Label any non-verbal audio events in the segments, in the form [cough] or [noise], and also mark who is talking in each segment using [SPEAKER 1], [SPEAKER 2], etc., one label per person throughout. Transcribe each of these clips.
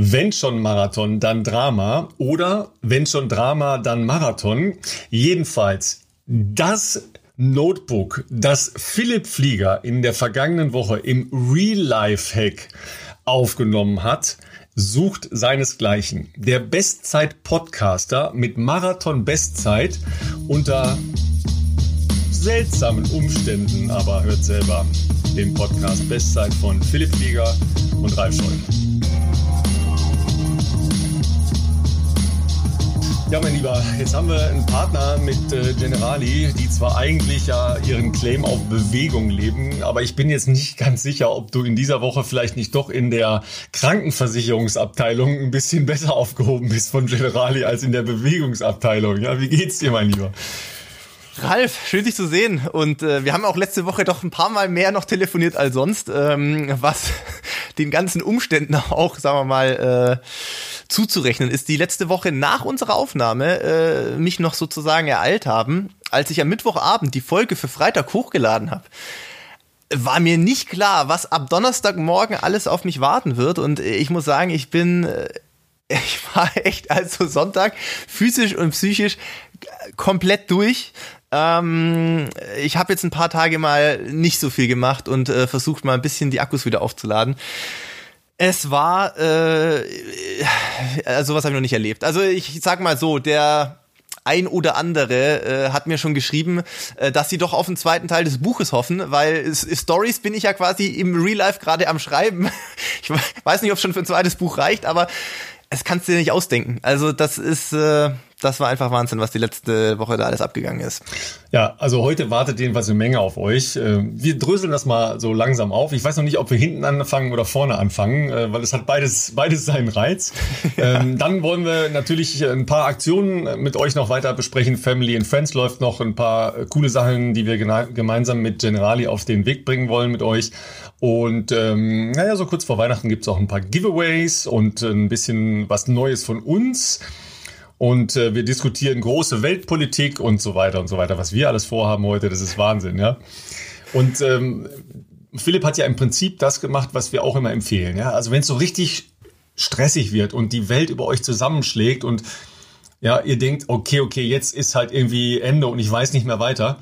[SPEAKER 1] wenn schon Marathon, dann Drama oder wenn schon Drama, dann Marathon. Jedenfalls das Notebook, das Philipp Flieger in der vergangenen Woche im Real-Life-Hack aufgenommen hat, sucht seinesgleichen. Der Bestzeit-Podcaster mit Marathon-Bestzeit unter seltsamen Umständen, aber hört selber den Podcast Bestzeit von Philipp Flieger und Ralf Scholz. Ja, mein Lieber, jetzt haben wir einen Partner mit äh, Generali, die zwar eigentlich ja ihren Claim auf Bewegung leben, aber ich bin jetzt nicht ganz sicher, ob du in dieser Woche vielleicht nicht doch in der Krankenversicherungsabteilung ein bisschen besser aufgehoben bist von Generali als in der Bewegungsabteilung. Ja, wie geht's dir, mein Lieber?
[SPEAKER 2] Ralf, schön dich zu sehen. Und äh, wir haben auch letzte Woche doch ein paar Mal mehr noch telefoniert als sonst, ähm, was [laughs] den ganzen Umständen auch, sagen wir mal, äh, zuzurechnen ist, die letzte Woche nach unserer Aufnahme äh, mich noch sozusagen ereilt haben, als ich am Mittwochabend die Folge für Freitag hochgeladen habe war mir nicht klar, was ab Donnerstagmorgen alles auf mich warten wird. Und ich muss sagen, ich bin, äh, [laughs] ich war echt also Sonntag physisch und psychisch komplett durch. Ähm, ich habe jetzt ein paar Tage mal nicht so viel gemacht und äh, versucht mal ein bisschen die Akkus wieder aufzuladen. Es war, äh, also was habe ich noch nicht erlebt. Also ich sag mal so, der ein oder andere äh, hat mir schon geschrieben, äh, dass sie doch auf den zweiten Teil des Buches hoffen, weil Stories bin ich ja quasi im Real Life gerade am Schreiben. [laughs] Ich weiß nicht, ob es schon für ein zweites Buch reicht, aber es kannst du dir nicht ausdenken. Also das ist, äh, das war einfach Wahnsinn, was die letzte Woche da alles abgegangen ist.
[SPEAKER 1] Ja, also heute wartet jedenfalls eine Menge auf euch. Äh, wir dröseln das mal so langsam auf. Ich weiß noch nicht, ob wir hinten anfangen oder vorne anfangen, äh, weil es hat beides, beides seinen Reiz. Ja. [laughs] Ähm, dann wollen wir natürlich ein paar Aktionen mit euch noch weiter besprechen. Family and Friends läuft noch ein paar coole Sachen, die wir gemeinsam mit Generali auf den Weg bringen wollen mit euch. Und ähm, naja, so kurz vor Weihnachten gibt's auch ein paar Giveaways und ein bisschen was Neues von uns. Und äh, wir diskutieren große Weltpolitik und so weiter und so weiter. Was wir alles vorhaben heute, das ist Wahnsinn, ja. Und ähm, Philipp hat ja im Prinzip das gemacht, was wir auch immer empfehlen. Ja? Also wenn es so richtig stressig wird und die Welt über euch zusammenschlägt und ja, ihr denkt, okay, okay, jetzt ist halt irgendwie Ende und ich weiß nicht mehr weiter,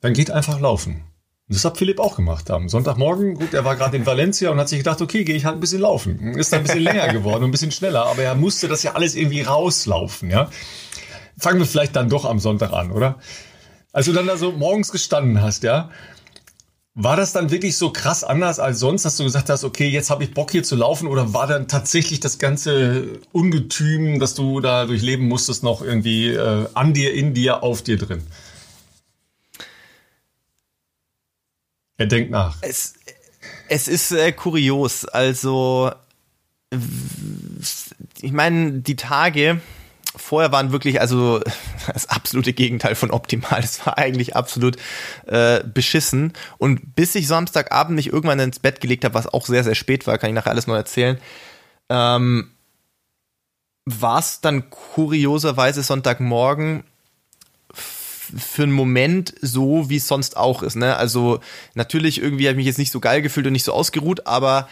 [SPEAKER 1] dann geht einfach laufen. Das hat Philipp auch gemacht am Sonntagmorgen. Gut, er war gerade in Valencia und hat sich gedacht, okay, gehe ich halt ein bisschen laufen. Ist dann ein bisschen länger geworden und ein bisschen schneller, aber er musste das ja alles irgendwie rauslaufen, ja. Fangen wir vielleicht dann doch am Sonntag an, oder? Als du dann da so morgens gestanden hast, ja, war das dann wirklich so krass anders als sonst, dass du gesagt hast, okay, jetzt habe ich Bock hier zu laufen oder war dann tatsächlich das ganze Ungetüm, das du da durchleben musstest, noch irgendwie äh, an dir, in dir, auf dir drin? Er denkt nach.
[SPEAKER 2] Es, es ist äh, kurios. Also, ich meine, die Tage vorher waren wirklich also [laughs] das absolute Gegenteil von optimal. Das war eigentlich absolut äh, beschissen. Und bis ich Samstagabend mich irgendwann ins Bett gelegt habe, was auch sehr, sehr spät war, kann ich nachher alles noch erzählen, ähm, war es dann kurioserweise Sonntagmorgen für einen Moment so, wie es sonst auch ist. Ne? Also natürlich irgendwie habe ich mich jetzt nicht so geil gefühlt und nicht so ausgeruht, aber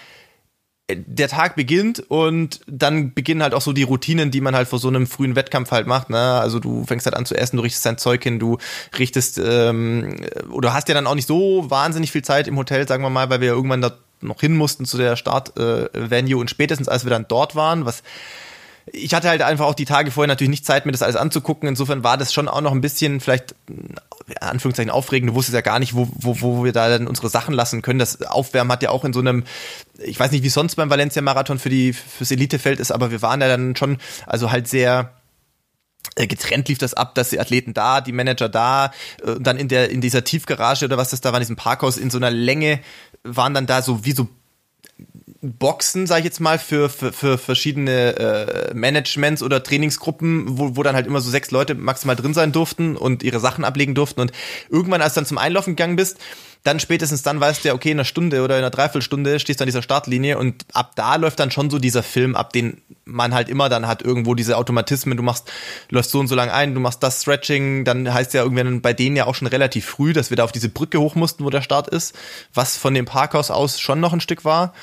[SPEAKER 2] äh, der Tag beginnt und dann beginnen halt auch so die Routinen, die man halt vor so einem frühen Wettkampf halt macht. Ne? Also du fängst halt an zu essen, du richtest dein Zeug hin, du richtest ähm, oder hast ja dann auch nicht so wahnsinnig viel Zeit im Hotel, sagen wir mal, weil wir ja irgendwann da noch hin mussten zu der Start-Venue äh, und spätestens als wir dann dort waren, was ich hatte halt einfach auch die Tage vorher natürlich nicht Zeit, mir das alles anzugucken. Insofern war das schon auch noch ein bisschen vielleicht, in Anführungszeichen, aufregend. Du wusstest ja gar nicht, wo, wo, wo wir da dann unsere Sachen lassen können. Das Aufwärmen hat ja auch in so einem, ich weiß nicht, wie sonst beim Valencia-Marathon für die, fürs Elitefeld ist, aber wir waren ja dann schon, also halt sehr, äh, getrennt lief das ab, dass die Athleten da, die Manager da, äh, dann in der in dieser Tiefgarage oder was das da war, in diesem Parkhaus in so einer Länge waren dann da so wie so Boxen, sag ich jetzt mal, für, für, für verschiedene äh, Managements oder Trainingsgruppen, wo, wo dann halt immer so sechs Leute maximal drin sein durften und ihre Sachen ablegen durften. Und irgendwann, als du dann zum Einlaufen gegangen bist, dann spätestens dann weißt du ja, okay, in einer Stunde oder in einer Dreiviertelstunde stehst du an dieser Startlinie und ab da läuft dann schon so dieser Film, ab den man halt immer dann hat irgendwo diese Automatismen, du machst, läufst so und so lang ein, du machst das Stretching, dann heißt ja irgendwann bei denen ja auch schon relativ früh, dass wir da auf diese Brücke hoch mussten, wo der Start ist, was von dem Parkhaus aus schon noch ein Stück war.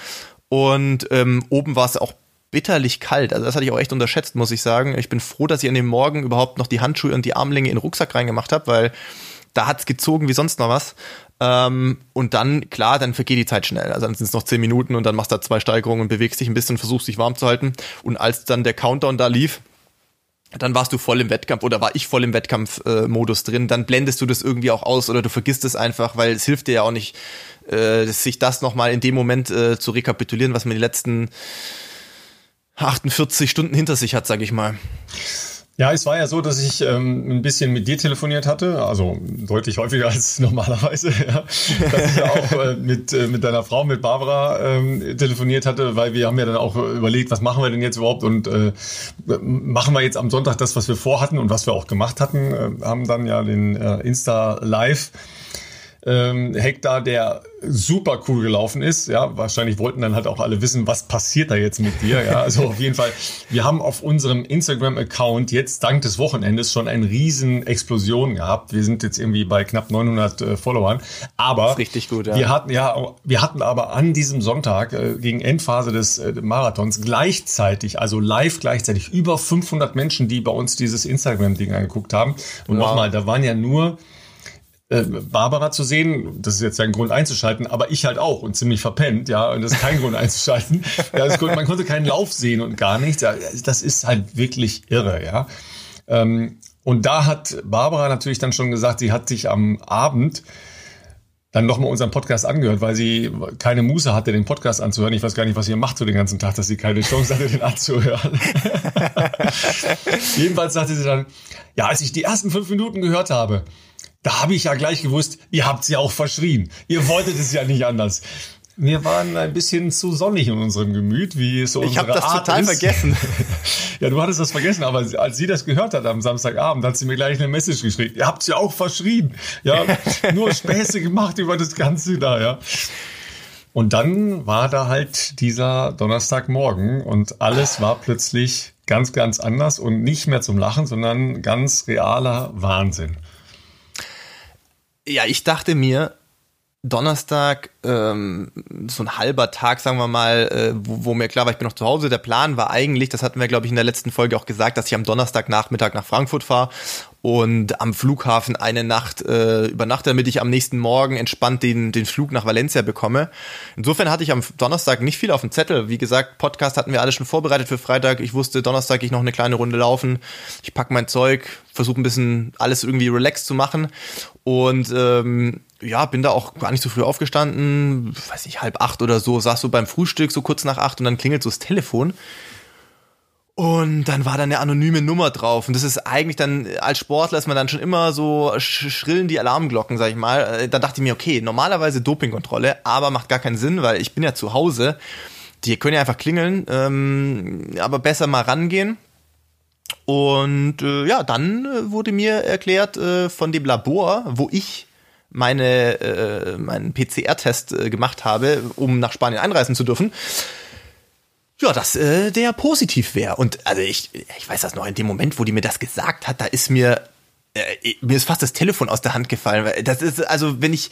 [SPEAKER 2] Und ähm, oben war es auch bitterlich kalt. Also das hatte ich auch echt unterschätzt, muss ich sagen. Ich bin froh, dass ich an dem Morgen überhaupt noch die Handschuhe und die Armlänge in den Rucksack reingemacht habe, weil da hat's gezogen wie sonst noch was. Ähm, und dann, klar, dann vergeht die Zeit schnell. Also dann sind es noch zehn Minuten und dann machst du da zwei Steigerungen und bewegst dich ein bisschen, versuchst dich warm zu halten. Und als dann der Countdown da lief, dann warst du voll im Wettkampf oder war ich voll im Wettkampfmodus äh, drin, dann blendest du das irgendwie auch aus oder du vergisst es einfach, weil es hilft dir ja auch nicht, äh, sich das nochmal in dem Moment äh, zu rekapitulieren, was man die letzten 48 Stunden hinter sich hat, sag ich mal.
[SPEAKER 1] Ja, es war ja so, dass ich ähm, ein bisschen mit dir telefoniert hatte, also deutlich häufiger [laughs] als normalerweise, ja. dass ich auch äh, mit, äh, mit deiner Frau, mit Barbara ähm, telefoniert hatte, weil wir haben ja dann auch überlegt, was machen wir denn jetzt überhaupt und äh, machen wir jetzt am Sonntag das, was wir vorhatten und was wir auch gemacht hatten, äh, haben dann ja den äh, Insta Live ähm, Hektar, der super cool gelaufen ist. Ja, wahrscheinlich wollten dann halt auch alle wissen, was passiert da jetzt mit dir. Ja, also auf jeden Fall. Wir haben auf unserem Instagram-Account jetzt dank des Wochenendes schon eine riesen Explosion gehabt. Wir sind jetzt irgendwie bei knapp 900 äh, Followern. Aber
[SPEAKER 2] richtig gut. Ja.
[SPEAKER 1] Wir hatten ja, wir hatten aber an diesem Sonntag äh, gegen Endphase des äh, Marathons gleichzeitig, also live gleichzeitig über 500 Menschen, die bei uns dieses Instagram-Ding angeguckt haben. Und wow. nochmal, da waren ja nur äh, Barbara zu sehen. Das ist jetzt ja ein Grund einzuschalten, aber ich halt auch und ziemlich verpennt, ja. Und das ist kein Grund [laughs] einzuschalten. Ja, das, man konnte keinen Lauf sehen und gar nichts. Das ist halt wirklich irre, ja. Ähm, und da hat Barbara natürlich dann schon gesagt, sie hat sich am Abend dann nochmal unseren Podcast angehört, weil sie keine Muße hatte, den Podcast anzuhören. Ich weiß gar nicht, was ihr macht so den ganzen Tag, dass sie keine Chance hatte, den [laughs] anzuhören. [laughs] Jedenfalls sagte sie dann, ja, als ich die ersten fünf Minuten gehört habe, da habe ich ja gleich gewusst, ihr habt sie auch verschrien. Ihr wolltet es ja nicht anders. Wir waren ein bisschen zu sonnig in unserem Gemüt, wie es so
[SPEAKER 2] Ich habe das Art total ist. vergessen. [laughs]
[SPEAKER 1] ja, du hattest das vergessen, aber als sie das gehört hat am Samstagabend, hat sie mir gleich eine Message geschrieben. Ihr habt sie auch verschrien. Ja, [laughs] nur Späße gemacht über das Ganze da, ja. Und dann war da halt dieser Donnerstagmorgen und alles war plötzlich ganz, ganz anders und nicht mehr zum Lachen, sondern ganz realer Wahnsinn.
[SPEAKER 2] Ja, ich dachte mir, Donnerstag, ähm, so ein halber Tag, sagen wir mal, äh, wo, wo mir klar war, ich bin noch zu Hause. Der Plan war eigentlich, das hatten wir, glaube ich, in der letzten Folge auch gesagt, dass ich am Donnerstagnachmittag nach Frankfurt fahre und am Flughafen eine Nacht äh, übernachte, damit ich am nächsten Morgen entspannt den, den Flug nach Valencia bekomme. Insofern hatte ich am Donnerstag nicht viel auf dem Zettel. Wie gesagt, Podcast hatten wir alle schon vorbereitet für Freitag. Ich wusste, Donnerstag ich noch eine kleine Runde laufen. Ich pack mein Zeug, versuche ein bisschen alles irgendwie relaxed zu machen und ähm, ja, bin da auch gar nicht so früh aufgestanden, weiß nicht, halb acht oder so, saß so beim Frühstück so kurz nach acht und dann klingelt so das Telefon. Und dann war da eine anonyme Nummer drauf. Und das ist eigentlich dann, als Sportler ist man dann schon immer so schrillen die Alarmglocken, sag ich mal. Äh, da dachte ich mir, okay, normalerweise Dopingkontrolle, aber macht gar keinen Sinn, weil ich bin ja zu Hause. Die können ja einfach klingeln, ähm, aber besser mal rangehen. Und äh, ja, dann äh, wurde mir erklärt äh, von dem Labor, wo ich meine äh, meinen PCR-Test äh, gemacht habe, um nach Spanien einreisen zu dürfen, ja, dass äh, der positiv wäre. Und also ich, ich weiß das noch in dem Moment, wo die mir das gesagt hat, da ist mir äh, mir ist fast das Telefon aus der Hand gefallen. Das ist also, wenn ich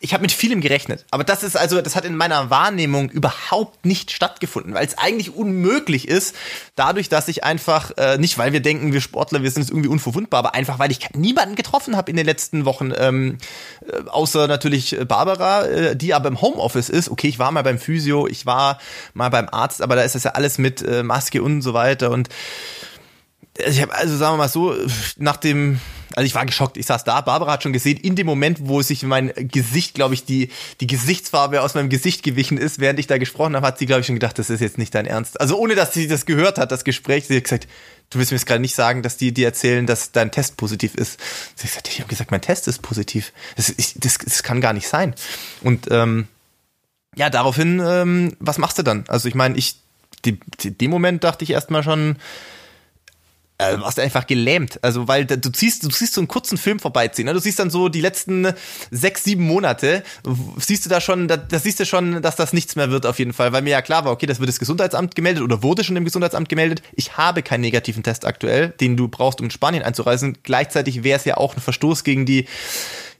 [SPEAKER 2] ich habe mit vielem gerechnet, aber das ist also, das hat in meiner Wahrnehmung überhaupt nicht stattgefunden, weil es eigentlich unmöglich ist, dadurch, dass ich einfach, äh, nicht weil wir denken, wir Sportler, wir sind jetzt irgendwie unverwundbar, aber einfach, weil ich niemanden getroffen habe in den letzten Wochen, ähm, äh, außer natürlich Barbara, äh, die aber im Homeoffice ist. Okay, ich war mal beim Physio, ich war mal beim Arzt, aber da ist das ja alles mit äh, Maske und so weiter und ich habe also sagen wir mal so nach dem also ich war geschockt. Ich saß da, Barbara hat schon gesehen, in dem Moment, wo sich mein Gesicht, glaube ich, die, die Gesichtsfarbe aus meinem Gesicht gewichen ist, während ich da gesprochen habe, hat sie, glaube ich, schon gedacht, das ist jetzt nicht dein Ernst. Also ohne, dass sie das gehört hat, das Gespräch, sie hat gesagt, du willst mir jetzt gerade nicht sagen, dass die dir erzählen, dass dein Test positiv ist. Sie hat gesagt, ich habe gesagt, mein Test ist positiv. Das, ich, das, das kann gar nicht sein. Und ähm, ja, daraufhin, ähm, was machst du dann? Also ich meine, ich, die, dem Moment dachte ich erstmal schon, äh, warst einfach gelähmt. Also, weil du siehst, du siehst so einen kurzen Film vorbeiziehen. Ne? Du siehst dann so die letzten sechs, sieben Monate, siehst du da schon, da, da siehst du schon, dass das nichts mehr wird auf jeden Fall. Weil mir ja klar war, okay, das wird das Gesundheitsamt gemeldet oder wurde schon im Gesundheitsamt gemeldet. Ich habe keinen negativen Test aktuell, den du brauchst, um in Spanien einzureisen. Gleichzeitig wäre es ja auch ein Verstoß gegen die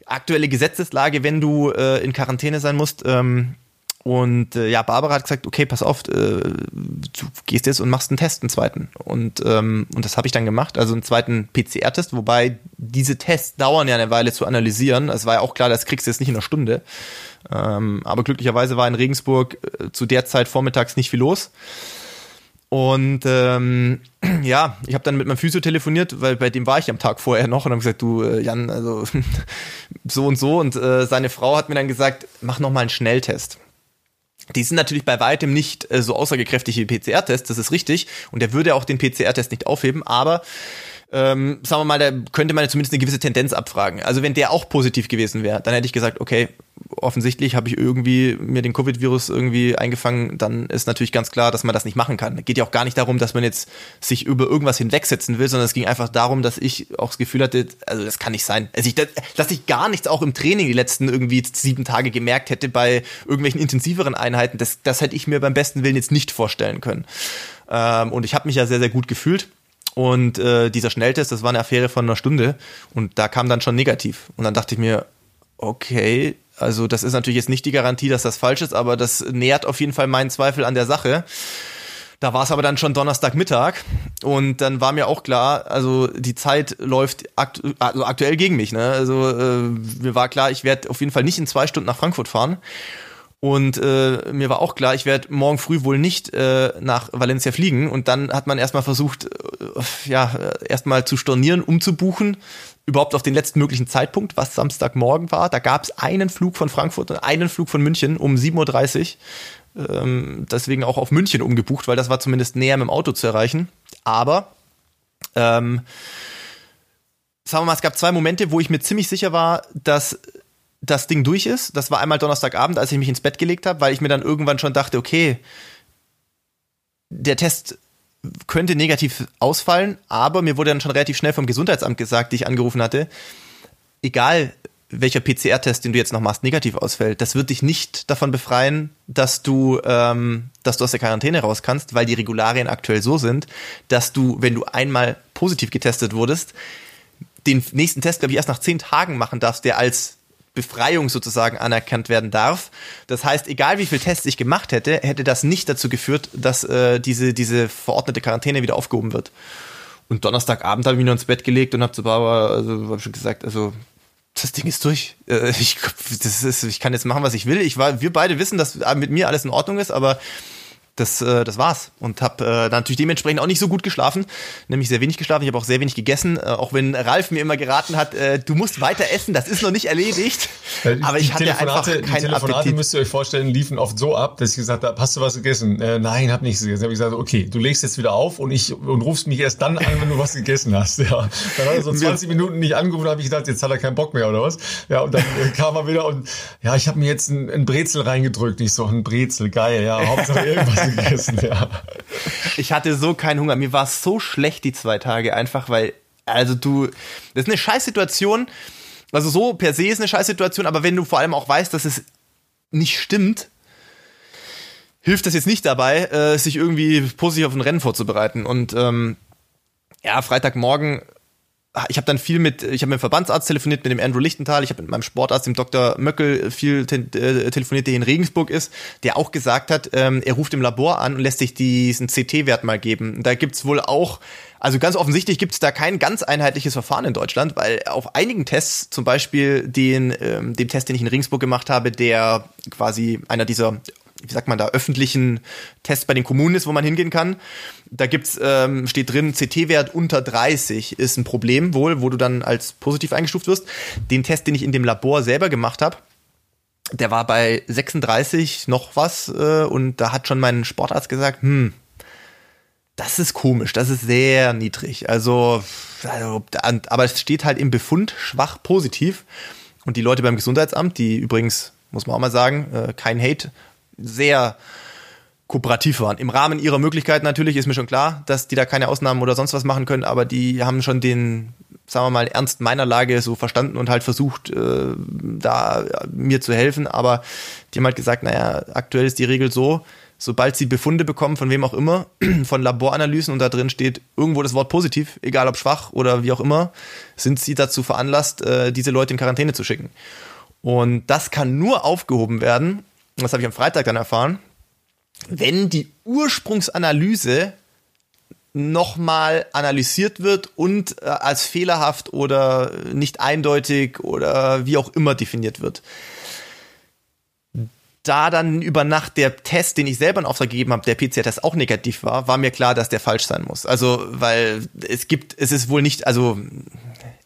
[SPEAKER 2] aktuelle Gesetzeslage, wenn du äh, in Quarantäne sein musst. Ähm, Und äh, ja, Barbara hat gesagt, okay, pass auf, äh, du gehst jetzt und machst einen Test, einen zweiten. Und, ähm, und das habe ich dann gemacht, also einen zweiten PCR-Test, wobei diese Tests dauern ja eine Weile zu analysieren. Es war ja auch klar, das kriegst du jetzt nicht in einer Stunde. Ähm, aber glücklicherweise war in Regensburg äh, zu der Zeit vormittags nicht viel los. Und ähm, [clears throat] ja, ich habe dann mit meinem Physio telefoniert, weil bei dem war ich am Tag vorher noch und habe gesagt, du äh, Jan, also [laughs] so und so. Und äh, seine Frau hat mir dann gesagt, mach noch mal einen Schnelltest. Die sind natürlich bei weitem nicht äh, so aussagekräftig wie PCR-Tests, das ist richtig. Und der würde auch den PCR-Test nicht aufheben, aber ähm, sagen wir mal, da könnte man zumindest eine gewisse Tendenz abfragen. Also wenn der auch positiv gewesen wäre, dann hätte ich gesagt, okay, offensichtlich habe ich irgendwie mir den Covid-Virus irgendwie eingefangen, dann ist natürlich ganz klar, dass man das nicht machen kann. Geht ja auch gar nicht darum, dass man jetzt sich über irgendwas hinwegsetzen will, sondern es ging einfach darum, dass ich auch das Gefühl hatte, also das kann nicht sein. Also ich, dass ich gar nichts auch im Training die letzten irgendwie sieben Tage gemerkt hätte bei irgendwelchen intensiveren Einheiten, das, das hätte ich mir beim besten Willen jetzt nicht vorstellen können. Ähm, und ich habe mich ja sehr, sehr gut gefühlt. Und äh, dieser Schnelltest, das war eine Affäre von einer Stunde und da kam dann schon negativ. Und dann dachte ich mir, okay, also das ist natürlich jetzt nicht die Garantie, dass das falsch ist, aber das nährt auf jeden Fall meinen Zweifel an der Sache. Da war es aber dann schon Donnerstagmittag und dann war mir auch klar, also die Zeit läuft aktu also aktuell gegen mich. Ne? Also äh, mir war klar, ich werde auf jeden Fall nicht in zwei Stunden nach Frankfurt fahren. Und äh, mir war auch klar, ich werde morgen früh wohl nicht äh, nach Valencia fliegen. Und dann hat man erstmal versucht, äh, ja, erstmal zu stornieren, umzubuchen, überhaupt auf den letzten möglichen Zeitpunkt, was Samstagmorgen war. Da gab es einen Flug von Frankfurt und einen Flug von München um 7.30 Uhr. Ähm, deswegen auch auf München umgebucht, weil das war zumindest näher mit dem Auto zu erreichen. Aber ähm, sagen wir mal, es gab zwei Momente, wo ich mir ziemlich sicher war, dass das Ding durch ist. Das war einmal Donnerstagabend, als ich mich ins Bett gelegt habe, weil ich mir dann irgendwann schon dachte, okay, der Test könnte negativ ausfallen, aber mir wurde dann schon relativ schnell vom Gesundheitsamt gesagt, die ich angerufen hatte, egal welcher PCR-Test, den du jetzt noch machst, negativ ausfällt, das wird dich nicht davon befreien, dass du, ähm, dass du aus der Quarantäne raus kannst, weil die Regularien aktuell so sind, dass du, wenn du einmal positiv getestet wurdest, den nächsten Test, glaube ich, erst nach zehn Tagen machen darfst, der als Befreiung sozusagen anerkannt werden darf. Das heißt, egal wie viel Tests ich gemacht hätte, hätte das nicht dazu geführt, dass äh, diese, diese verordnete Quarantäne wieder aufgehoben wird. Und Donnerstagabend habe ich mich noch ins Bett gelegt und habe zu Barbara, also habe schon gesagt, also das Ding ist durch. Äh, ich, das ist, ich kann jetzt machen, was ich will. Ich war, wir beide wissen, dass mit mir alles in Ordnung ist, aber das, äh, das war's. Und habe äh, natürlich dementsprechend auch nicht so gut geschlafen, nämlich sehr wenig geschlafen. Ich habe auch sehr wenig gegessen, äh, auch wenn Ralf mir immer geraten hat, äh, du musst weiter essen, das ist noch nicht erledigt. Aber ich hatte einfach keinen
[SPEAKER 1] Die Telefonate, Appetit. müsst ihr euch vorstellen, liefen oft so ab, dass ich gesagt habe, hast du was gegessen? Äh, nein, hab nichts gegessen. Habe ich gesagt, okay, du legst jetzt wieder auf und ich und rufst mich erst dann an, wenn du was gegessen hast. [laughs] Ja. Dann hat er so 20 Minuten nicht angerufen, habe ich gedacht, jetzt hat er keinen Bock mehr oder was? Ja, und dann äh, kam er wieder und ja, ich habe mir jetzt ein, ein Brezel reingedrückt. Nicht so ein Brezel, geil, ja, Hauptsache irgendwas gegessen, ja.
[SPEAKER 2] Ich hatte so keinen Hunger. Mir war es so schlecht die zwei Tage einfach, weil, also du, das ist eine Scheißsituation. Also so per se ist eine Scheißsituation, aber wenn du vor allem auch weißt, dass es nicht stimmt, hilft das jetzt nicht dabei, äh, sich irgendwie positiv auf ein Rennen vorzubereiten. Und ähm, ja, Freitagmorgen ich habe dann viel mit, ich habe mit dem Verbandsarzt telefoniert, mit dem Andrew Lichtenthal, ich habe mit meinem Sportarzt, dem Dr. Möckel, viel te äh, telefoniert, der in Regensburg ist, der auch gesagt hat, ähm, er ruft im Labor an und lässt sich diesen CT-Wert mal geben. Da gibt's wohl auch, also ganz offensichtlich gibt's da kein ganz einheitliches Verfahren in Deutschland, weil auf einigen Tests, zum Beispiel den, ähm, dem Test, den ich in Regensburg gemacht habe, der quasi einer dieser wie sagt man da, öffentlichen Tests bei den Kommunen ist, wo man hingehen kann. Da gibt's, ähm, steht drin, CT-Wert unter 30 ist ein Problem wohl, wo du dann als positiv eingestuft wirst. Den Test, den ich in dem Labor selber gemacht habe, der war bei 36 noch was äh, und da hat schon mein Sportarzt gesagt, hm, das ist komisch, das ist sehr niedrig. Also, also aber es steht halt im Befund schwach positiv. Und die Leute beim Gesundheitsamt, die übrigens, muss man auch mal sagen, äh, kein Hate sehr kooperativ waren. Im Rahmen ihrer Möglichkeiten natürlich ist mir schon klar, dass die da keine Ausnahmen oder sonst was machen können, aber die haben schon den, sagen wir mal, Ernst meiner Lage so verstanden und halt versucht, äh, da mir zu helfen. Aber die haben halt gesagt, naja, aktuell ist die Regel so, sobald sie Befunde bekommen, von wem auch immer, [clears throat] von Laboranalysen und da drin steht irgendwo das Wort positiv, egal ob schwach oder wie auch immer, sind sie dazu veranlasst, äh, diese Leute in Quarantäne zu schicken. Und das kann nur aufgehoben werden, das habe ich am Freitag dann erfahren, wenn die Ursprungsanalyse nochmal analysiert wird und äh, als fehlerhaft oder nicht eindeutig oder wie auch immer definiert wird. Da dann über Nacht der Test, den ich selber in Auftrag gegeben habe, der PCR-Test auch negativ war, war mir klar, dass der falsch sein muss. Also, weil es gibt, es ist wohl nicht, also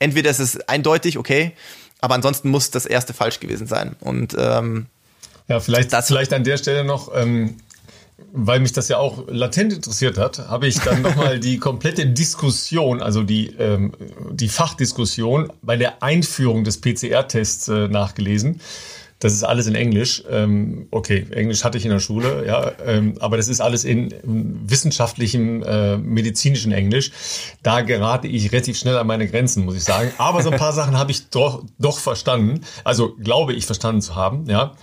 [SPEAKER 2] entweder ist es eindeutig, okay, aber ansonsten muss das erste falsch gewesen sein. Und ähm,
[SPEAKER 1] ja, vielleicht, das, vielleicht an der Stelle noch, ähm, weil mich das ja auch latent interessiert hat, habe ich dann nochmal [laughs] die komplette Diskussion, also die, ähm, die Fachdiskussion bei der Einführung des PCR-Tests äh, nachgelesen. Das ist alles in Englisch. Ähm, okay, Englisch hatte ich in der Schule, ja, ähm, aber das ist alles in, wissenschaftlichem, äh, medizinischen Englisch. Da gerate ich relativ schnell an meine Grenzen, muss ich sagen. Aber so ein paar [laughs] Sachen habe ich doch, doch verstanden. Also glaube ich verstanden zu haben, ja.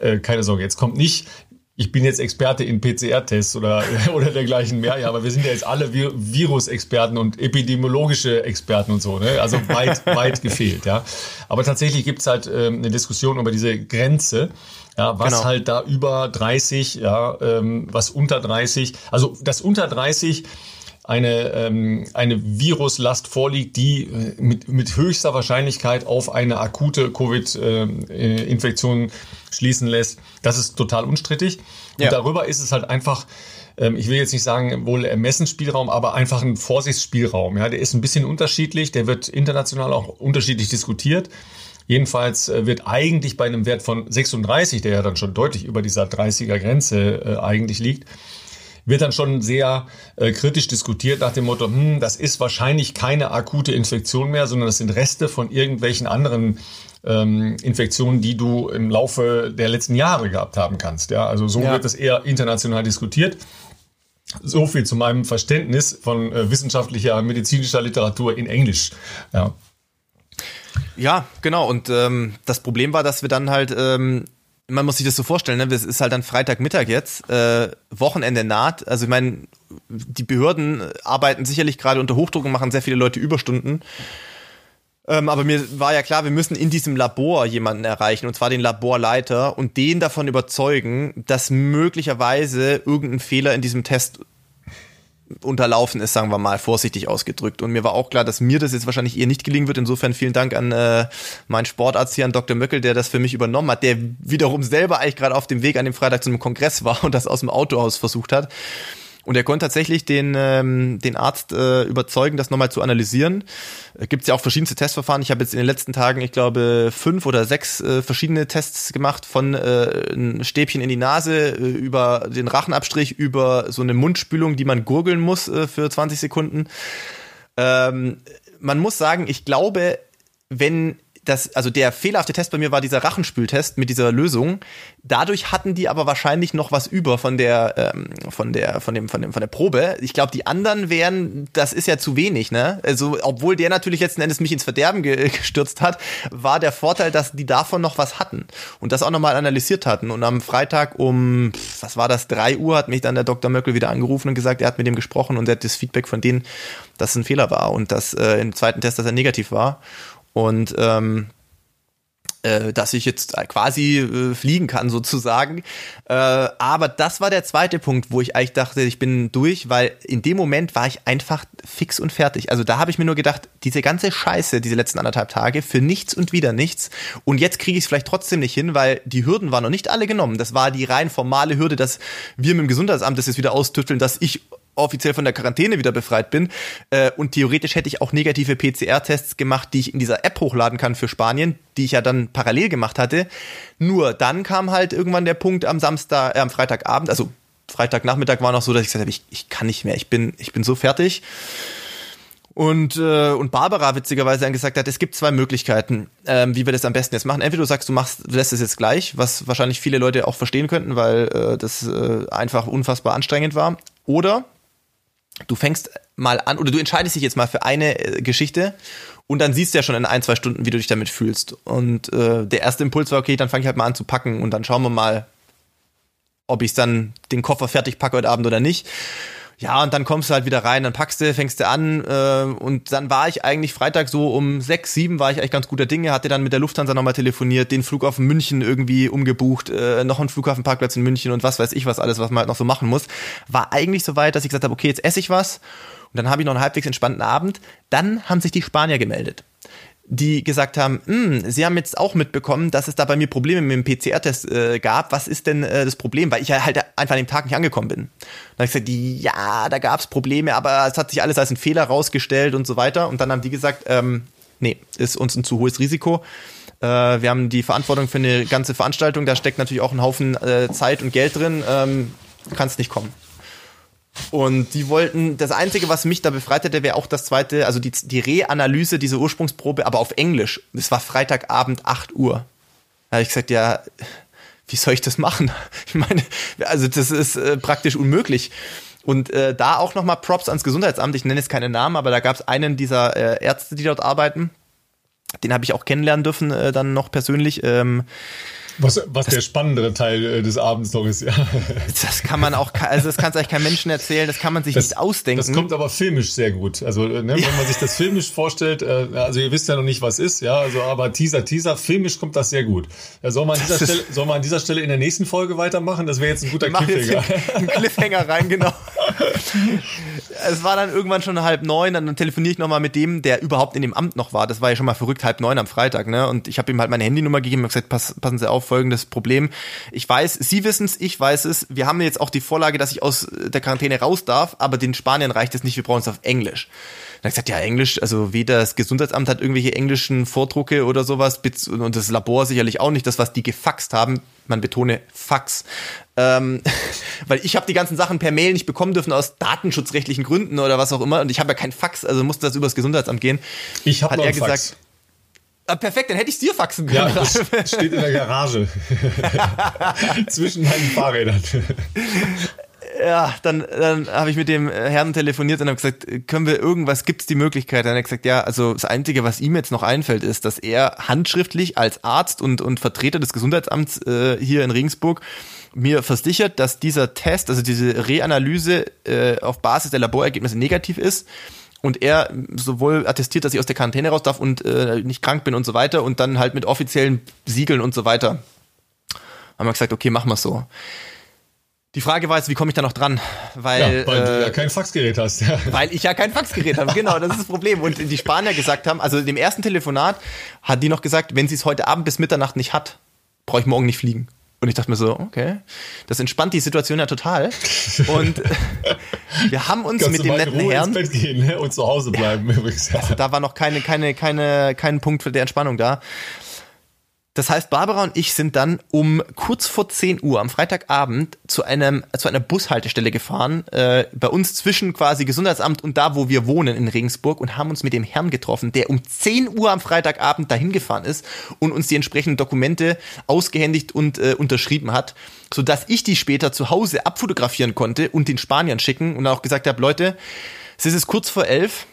[SPEAKER 1] Äh, keine Sorge, jetzt kommt nicht ich bin jetzt Experte in PCR-Tests oder, [laughs] oder dergleichen mehr, ja, aber wir sind ja jetzt alle Vir Virusexperten und epidemiologische Experten und so, ne? Also weit, [laughs] weit gefehlt, ja. Aber tatsächlich gibt's halt ähm, eine Diskussion über diese Grenze. Ja, was genau. halt da über 30, ja, ähm, was unter 30, also das unter 30 eine, ähm, eine Viruslast vorliegt, die äh, mit, mit höchster Wahrscheinlichkeit auf eine akute Covid-Infektion äh, schließen lässt. Das ist total unstrittig. Ja. Und darüber ist es halt einfach, ähm, ich will jetzt nicht sagen, wohl Ermessensspielraum, aber einfach ein Vorsichtsspielraum. Ja, der ist ein bisschen unterschiedlich, der wird international auch unterschiedlich diskutiert. Jedenfalls äh, wird eigentlich bei einem Wert von 36, der ja dann schon deutlich über dieser 30er Grenze äh, eigentlich liegt, wird dann schon sehr äh, kritisch diskutiert nach dem Motto, hm, das ist wahrscheinlich keine akute Infektion mehr, sondern das sind Reste von irgendwelchen anderen ähm, Infektionen, die du im Laufe der letzten Jahre gehabt haben kannst. Ja, also so ja. wird das eher international diskutiert. So viel zu meinem Verständnis von äh, wissenschaftlicher, medizinischer Literatur in Englisch. Ja.
[SPEAKER 2] Ja, genau. Und ähm, das Problem war, dass wir dann halt ähm, man muss sich das so vorstellen, ne? es ist halt dann Freitagmittag jetzt, äh, Wochenende naht. Also ich meine, die Behörden arbeiten sicherlich gerade unter Hochdruck und machen sehr viele Leute Überstunden. Ähm, aber mir war ja klar, wir müssen in diesem Labor jemanden erreichen, und zwar den Laborleiter, und den davon überzeugen, dass möglicherweise irgendein Fehler in diesem Test unterlaufen ist, sagen wir mal, vorsichtig ausgedrückt. Und mir war auch klar, dass mir das jetzt wahrscheinlich eher nicht gelingen wird. Insofern vielen Dank an äh, meinen Sportarzt hier, an Dr. Möckel, der das für mich übernommen hat, der wiederum selber eigentlich gerade auf dem Weg an dem Freitag zu einem Kongress war und das aus dem Auto aus versucht hat. Und er konnte tatsächlich den, ähm, den Arzt äh, überzeugen, das nochmal zu analysieren. Äh, Gibt es ja auch verschiedenste Testverfahren. Ich habe jetzt in den letzten Tagen, ich glaube, fünf oder sechs äh, verschiedene Tests gemacht, von äh, ein Stäbchen in die Nase, äh, über den Rachenabstrich, über so eine Mundspülung, die man gurgeln muss äh, für 20 Sekunden. Ähm, man muss sagen, ich glaube, wenn das, also der fehlerhafte Test bei mir war dieser Rachenspültest mit dieser Lösung. Dadurch hatten die aber wahrscheinlich noch was über von der, ähm, von der, von dem, von dem, von der Probe. Ich glaube, die anderen wären, das ist ja zu wenig, ne? Also, obwohl der natürlich letzten Endes mich ins Verderben ge [laughs] gestürzt hat, war der Vorteil, dass die davon noch was hatten und das auch nochmal analysiert hatten. Und am Freitag um, was war das, drei Uhr hat mich dann der Dr. Möckel wieder angerufen und gesagt, er hat mit dem gesprochen und er hat das Feedback von denen, dass es ein Fehler war und dass äh, im zweiten Test, dass er negativ war. Und ähm, äh, dass ich jetzt quasi äh, fliegen kann sozusagen. Äh, aber das war der zweite Punkt, wo ich eigentlich dachte, ich bin durch, weil in dem Moment war ich einfach fix und fertig. Also da habe ich mir nur gedacht, diese ganze Scheiße, diese letzten anderthalb Tage, für nichts und wieder nichts. Und jetzt kriege ich es vielleicht trotzdem nicht hin, weil die Hürden waren noch nicht alle genommen. Das war die rein formale Hürde, dass wir mit dem Gesundheitsamt das jetzt wieder austüfteln, dass ich offiziell von der Quarantäne wieder befreit bin. Äh, und theoretisch hätte ich auch negative PCR-Tests gemacht, die ich in dieser App hochladen kann für Spanien, die ich ja dann parallel gemacht hatte. Nur dann kam halt irgendwann der Punkt am Samstag, äh, am Freitagabend, also Freitagnachmittag war noch so, dass ich gesagt habe, ich, ich kann nicht mehr, ich bin, ich bin so fertig. Und, äh, und Barbara witzigerweise dann gesagt hat, es gibt zwei Möglichkeiten, ähm, wie wir das am besten jetzt machen. Entweder du sagst, du machst, lässt es jetzt gleich, was wahrscheinlich viele Leute auch verstehen könnten, weil äh, das äh, einfach unfassbar anstrengend war. Oder du fängst mal an oder du entscheidest dich jetzt mal für eine äh, Geschichte und dann siehst du ja schon in ein, zwei Stunden, wie du dich damit fühlst. Und äh, der erste Impuls war, okay, dann fange ich halt mal an zu packen und dann schauen wir mal, ob ich dann den Koffer fertig packe heute Abend oder nicht. Ja, und dann kommst du halt wieder rein, dann packst du, fängst du an äh, und dann war ich eigentlich Freitag so um sechs, sieben war ich eigentlich ganz guter Dinge, hatte dann mit der Lufthansa nochmal telefoniert, den Flughafen München irgendwie umgebucht, äh, noch einen Flughafenparkplatz in München und was weiß ich was alles, was man halt noch so machen muss. War eigentlich so weit, dass ich gesagt habe, okay, jetzt esse ich was und dann habe ich noch einen halbwegs entspannten Abend. Dann haben sich die Spanier gemeldet die gesagt haben, hm, sie haben jetzt auch mitbekommen, dass es da bei mir Probleme mit dem PCR-Test äh, gab. Was ist denn äh, das Problem? Weil ich halt einfach an dem Tag nicht angekommen bin. Dann habe ich gesagt, ja, da gab es Probleme, aber es hat sich alles als ein Fehler rausgestellt und so weiter. Und dann haben die gesagt, ähm, nee, ist uns ein zu hohes Risiko. Äh, wir haben die Verantwortung für eine ganze Veranstaltung, da steckt natürlich auch ein Haufen äh, Zeit und Geld drin. Ähm, kannst nicht kommen. Und die wollten, das Einzige, was mich da befreit hätte, wäre auch das zweite, also die, die Reanalyse dieser Ursprungsprobe, aber auf Englisch. Das war Freitagabend 8 Uhr. Da habe ich gesagt, ja, wie soll ich das machen? [laughs] Ich meine, also das ist äh, praktisch unmöglich. Und äh, da auch nochmal Props ans Gesundheitsamt. Ich nenne jetzt keine Namen, aber da gab es einen dieser äh, Ärzte, die dort arbeiten. Den habe ich auch kennenlernen dürfen, äh, dann noch persönlich. Ähm,
[SPEAKER 1] was, was der spannendere Teil äh, des Abends noch ist, ja.
[SPEAKER 2] Das kann man auch, also das kann es eigentlich keinem Menschen erzählen, das kann man sich das, nicht ausdenken.
[SPEAKER 1] Das kommt aber filmisch sehr gut. Also, äh, ne, wenn man sich das filmisch vorstellt, äh, also ihr wisst ja noch nicht, was ist, ja, also aber Teaser, Teaser, filmisch kommt das sehr gut. Ja, soll, man an dieser Stelle, soll man an dieser Stelle in der nächsten Folge weitermachen? Das wäre jetzt ein guter
[SPEAKER 2] Cliffhanger. Ein Cliffhanger rein, genau. [laughs] [laughs] es war dann irgendwann schon halb neun, dann telefoniere ich nochmal mit dem, der überhaupt in dem Amt noch war. Das war ja schon mal verrückt, halb neun am Freitag, ne? Und ich habe ihm halt meine Handynummer gegeben und gesagt, pass, passen Sie auf, folgendes Problem. Ich weiß, Sie wissen es, ich weiß es. Wir haben jetzt auch die Vorlage, dass ich aus der Quarantäne raus darf, aber den Spaniern reicht es nicht, wir brauchen es auf Englisch. Dann habe ich gesagt, ja, Englisch, also weder das Gesundheitsamt hat irgendwelche englischen Vordrucke oder sowas und das Labor sicherlich auch nicht, das, was die gefaxt haben, man betone Fax. Ähm, [laughs] weil ich habe die ganzen Sachen per Mail nicht bekommen dürfen aus datenschutzrechtlichen Gründen oder was auch immer und ich habe ja kein Fax, also musste das übers Gesundheitsamt gehen.
[SPEAKER 1] Ich habe er gesagt, Fax.
[SPEAKER 2] Ah, perfekt, dann hätte ich dir faxen können.
[SPEAKER 1] Ja, das steht in der Garage. [laughs] [laughs] Zwischen meinen Fahrrädern.
[SPEAKER 2] Ja, dann, dann habe ich mit dem Herrn telefoniert und habe gesagt, können wir irgendwas, gibt es die Möglichkeit? Dann hat er gesagt, ja, also das Einzige, was ihm jetzt noch einfällt, ist, dass er handschriftlich als Arzt und, und Vertreter des Gesundheitsamts äh, hier in Regensburg mir versichert, dass dieser Test, also diese Reanalyse äh, auf Basis der Laborergebnisse negativ ist und er sowohl attestiert, dass ich aus der Quarantäne raus darf und äh, nicht krank bin und so weiter und dann halt mit offiziellen Siegeln und so weiter. Haben wir gesagt, okay, machen wir so. Die Frage war jetzt, wie komme ich da noch dran? Weil,
[SPEAKER 1] ja, weil äh, du ja kein Faxgerät hast. Ja. [laughs]
[SPEAKER 2] Weil ich ja kein Faxgerät habe, genau, das ist das Problem. Und die Spanier gesagt haben, also dem ersten Telefonat hat die noch gesagt, wenn sie es heute Abend bis Mitternacht nicht hat, brauche ich morgen nicht fliegen. Und ich dachte mir so, okay, das entspannt die Situation ja total. Und [laughs] wir haben uns mit dem netten Herrn
[SPEAKER 1] ins Bett gehen ne? und zu Hause bleiben übrigens.
[SPEAKER 2] Ja. Also da war noch keine, keine, keine, kein Punkt für der Entspannung da. Das heißt, Barbara und ich sind dann um kurz vor 10 Uhr am Freitagabend zu einem zu einer Bushaltestelle gefahren, äh, bei uns zwischen quasi Gesundheitsamt und da, wo wir wohnen in Regensburg und haben uns mit dem Herrn getroffen, der um 10 Uhr am Freitagabend dahin gefahren ist und uns die entsprechenden Dokumente ausgehändigt und äh, unterschrieben hat, so dass ich die später zu Hause abfotografieren konnte und den Spaniern schicken und auch gesagt habe, Leute, es ist kurz vor elf,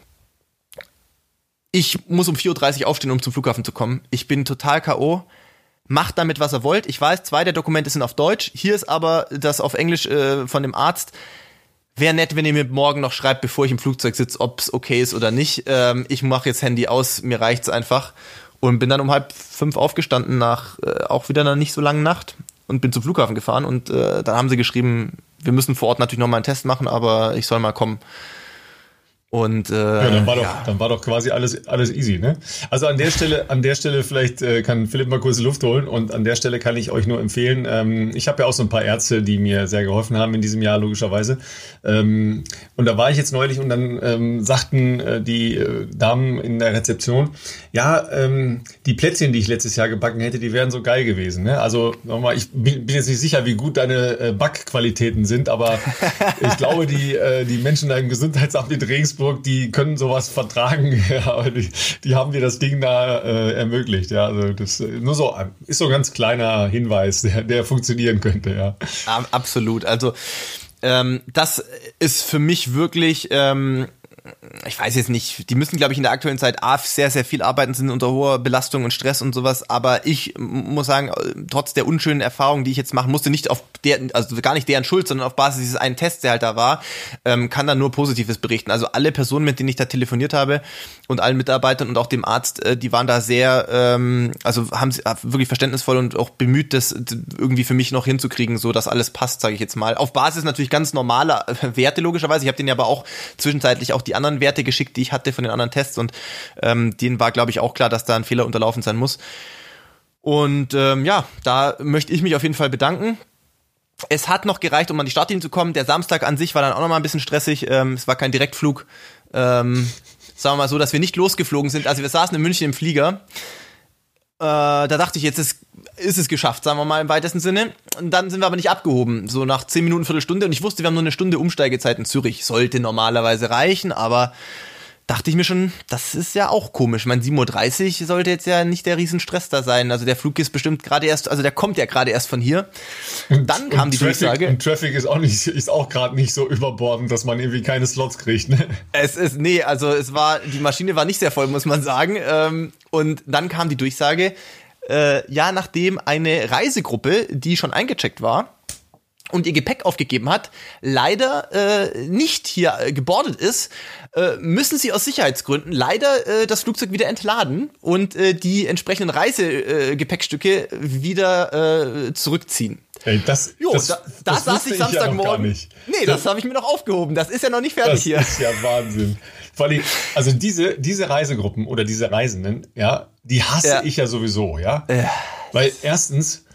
[SPEAKER 2] ich muss um 4.30 Uhr aufstehen, um zum Flughafen zu kommen. Ich bin total K.O. Macht damit, was ihr wollt. Ich weiß, zwei der Dokumente sind auf Deutsch. Hier ist aber das auf Englisch äh, von dem Arzt. Wäre nett, wenn ihr mir morgen noch schreibt, bevor ich im Flugzeug sitze, ob es okay ist oder nicht. Ähm, ich mache jetzt Handy aus, mir reicht's einfach. Und bin dann um halb fünf aufgestanden nach äh, auch wieder einer nicht so langen Nacht und bin zum Flughafen gefahren. Und äh, dann haben sie geschrieben, wir müssen vor Ort natürlich noch mal einen Test machen, aber ich soll mal kommen. Und äh,
[SPEAKER 1] ja, dann war doch, ja. dann war doch quasi alles alles easy, ne? Also an der Stelle, an der Stelle vielleicht äh, kann Philipp mal kurz Luft holen und an der Stelle kann ich euch nur empfehlen. Ähm, ich habe ja auch so ein paar Ärzte, die mir sehr geholfen haben in diesem Jahr logischerweise. Ähm, und da war ich jetzt neulich und dann ähm, sagten äh, die äh, Damen in der Rezeption, ja, ähm, die Plätzchen, die ich letztes Jahr gebacken hätte, die wären so geil gewesen. Ne? Also nochmal, ich bin, bin jetzt nicht sicher, wie gut deine äh, Backqualitäten sind, aber [laughs] ich glaube, die äh, die Menschen da im Gesundheitsamt in Regensburg Augsburg, die können sowas vertragen, [laughs] ja, die, die haben dir das Ding da äh, ermöglicht, ja. Also das äh, nur so ist so ein ganz kleiner Hinweis, der, der funktionieren könnte, ja.
[SPEAKER 2] Absolut. Also ähm, das ist für mich wirklich ähm, ich weiß jetzt nicht, die müssen, glaube ich, in der aktuellen Zeit A, sehr, sehr viel arbeiten, sind unter hoher Belastung und Stress und sowas, aber ich muss sagen, trotz der unschönen Erfahrungen, die ich jetzt machen musste, nicht auf der, also gar nicht deren Schuld, sondern auf Basis dieses einen Tests, der halt da war, ähm, kann da nur Positives berichten. Also alle Personen, mit denen ich da telefoniert habe und allen Mitarbeitern und auch dem Arzt, äh, die waren da sehr, ähm, also haben sie wirklich verständnisvoll und auch bemüht, das irgendwie für mich noch hinzukriegen, so dass alles passt, sage ich jetzt mal. Auf Basis natürlich ganz normaler [laughs] Werte logischerweise. Ich habe denen aber auch zwischenzeitlich auch die anderen Werte geschickt, die ich hatte von den anderen Tests und ähm, denen war, glaube ich, auch klar, dass da ein Fehler unterlaufen sein muss. Und ähm, ja, da möchte ich mich auf jeden Fall bedanken. Es hat noch gereicht, um an die Startlinie zu kommen. Der Samstag an sich war dann auch noch mal ein bisschen stressig. Ähm, es war kein Direktflug. Ähm, sagen wir mal so, dass wir nicht losgeflogen sind. Also wir saßen in München im Flieger. Äh, da dachte ich, jetzt ist, ist es geschafft, sagen wir mal im weitesten Sinne. Und dann sind wir aber nicht abgehoben. So nach 10 Minuten, Viertelstunde. Und ich wusste, wir haben nur eine Stunde Umsteigezeit in Zürich. Sollte normalerweise reichen, aber dachte ich mir schon, das ist ja auch komisch. Mein 7.30 Uhr sollte jetzt ja nicht der Riesenstress da sein. Also der Flug ist bestimmt gerade erst, also der kommt ja gerade erst von hier. Und dann kam und die
[SPEAKER 1] Traffic,
[SPEAKER 2] Durchsage.
[SPEAKER 1] Und Traffic ist auch nicht, ist auch gerade nicht so überbordend, dass man irgendwie keine Slots kriegt. Ne?
[SPEAKER 2] Es ist, nee, also es war, die Maschine war nicht sehr voll, muss man sagen. Ähm, und dann kam die Durchsage, äh, ja, nachdem eine Reisegruppe, die schon eingecheckt war, und ihr Gepäck aufgegeben hat, leider äh, nicht hier äh, gebordet ist, äh, müssen sie aus Sicherheitsgründen leider äh, das Flugzeug wieder entladen und äh, die entsprechenden Reisegepäckstücke äh, wieder äh, zurückziehen.
[SPEAKER 1] Ey, das,
[SPEAKER 2] jo,
[SPEAKER 1] das,
[SPEAKER 2] da, da
[SPEAKER 1] das
[SPEAKER 2] saß ich Samstagmorgen.
[SPEAKER 1] Ja
[SPEAKER 2] nee, das, das habe ich mir noch aufgehoben. Das ist ja noch nicht fertig
[SPEAKER 1] das
[SPEAKER 2] hier.
[SPEAKER 1] Das ist ja Wahnsinn. Vor allem, also diese, diese Reisegruppen oder diese Reisenden, ja, die hasse ja. ich ja sowieso, ja. Äh. Weil erstens,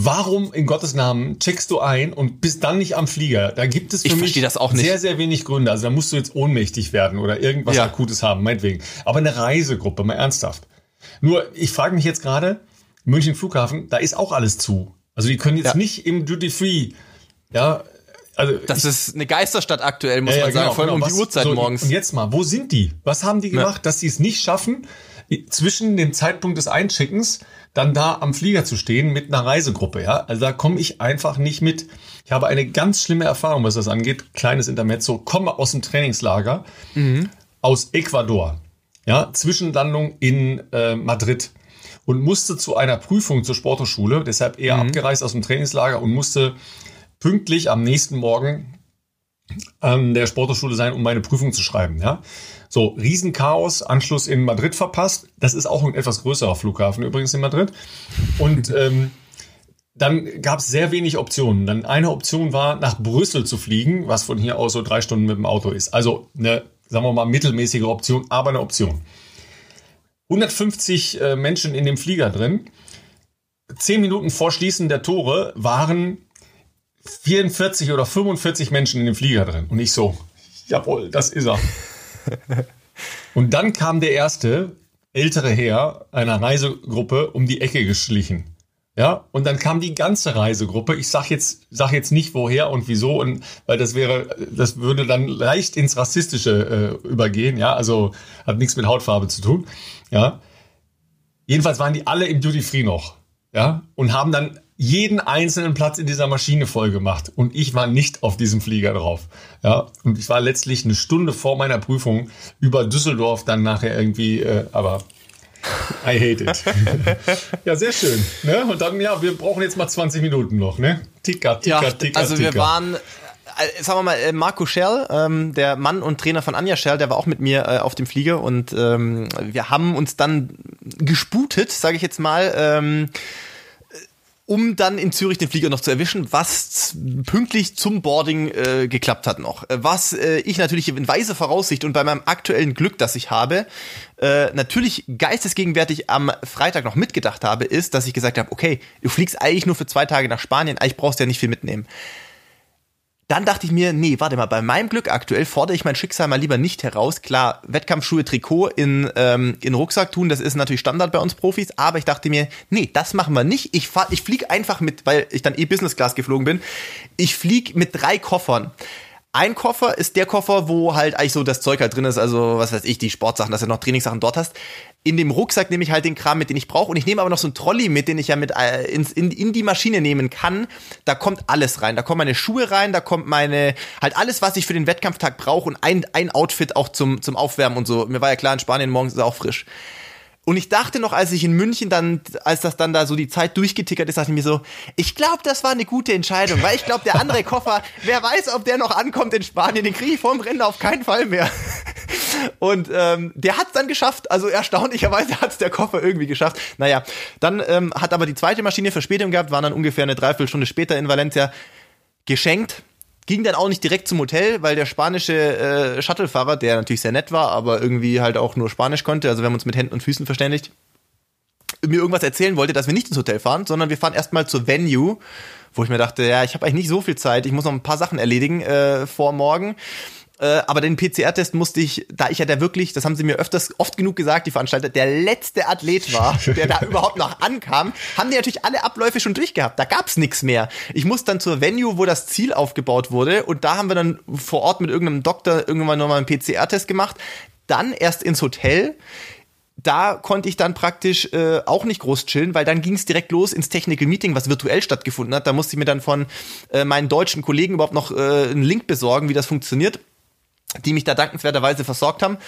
[SPEAKER 1] Warum in Gottes Namen checkst du ein und bist dann nicht am Flieger? Da gibt es für
[SPEAKER 2] ich
[SPEAKER 1] mich
[SPEAKER 2] das auch nicht.
[SPEAKER 1] sehr, sehr wenig Gründe. Also da musst du jetzt ohnmächtig werden oder irgendwas ja. Akutes haben, meinetwegen. Aber eine Reisegruppe, mal ernsthaft. Nur, ich frage mich jetzt gerade, München Flughafen, da ist auch alles zu. Also die können jetzt ja. nicht im Duty Free, ja,
[SPEAKER 2] also das ich, ist eine Geisterstadt aktuell, muss ja, man sagen, genau, vor allem genau. um die Uhrzeit so, morgens.
[SPEAKER 1] Und jetzt mal, wo sind die? Was haben die gemacht, dass sie es nicht schaffen, zwischen dem Zeitpunkt des Einschickens dann da am Flieger zu stehen mit einer Reisegruppe, ja. Also da komme ich einfach nicht mit. Ich habe eine ganz schlimme Erfahrung, was das angeht. Kleines Intermezzo. Komme aus dem Trainingslager mhm. aus Ecuador, ja. Zwischenlandung in äh, Madrid und musste zu einer Prüfung zur Sporthochschule, deshalb eher mhm. abgereist aus dem Trainingslager und musste pünktlich am nächsten Morgen an der Sporthochschule sein, um meine Prüfung zu schreiben, ja. So, Riesenchaos, Anschluss in Madrid verpasst. Das ist auch ein etwas größerer Flughafen übrigens in Madrid. Und [laughs] ähm, dann gab es sehr wenig Optionen. Dann eine Option war, nach Brüssel zu fliegen, was von hier aus so drei Stunden mit dem Auto ist. Also eine, sagen wir mal, mittelmäßige Option, aber eine Option. 150 äh, Menschen in dem Flieger drin. Zehn Minuten vor Schließen der Tore waren 44 oder 45 Menschen in dem Flieger drin. Und ich so, jawohl, das ist er. [laughs] Und dann kam der erste ältere Herr einer Reisegruppe um die Ecke geschlichen. Ja, und dann kam die ganze Reisegruppe. Ich sag jetzt, sag jetzt nicht woher und wieso und weil das wäre, das würde dann leicht ins Rassistische äh, übergehen. Ja, also hat nichts mit Hautfarbe zu tun. Ja, jedenfalls waren die alle im Duty Free noch. Ja, und haben dann jeden einzelnen Platz in dieser Maschine voll gemacht und ich war nicht auf diesem Flieger drauf. Ja, und ich war letztlich eine Stunde vor meiner Prüfung über Düsseldorf dann nachher irgendwie, äh, aber I hate it. [laughs] ja, sehr schön. Ne? Und dann, ja, wir brauchen jetzt mal 20 Minuten noch, ne?
[SPEAKER 2] Tika, tika, ja, tika, Also wir waren äh, sagen wir mal, äh, Marco Schell, ähm, der Mann und Trainer von Anja Schell, der war auch mit mir äh, auf dem Flieger und ähm, wir haben uns dann gesputet, sage ich jetzt mal. Ähm, um dann in Zürich den Flieger noch zu erwischen, was pünktlich zum Boarding äh, geklappt hat noch. Äh, was äh, ich natürlich in weiser Voraussicht und bei meinem aktuellen Glück, das ich habe, äh, natürlich geistesgegenwärtig am Freitag noch mitgedacht habe, ist, dass ich gesagt habe, okay, du fliegst eigentlich nur für zwei Tage nach Spanien, eigentlich brauchst du ja nicht viel mitnehmen. Dann dachte ich mir, nee, warte mal, bei meinem Glück aktuell fordere ich mein Schicksal mal lieber nicht heraus. Klar, Wettkampfschuhe, Trikot in, ähm, in Rucksack tun, das ist natürlich Standard bei uns Profis, aber ich dachte mir, nee, das machen wir nicht. Ich, ich fliege einfach mit, weil ich dann eh Business Class geflogen bin, ich fliege mit drei Koffern Ein Koffer ist der Koffer, wo halt eigentlich so das Zeug halt drin ist, also was weiß ich, die Sportsachen, dass du noch Trainingssachen dort hast. In dem Rucksack nehme ich halt den Kram mit, den ich brauche. Und ich nehme aber noch so einen Trolley mit, den ich ja mit äh, ins, in, in die Maschine nehmen kann. Da kommt alles rein. Da kommen meine Schuhe rein, da kommt meine, halt alles, was ich für den Wettkampftag brauche und ein, ein Outfit auch zum, zum Aufwärmen und so. Mir war ja klar, in Spanien morgens ist es auch frisch. Und ich dachte noch, als ich in München dann, als das dann da so die Zeit durchgetickert ist, dachte ich mir so, ich glaube, das war eine gute Entscheidung, weil ich glaube, der andere Koffer, wer weiß, ob der noch ankommt in Spanien, den kriege ich vorm Rennen auf keinen Fall mehr. Und ähm, der hat es dann geschafft, also erstaunlicherweise hat es der Koffer irgendwie geschafft. Naja, dann ähm, hat aber die zweite Maschine Verspätung gehabt, waren dann ungefähr eine Dreiviertelstunde später in Valencia geschenkt Ging dann auch nicht direkt zum Hotel, weil der spanische äh, Shuttlefahrer, der natürlich sehr nett war, aber irgendwie halt auch nur Spanisch konnte, also wir haben uns mit Händen und Füßen verständigt, mir irgendwas erzählen wollte, dass wir nicht ins Hotel fahren, sondern wir fahren erstmal zur Venue, wo ich mir dachte, ja, ich habe eigentlich nicht so viel Zeit, ich muss noch ein paar Sachen erledigen äh, vor morgen. Äh, aber den PCR-Test musste ich, da ich ja der wirklich, das haben sie mir öfters, oft genug gesagt, die Veranstalter, der letzte Athlet war, [laughs] der da überhaupt noch ankam, haben die natürlich alle Abläufe schon durchgehabt. Da gab's nichts mehr. Ich muss dann zur Venue, wo das Ziel aufgebaut wurde, und da haben wir dann vor Ort mit irgendeinem Doktor irgendwann nochmal einen PCR-Test gemacht. Dann erst ins Hotel da konnte ich dann praktisch äh, auch nicht groß chillen, weil dann ging es direkt los ins Technical Meeting, was virtuell stattgefunden hat. Da musste ich mir dann von äh, meinen deutschen Kollegen überhaupt noch äh, einen Link besorgen, wie das funktioniert die mich da dankenswerterweise versorgt haben.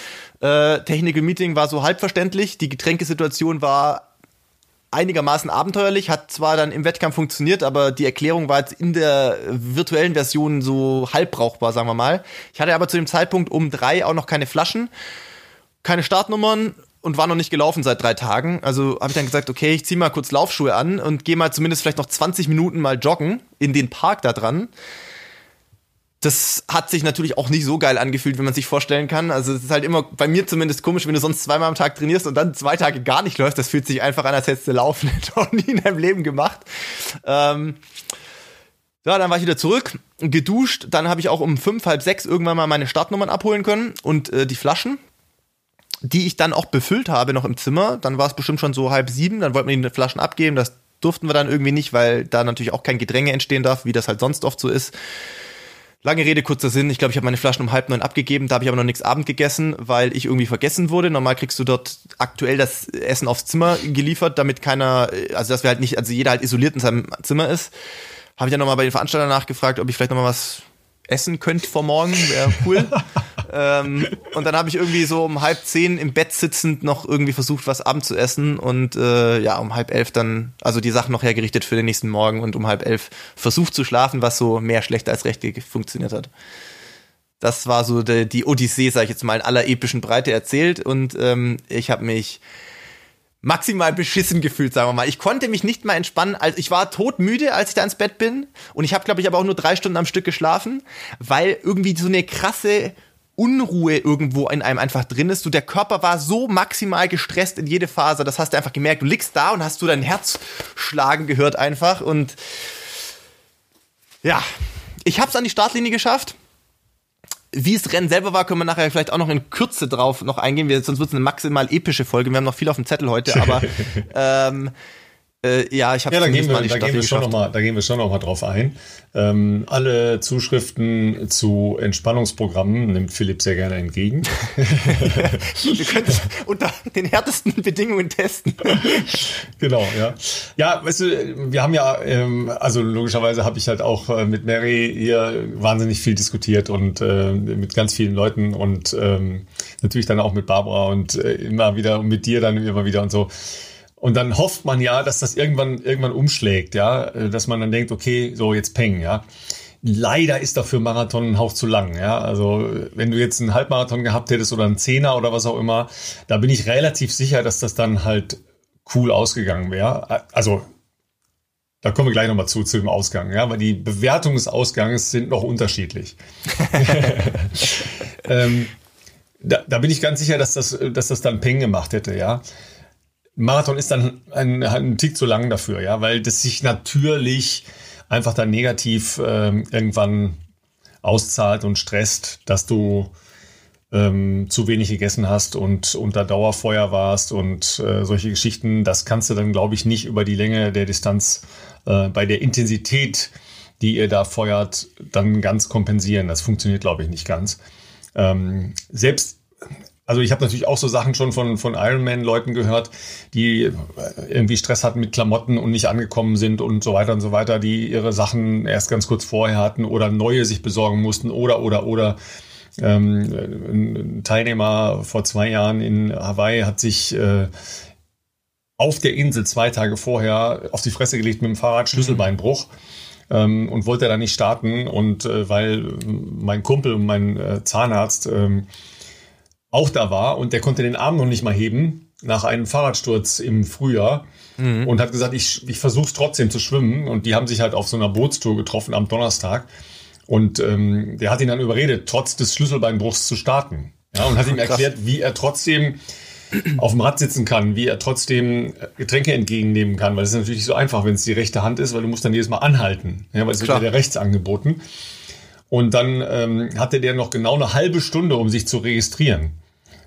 [SPEAKER 2] Äh, Technical Meeting war so halbverständlich. Die Getränkesituation war einigermaßen abenteuerlich, hat zwar dann im Wettkampf funktioniert, aber die Erklärung war jetzt in der virtuellen Version so halb brauchbar, sagen wir mal. Ich hatte aber zu dem Zeitpunkt um drei auch noch keine Flaschen, keine Startnummern und war noch nicht gelaufen seit drei Tagen. Also habe ich dann gesagt, okay, ich ziehe mal kurz Laufschuhe an und gehe mal zumindest vielleicht noch 20 Minuten mal joggen in den Park da dran das hat sich natürlich auch nicht so geil angefühlt, wie man sich vorstellen kann. Also es ist halt immer bei mir zumindest komisch, wenn du sonst zweimal am Tag trainierst und dann zwei Tage gar nicht läufst. Das fühlt sich einfach an, als hättest du laufen [laughs] noch nie in deinem Leben gemacht. Ähm, ja, dann war ich wieder zurück, geduscht. Dann habe ich auch um fünf, halb sechs irgendwann mal meine Startnummern abholen können und äh, die Flaschen, die ich dann auch befüllt habe noch im Zimmer. Dann war es bestimmt schon so halb sieben. Dann wollten wir die Flaschen abgeben. Das durften wir dann irgendwie nicht, weil da natürlich auch kein Gedränge entstehen darf, wie das halt sonst oft so ist. Lange Rede, kurzer Sinn. Ich glaube, ich habe meine Flaschen um halb neun abgegeben. Da habe ich aber noch nichts Abend gegessen, weil ich irgendwie vergessen wurde. Normal kriegst du dort aktuell das Essen aufs Zimmer geliefert, damit keiner, also dass wir halt nicht, also jeder halt isoliert in seinem Zimmer ist. Habe ich dann nochmal bei den Veranstaltern nachgefragt, ob ich vielleicht nochmal was essen könnt vor morgen, wäre cool. [laughs] ähm, und dann habe ich irgendwie so um halb zehn im Bett sitzend noch irgendwie versucht, was Abend zu essen und äh, ja, um halb elf dann, also die Sachen noch hergerichtet für den nächsten Morgen und um halb elf versucht zu schlafen, was so mehr schlecht als recht funktioniert hat. Das war so die, die Odyssee, sag ich jetzt mal, in aller epischen Breite erzählt und ähm, ich habe mich maximal beschissen gefühlt, sagen wir mal. Ich konnte mich nicht mal entspannen. Also ich war todmüde, als ich da ins Bett bin. Und ich habe, glaube ich, aber auch nur drei Stunden am Stück geschlafen, weil irgendwie so eine krasse Unruhe irgendwo in einem einfach drin ist. Du, der Körper war so maximal gestresst in jede Phase. Das hast du einfach gemerkt. Du liegst da und hast du dein Herz schlagen gehört einfach. Und ja, ich habe es an die Startlinie geschafft. Wie es Rennen selber war, können wir nachher vielleicht auch noch in Kürze drauf noch eingehen. Wir, sonst wird es eine maximal epische Folge. Wir haben noch viel auf dem Zettel heute, aber [laughs] ähm, äh, ja, ich habe
[SPEAKER 1] ja, da gehen wir, mal da gehen wir schon noch mal, da gehen wir schon noch mal drauf ein. Ähm, alle Zuschriften zu Entspannungsprogrammen nimmt Philipp sehr gerne entgegen. [laughs]
[SPEAKER 2] können es unter den härtesten Bedingungen testen. [laughs]
[SPEAKER 1] genau, ja. Ja, weißt du, wir haben ja, ähm, also logischerweise habe ich halt auch äh, mit Mary hier wahnsinnig viel diskutiert und äh, mit ganz vielen Leuten und ähm, natürlich dann auch mit Barbara und äh, immer wieder und mit dir dann immer wieder und so. Und dann hofft man ja, dass das irgendwann, irgendwann umschlägt, ja, äh, dass man dann denkt, okay, so jetzt peng, ja. Leider ist dafür Marathon ein Hauch zu lang, ja. Also, wenn du jetzt einen Halbmarathon gehabt hättest oder einen Zehner oder was auch immer, da bin ich relativ sicher, dass das dann halt cool ausgegangen wäre. Also, da kommen wir gleich nochmal zu, zu dem Ausgang, ja, weil die Bewertungen des Ausgangs sind noch unterschiedlich. [laughs] [laughs] ähm, da, da bin ich ganz sicher, dass das, dass das dann Peng gemacht hätte, ja. Marathon ist dann ein, ein Tick zu lang dafür, ja, weil das sich natürlich einfach dann negativ ähm, irgendwann auszahlt und stresst, dass du ähm, zu wenig gegessen hast und unter Dauerfeuer warst und äh, solche Geschichten. Das kannst du dann, glaube ich, nicht über die Länge der Distanz äh, bei der Intensität die ihr da feuert, dann ganz kompensieren. Das funktioniert, glaube ich, nicht ganz. Ähm, selbst also ich habe natürlich auch so Sachen schon von, von Ironman-Leuten gehört, die irgendwie Stress hatten mit Klamotten und nicht angekommen sind und so weiter und so weiter, die ihre Sachen erst ganz kurz vorher hatten oder neue sich besorgen mussten oder, oder, oder. Ähm, ein Teilnehmer vor zwei Jahren in Hawaii hat sich äh, auf der Insel zwei Tage vorher auf die Fresse gelegt mit dem Fahrrad, Schlüsselbeinbruch. Ähm, und wollte da nicht starten. Und äh, weil mein Kumpel und mein äh, Zahnarzt ähm, auch da war und der konnte den Arm noch nicht mal heben nach einem Fahrradsturz im Frühjahr mhm. und hat gesagt, ich, ich versuche es trotzdem zu schwimmen. Und die haben sich halt auf so einer Bootstour getroffen am Donnerstag. Und ähm, der hat ihn dann überredet, trotz des Schlüsselbeinbruchs zu starten. Ja, und hat ihm erklärt, wie er trotzdem auf dem Rad sitzen kann, wie er trotzdem Getränke entgegennehmen kann, weil es ist natürlich so einfach, wenn es die rechte Hand ist, weil du musst dann jedes Mal anhalten, ja, weil es wird ja der rechts angeboten. Und dann ähm, hatte der noch genau eine halbe Stunde, um sich zu registrieren.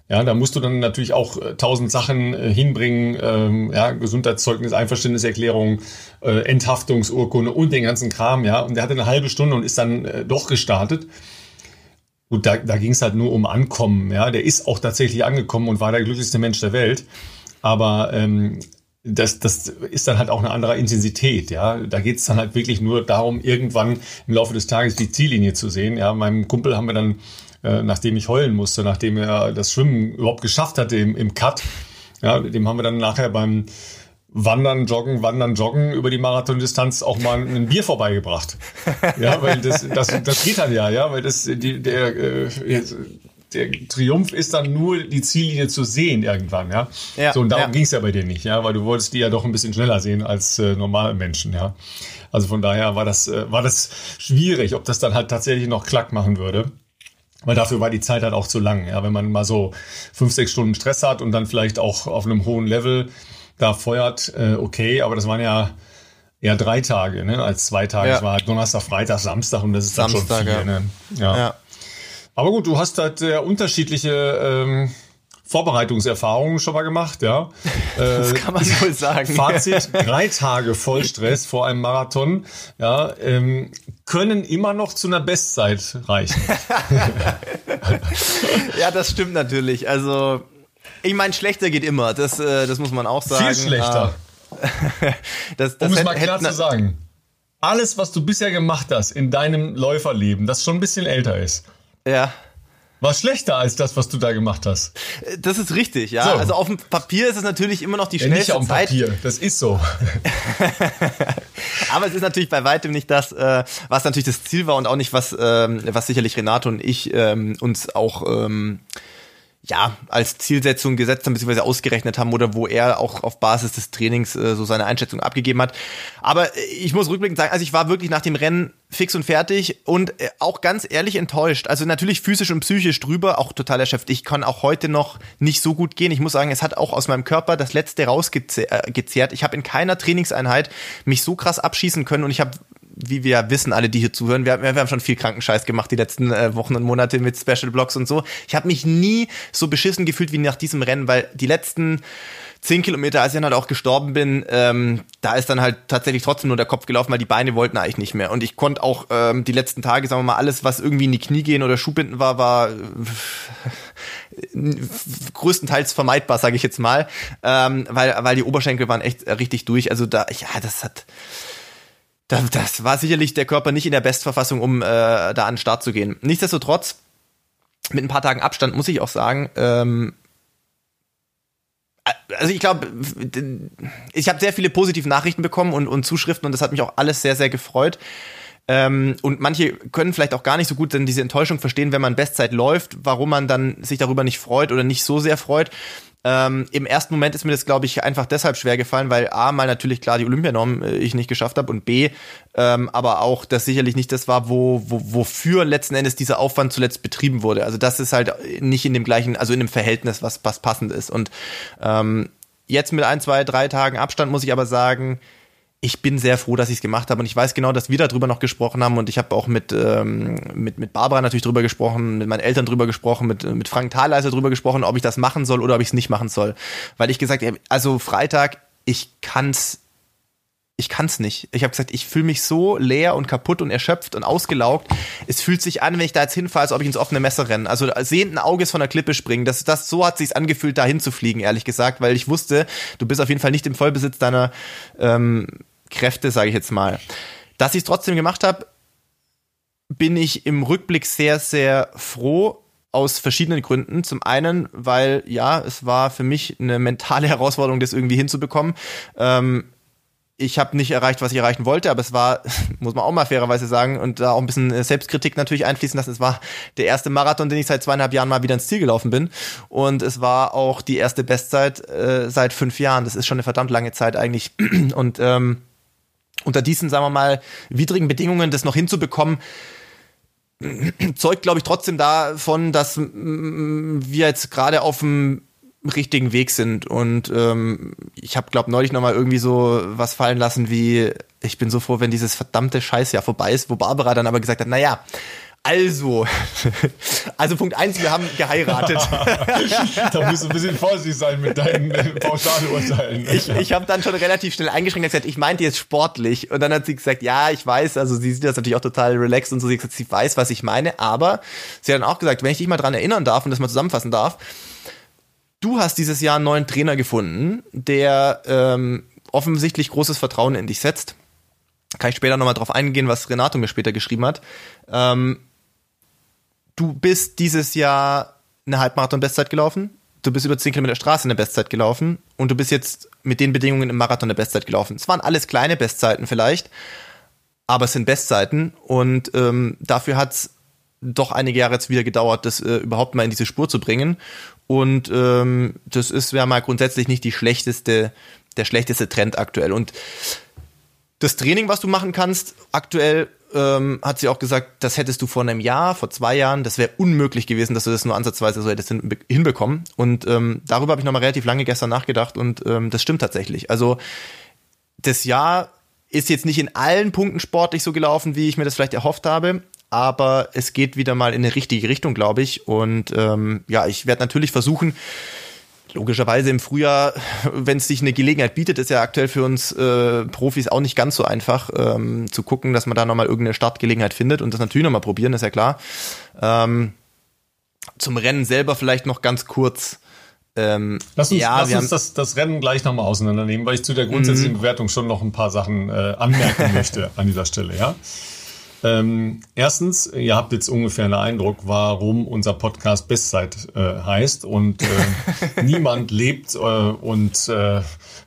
[SPEAKER 1] Ja, da musst du dann natürlich auch äh, tausend Sachen äh, hinbringen, ähm, ja, Gesundheitszeugnis, Einverständniserklärung, äh, Enthaftungsurkunde und den ganzen Kram, ja. Und der hatte eine halbe Stunde und ist dann äh, doch gestartet. Gut, da, da ging es halt nur um Ankommen, ja. Der ist auch tatsächlich angekommen und war der glücklichste Mensch der Welt. Aber ähm, das, das ist dann halt auch eine andere Intensität, ja. Da geht es dann halt wirklich nur darum, irgendwann im Laufe des Tages die Ziellinie zu sehen. Ja, meinem Kumpel haben wir dann äh, nachdem ich heulen musste, nachdem er das Schwimmen überhaupt geschafft hatte im, im Cut. Ja, dem haben wir dann nachher beim Wandern, Joggen, Wandern, Joggen über die Marathondistanz auch mal ein Bier vorbeigebracht. Ja, weil das, das, das geht dann ja, ja, weil das, die, der, äh, der Triumph ist dann nur die Ziellinie zu sehen irgendwann, ja. ja so, und darum ja. ging es ja bei dir nicht, ja, weil du wolltest die ja doch ein bisschen schneller sehen als äh, normale Menschen, ja. Also von daher war das, äh, war das schwierig, ob das dann halt tatsächlich noch Klack machen würde. Weil dafür war die Zeit halt auch zu lang. Ja, wenn man mal so fünf, sechs Stunden Stress hat und dann vielleicht auch auf einem hohen Level da feuert, äh, okay, aber das waren ja eher drei Tage, ne, als zwei Tage. Es war halt Donnerstag, Freitag, Samstag und das ist Samstag, dann schon viel. Ja. Ne? Ja. ja. Aber gut, du hast halt sehr unterschiedliche ähm, Vorbereitungserfahrungen schon mal gemacht, ja. [laughs]
[SPEAKER 2] das äh, kann man wohl [laughs] sagen.
[SPEAKER 1] Fazit, [laughs] drei Tage Vollstress vor einem Marathon, ja, ähm, können immer noch zu einer Bestzeit reichen.
[SPEAKER 2] ja, das stimmt natürlich. Also, ich meine, schlechter geht immer, das, äh, das muss man auch sagen.
[SPEAKER 1] Viel schlechter. das, das um es mal klar zu sagen. Alles, was du bisher gemacht hast in deinem Läuferleben, das schon ein bisschen älter ist.
[SPEAKER 2] Ja
[SPEAKER 1] war schlechter als das, was du da gemacht hast.
[SPEAKER 2] Das ist richtig, ja. So. Also auf dem Papier ist es natürlich immer noch die ja, schnellste
[SPEAKER 1] nicht auf dem
[SPEAKER 2] Zeit.
[SPEAKER 1] Papier, das ist so. [laughs]
[SPEAKER 2] Aber es ist natürlich bei weitem nicht das, äh, was natürlich das Ziel war und auch nicht was, ähm, was sicherlich Renato und ich ähm, uns auch ähm, ja, als Zielsetzung gesetzt haben, beziehungsweise ausgerechnet haben oder wo er auch auf Basis des Trainings äh, so seine Einschätzung abgegeben hat. Aber ich muss rückblickend sagen, also ich war wirklich nach dem Rennen fix und fertig und äh, auch ganz ehrlich enttäuscht. Also natürlich physisch und psychisch drüber, auch total erschöpft. Ich kann auch heute noch nicht so gut gehen. Ich muss sagen, es hat auch aus meinem Körper das Letzte rausgezehrt. Ich habe in keiner Trainingseinheit mich so krass abschießen können und ich habe wie wir wissen, alle, die hier zuhören, wir, wir haben schon viel Krankenscheiß gemacht die letzten äh, Wochen und Monate mit Special Blocks und so. Ich habe mich nie so beschissen gefühlt wie nach diesem Rennen, weil die letzten zehn Kilometer, als ich dann halt auch gestorben bin, ähm, da ist dann halt tatsächlich trotzdem nur der Kopf gelaufen, weil die Beine wollten eigentlich nicht mehr. Und ich konnte auch ähm, die letzten Tage, sagen wir mal, alles, was irgendwie in die Knie gehen oder Schuhbinden war, war äh, größtenteils vermeidbar, sage ich jetzt mal, ähm, weil, weil die Oberschenkel waren echt richtig durch. Also da, ja, das hat das war sicherlich der Körper nicht in der Bestverfassung, um äh, da an den Start zu gehen. Nichtsdestotrotz, mit ein paar Tagen Abstand muss ich auch sagen, ähm, also ich glaube, ich habe sehr viele positive Nachrichten bekommen und, und Zuschriften und das hat mich auch alles sehr, sehr gefreut. Ähm, und manche können vielleicht auch gar nicht so gut denn diese Enttäuschung verstehen, wenn man Bestzeit läuft, warum man dann sich darüber nicht freut oder nicht so sehr freut. Ähm, Im ersten Moment ist mir das, glaube ich, einfach deshalb schwer gefallen, weil A, mal natürlich klar die Olympianorm äh, ich nicht geschafft habe und B, ähm, aber auch das sicherlich nicht das war, wo, wo, wofür letzten Endes dieser Aufwand zuletzt betrieben wurde. Also das ist halt nicht in dem gleichen, also in dem Verhältnis, was, was passend ist. Und ähm, jetzt mit ein, zwei, drei Tagen Abstand muss ich aber sagen, ich bin sehr froh, dass ich es gemacht habe und ich weiß genau, dass wir darüber noch gesprochen haben und ich habe auch mit, ähm, mit, mit Barbara natürlich drüber gesprochen, mit meinen Eltern drüber gesprochen, mit, mit Frank Thaleiser drüber gesprochen, ob ich das machen soll oder ob ich es nicht machen soll. Weil ich gesagt habe, also Freitag, ich kann's ich kann's nicht. Ich habe gesagt, ich fühle mich so leer und kaputt und erschöpft und ausgelaugt. Es fühlt sich an, wenn ich da jetzt hinfahre, als ob ich ins offene Messer renne. Also sehenden Auges von der Klippe springen. Das, das so hat sich's angefühlt, da hinzufliegen, ehrlich gesagt, weil ich wusste, du bist auf jeden Fall nicht im Vollbesitz deiner ähm, Kräfte, sage ich jetzt mal. Dass ich es trotzdem gemacht habe, bin ich im Rückblick sehr, sehr froh, aus verschiedenen Gründen. Zum einen, weil ja, es war für mich eine mentale [laughs] Herausforderung, das irgendwie hinzubekommen. Ähm, ich habe nicht erreicht, was ich erreichen wollte, aber es war, [laughs] muss man auch mal fairerweise sagen, und da auch ein bisschen Selbstkritik natürlich einfließen lassen. Es war der erste Marathon, den ich seit zweieinhalb Jahren mal wieder ins Ziel gelaufen bin. Und es war auch die erste Bestzeit äh, seit fünf Jahren. Das ist schon eine verdammt lange Zeit eigentlich. [clears throat] Und ähm, unter diesen, sagen wir mal, widrigen Bedingungen das noch hinzubekommen, zeugt, glaube ich, trotzdem davon, dass wir jetzt gerade auf dem richtigen Weg sind. Und ähm, ich habe, glaube neulich nochmal irgendwie so was fallen lassen wie, ich bin so froh, wenn dieses verdammte Scheißjahr vorbei ist, wo Barbara dann aber gesagt hat, naja, also, [laughs] also Punkt eins, wir haben geheiratet. [laughs]
[SPEAKER 1] da musst du ein bisschen vorsichtig sein mit deinen äh, Pauschalurteilen.
[SPEAKER 2] Ich, ich habe dann schon relativ schnell eingeschränkt und gesagt, ich meinte jetzt sportlich. Und dann hat sie gesagt, ja, ich weiß, also sie sieht das natürlich auch total relaxed und so, sie, gesagt, sie weiß, was ich meine, aber sie hat dann auch gesagt, wenn ich dich mal dran erinnern darf und das mal zusammenfassen darf, du hast dieses Jahr einen neuen Trainer gefunden, der ähm, offensichtlich großes Vertrauen in dich setzt. Kann ich später nochmal drauf eingehen, was Renato mir später geschrieben hat. Ähm, du bist dieses Jahr eine Halbmarathon-Bestzeit gelaufen, du bist über 10 Kilometer Straße eine Bestzeit gelaufen und du bist jetzt mit den Bedingungen im Marathon eine Bestzeit gelaufen. Es waren alles kleine Bestzeiten vielleicht, aber es sind Bestzeiten und ähm, dafür hat's doch einige Jahre jetzt wieder gedauert, das äh, überhaupt mal in diese Spur zu bringen. Und ähm, das ist ja mal grundsätzlich nicht die schlechteste, der schlechteste Trend aktuell. Und das Training, was du machen kannst, aktuell ähm, hat sie auch gesagt, das hättest du vor einem Jahr, vor zwei Jahren, das wäre unmöglich gewesen, dass du das nur ansatzweise so hättest hinbekommen. Und ähm, darüber habe ich nochmal relativ lange gestern nachgedacht und ähm, das stimmt tatsächlich. Also das Jahr ist jetzt nicht in allen Punkten sportlich so gelaufen, wie ich mir das vielleicht erhofft habe, aber es geht wieder mal in eine richtige Richtung, glaube ich. Und ähm, ja, ich werde natürlich versuchen, logischerweise im Frühjahr, wenn es sich eine Gelegenheit bietet, ist ja aktuell für uns äh, Profis auch nicht ganz so einfach ähm, zu gucken, dass man da nochmal irgendeine Startgelegenheit findet und das natürlich nochmal probieren, ist ja klar. Ähm, zum Rennen selber vielleicht noch ganz kurz.
[SPEAKER 1] Ähm, lass uns, ja, lass uns das, das Rennen gleich nochmal auseinandernehmen, weil ich zu der grundsätzlichen mhm. Bewertung schon noch ein paar Sachen äh, anmerken [laughs] möchte an dieser Stelle, ja. Ähm, erstens, ihr habt jetzt ungefähr einen Eindruck, warum unser Podcast Bestzeit äh, heißt und äh, [laughs] niemand lebt äh, und äh,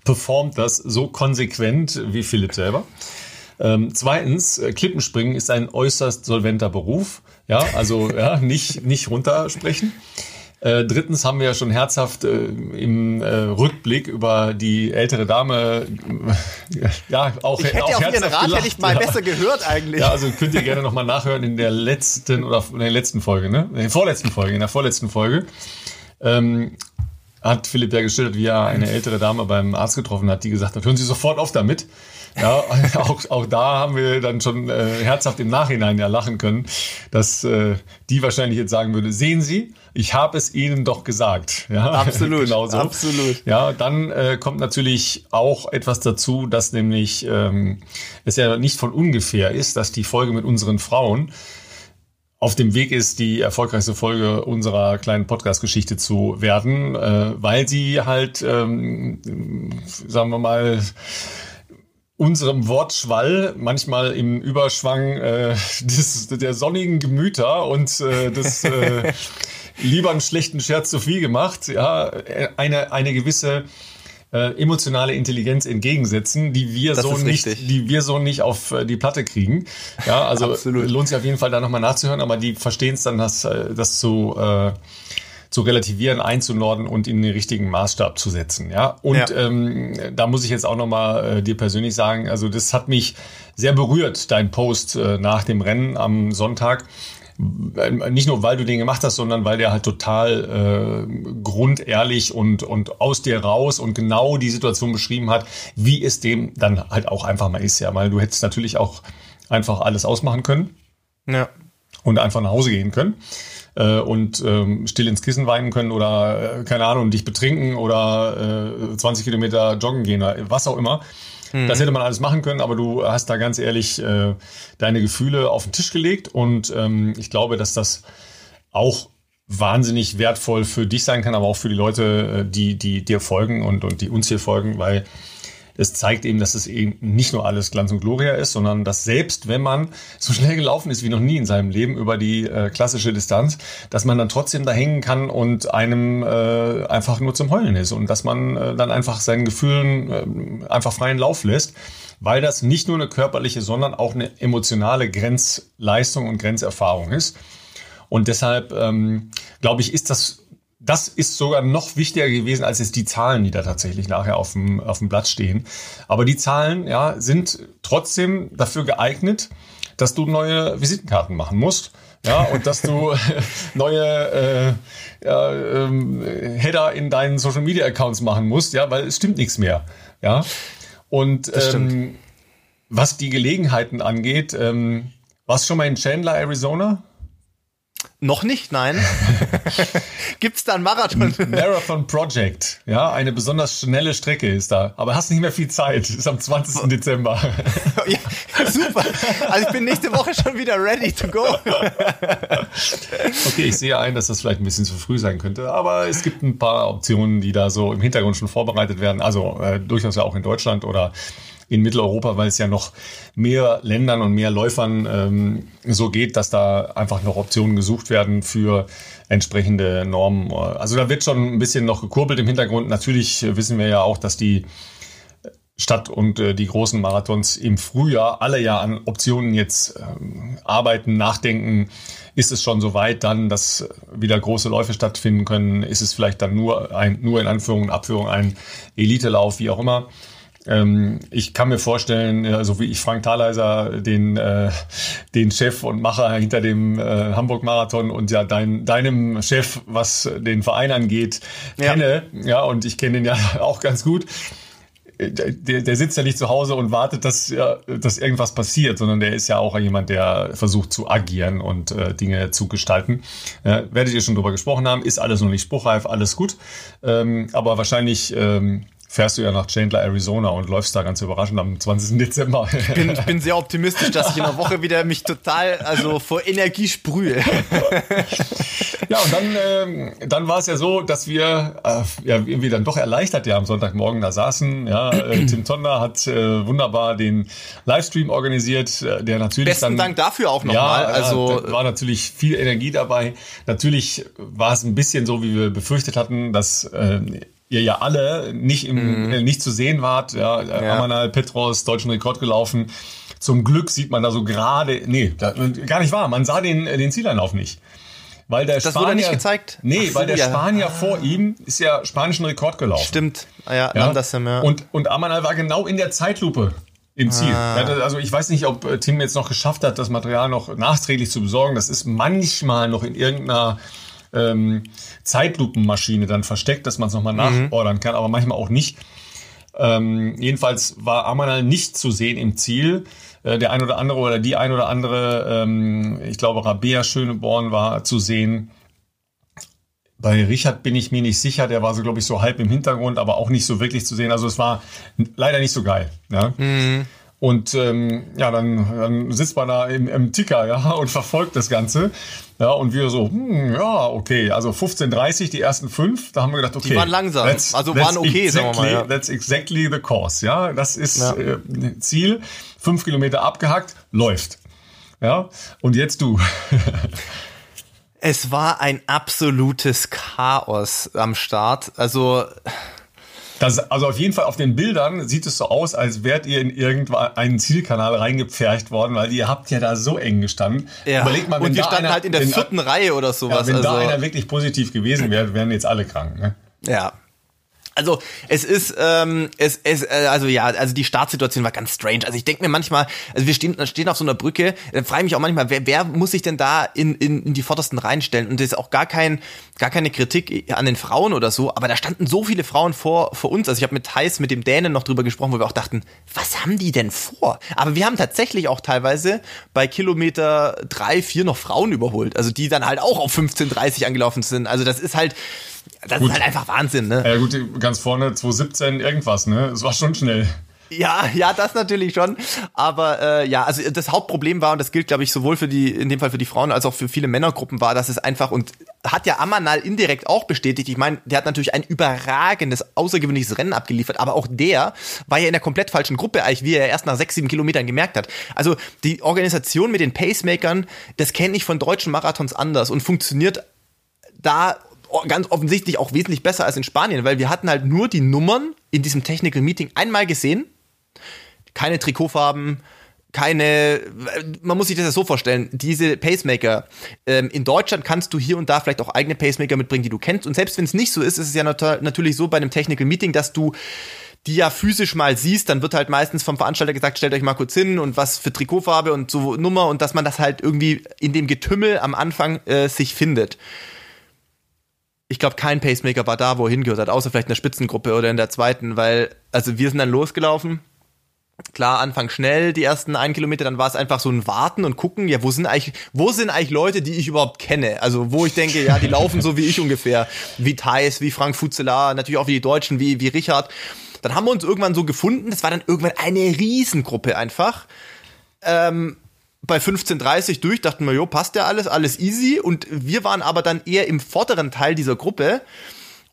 [SPEAKER 1] performt das so konsequent wie Philipp selber. Ähm, zweitens, äh, Klippenspringen ist ein äußerst solventer Beruf. Ja, also ja, nicht, nicht runtersprechen. Äh, drittens haben wir ja schon herzhaft äh, im äh, Rückblick über die ältere Dame,
[SPEAKER 2] äh, [laughs] ja, auch Ich hätte auch auf Ihren Rat gelacht, hätte ich mal ja. besser gehört eigentlich.
[SPEAKER 1] Ja, also könnt ihr gerne nochmal nachhören in der letzten oder in der letzten Folge, ne? In der vorletzten Folge, in der vorletzten Folge. Ähm, hat Philipp ja geschildert, wie er eine ältere Dame beim Arzt getroffen hat, die gesagt hat, hören Sie sofort auf damit. Ja, [laughs] auch, auch da haben wir dann schon äh, herzhaft im Nachhinein ja lachen können, dass äh, die wahrscheinlich jetzt sagen würde, sehen Sie, ich habe es Ihnen doch gesagt. Ja, [laughs]
[SPEAKER 2] absolut, genau so. absolut.
[SPEAKER 1] Ja, dann äh, kommt natürlich auch etwas dazu, dass nämlich ähm, es ja nicht von ungefähr ist, dass die Folge mit unseren Frauen auf dem Weg ist, die erfolgreichste Folge unserer kleinen Podcast-Geschichte zu werden, äh, weil sie halt, ähm, sagen wir mal, unserem Wortschwall, manchmal im Überschwang äh, des, der sonnigen Gemüter und äh, des äh, [laughs] lieber einen schlechten Scherz zu viel gemacht, ja, eine, eine gewisse äh, emotionale Intelligenz entgegensetzen, die wir das so nicht, richtig. die wir so nicht auf äh, die Platte kriegen. Ja, also Absolut. lohnt sich auf jeden Fall da nochmal nachzuhören, aber die verstehen es dann, das, äh, das zu äh, zu relativieren, einzunorden und in den richtigen Maßstab zu setzen. Ja, und ja. Ähm, da muss ich jetzt auch nochmal äh, dir persönlich sagen, also das hat mich sehr berührt, dein Post äh, nach dem Rennen am Sonntag. Nicht nur, weil du den gemacht hast, sondern weil der halt total äh, grundehrlich und, und aus dir raus und genau die Situation beschrieben hat, wie es dem dann halt auch einfach mal ist. Ja, weil du hättest natürlich auch einfach alles ausmachen können. Ja. Und einfach nach Hause gehen können äh, und ähm, still ins Kissen weinen können oder, äh, keine Ahnung, dich betrinken oder äh, 20 Kilometer joggen gehen oder was auch immer. Mhm. Das hätte man alles machen können, aber du hast da ganz ehrlich äh, deine Gefühle auf den Tisch gelegt und ähm, ich glaube, dass das auch wahnsinnig wertvoll für dich sein kann, aber auch für die Leute, äh, die, die dir folgen und, und die uns hier folgen, weil es zeigt eben, dass es eben nicht nur alles Glanz und Gloria ist, sondern dass selbst wenn man so schnell gelaufen ist wie noch nie in seinem Leben über die äh, klassische Distanz, dass man dann trotzdem da hängen kann und einem äh, einfach nur zum Heulen ist und dass man äh, dann einfach seinen Gefühlen äh, einfach freien Lauf lässt, weil das nicht nur eine körperliche, sondern auch eine emotionale Grenzleistung und Grenzerfahrung ist. Und deshalb ähm, glaube ich, ist das das ist sogar noch wichtiger gewesen als jetzt die Zahlen, die da tatsächlich nachher auf dem, auf dem Blatt stehen. Aber die Zahlen ja, sind trotzdem dafür geeignet, dass du neue Visitenkarten machen musst. Ja, und dass du [laughs] neue äh, ja, ähm, Header in deinen Social Media Accounts machen musst, ja, weil es stimmt nichts mehr. Ja. Und ähm, was die Gelegenheiten angeht, ähm, warst du schon mal in Chandler, Arizona?
[SPEAKER 2] Noch nicht, nein. [laughs] Gibt's da einen Marathon?
[SPEAKER 1] Marathon Project. Ja, eine besonders schnelle Strecke ist da. Aber hast nicht mehr viel Zeit. Ist am 20. Dezember. [laughs]
[SPEAKER 2] ja, super. Also ich bin nächste Woche schon wieder ready to go.
[SPEAKER 1] okay, ich sehe ein, dass das vielleicht ein bisschen zu früh sein könnte. Aber es gibt ein paar Optionen, die da so im Hintergrund schon vorbereitet werden. Also äh, durchaus ja auch in Deutschland oder in Mitteleuropa, weil es ja noch mehr Ländern und mehr Läufern ähm, so geht, dass da einfach noch Optionen gesucht werden für entsprechende Normen. Also da wird schon ein bisschen noch gekurbelt im Hintergrund. Natürlich wissen wir ja auch, dass die Stadt und äh, die großen Marathons im Frühjahr alle ja an Optionen jetzt ähm, arbeiten, nachdenken. Ist es schon so weit dann, dass wieder große Läufe stattfinden können? Ist es vielleicht dann nur ein, nur in Anführung und Abführung ein Elitelauf, wie auch immer? Ähm, ich kann mir vorstellen, ja, so wie ich Frank Thaleiser, den, äh, den Chef und Macher hinter dem äh, Hamburg-Marathon und ja dein, deinem Chef, was den Verein angeht, ja. kenne. Ja, und ich kenne den ja [laughs] auch ganz gut. Der, der sitzt ja nicht zu Hause und wartet, dass, ja, dass irgendwas passiert, sondern der ist ja auch jemand, der versucht zu agieren und äh, Dinge zu gestalten. Äh, werdet ihr schon drüber gesprochen haben, ist alles noch nicht spruchreif, alles gut. Ähm, aber wahrscheinlich ähm, fährst du ja nach Chandler, Arizona und läufst da ganz überraschend am 20. Dezember.
[SPEAKER 2] Ich bin, ich bin sehr optimistisch, dass ich in der [laughs] Woche wieder mich total, also vor Energie sprühe. [laughs]
[SPEAKER 1] Ja, und dann, ähm, dann war es ja so, dass wir äh, ja irgendwie dann doch erleichtert ja am Sonntagmorgen da saßen. Ja, äh, [clears throat] Tim Tonder hat äh, wunderbar den Livestream organisiert, äh, der natürlich
[SPEAKER 2] Besten
[SPEAKER 1] dann,
[SPEAKER 2] Dank dafür auch nochmal.
[SPEAKER 1] Ja, also war natürlich viel Energie dabei. Natürlich war es ein bisschen so, wie wir befürchtet hatten, dass äh, ihr ja alle nicht im, mhm. nicht zu sehen wart. Ja, ja. Amanal Petros, deutschen Rekord gelaufen. Zum Glück sieht man da so gerade, nee, da, gar nicht wahr. Man sah den, den Zieleinlauf nicht. Weil der
[SPEAKER 2] das
[SPEAKER 1] Spanier,
[SPEAKER 2] wurde nicht gezeigt?
[SPEAKER 1] Nee, so, weil der ja. Spanier ah. vor ihm ist ja spanischen Rekord gelaufen.
[SPEAKER 2] Stimmt. Ah, ja, ja. Andersem, ja.
[SPEAKER 1] Und, und Amanal war genau in der Zeitlupe im Ziel. Ah. Also ich weiß nicht, ob äh, Tim jetzt noch geschafft hat, das Material noch nachträglich zu besorgen. Das ist manchmal noch in irgendeiner ähm, Zeitlupenmaschine dann versteckt, dass man es nochmal mhm. nachordern kann, aber manchmal auch nicht. Ähm, jedenfalls war Amanal nicht zu sehen im Ziel. Äh, der ein oder andere oder die ein oder andere, ähm, ich glaube Rabea Schöneborn war zu sehen. Bei Richard bin ich mir nicht sicher, der war so, glaube ich, so halb im Hintergrund, aber auch nicht so wirklich zu sehen. Also es war leider nicht so geil. Ja? Mhm. Und ähm, ja, dann, dann sitzt man da im, im Ticker ja, [laughs] und verfolgt das Ganze. Ja, und wir so, hm, ja, okay, also 15.30 die ersten fünf, da haben wir gedacht, okay. Die
[SPEAKER 2] waren langsam, also waren okay,
[SPEAKER 1] exactly, sagen wir mal. Ja. That's exactly the course, ja. Das ist ja. Äh, Ziel, fünf Kilometer abgehackt, läuft. Ja, und jetzt du. [laughs]
[SPEAKER 2] es war ein absolutes Chaos am Start. Also
[SPEAKER 1] das, also auf jeden Fall auf den Bildern sieht es so aus, als wärt ihr in irgendeinen Zielkanal reingepfercht worden, weil ihr habt ja da so eng gestanden.
[SPEAKER 2] Ja. Überlegt mal, wenn Und wir standen einer, halt in der vierten Reihe oder sowas.
[SPEAKER 1] Ja, wenn also. da einer wirklich positiv gewesen wäre, wären jetzt alle krank. Ne?
[SPEAKER 2] Ja, also es ist, ähm, es, es, äh, also ja, also die Startsituation war ganz strange. Also ich denke mir manchmal, also wir stehen, stehen auf so einer Brücke, dann frage ich mich auch manchmal, wer, wer muss sich denn da in, in, in die Vordersten reinstellen? Und das ist auch gar kein, gar keine Kritik an den Frauen oder so, aber da standen so viele Frauen vor, vor uns. Also ich habe mit Thais, mit dem Dänen noch drüber gesprochen, wo wir auch dachten, was haben die denn vor? Aber wir haben tatsächlich auch teilweise bei Kilometer drei, vier noch Frauen überholt. Also die dann halt auch auf 15,30 angelaufen sind. Also das ist halt, das gut. ist halt einfach Wahnsinn, ne?
[SPEAKER 1] Ja gut, ganz vorne 2017 irgendwas, ne? Es war schon schnell.
[SPEAKER 2] Ja, ja, das natürlich schon. Aber äh, ja, also das Hauptproblem war, und das gilt, glaube ich, sowohl für die, in dem Fall für die Frauen als auch für viele Männergruppen, war, dass es einfach, und hat ja Amanal indirekt auch bestätigt, ich meine, der hat natürlich ein überragendes, außergewöhnliches Rennen abgeliefert, aber auch der war ja in der komplett falschen Gruppe, eigentlich, wie er erst nach sechs, sieben Kilometern gemerkt hat. Also die Organisation mit den Pacemakern, das kenne ich von deutschen Marathons anders und funktioniert da ganz offensichtlich auch wesentlich besser als in Spanien, weil wir hatten halt nur die Nummern in diesem Technical Meeting einmal gesehen keine Trikotfarben, keine, man muss sich das ja so vorstellen, diese Pacemaker, ähm, in Deutschland kannst du hier und da vielleicht auch eigene Pacemaker mitbringen, die du kennst. Und selbst wenn es nicht so ist, ist es ja nat natürlich so bei einem Technical Meeting, dass du die ja physisch mal siehst, dann wird halt meistens vom Veranstalter gesagt, stellt euch mal kurz hin und was für Trikotfarbe und so Nummer und dass man das halt irgendwie in dem Getümmel am Anfang äh, sich findet. Ich glaube, kein Pacemaker war da, wo er hingehört hat, außer vielleicht in der Spitzengruppe oder in der zweiten, weil, also wir sind dann losgelaufen, Klar, Anfang schnell, die ersten ein Kilometer, dann war es einfach so ein Warten und gucken, ja, wo sind eigentlich, wo sind eigentlich Leute, die ich überhaupt kenne? Also, wo ich denke, ja, die laufen so wie ich ungefähr. Wie Thais, wie Frank Fuzelar, natürlich auch wie die Deutschen, wie, wie Richard. Dann haben wir uns irgendwann so gefunden, das war dann irgendwann eine Riesengruppe einfach. Ähm, bei 15.30 durch, dachten wir, jo, passt ja alles, alles easy. Und wir waren aber dann eher im vorderen Teil dieser Gruppe.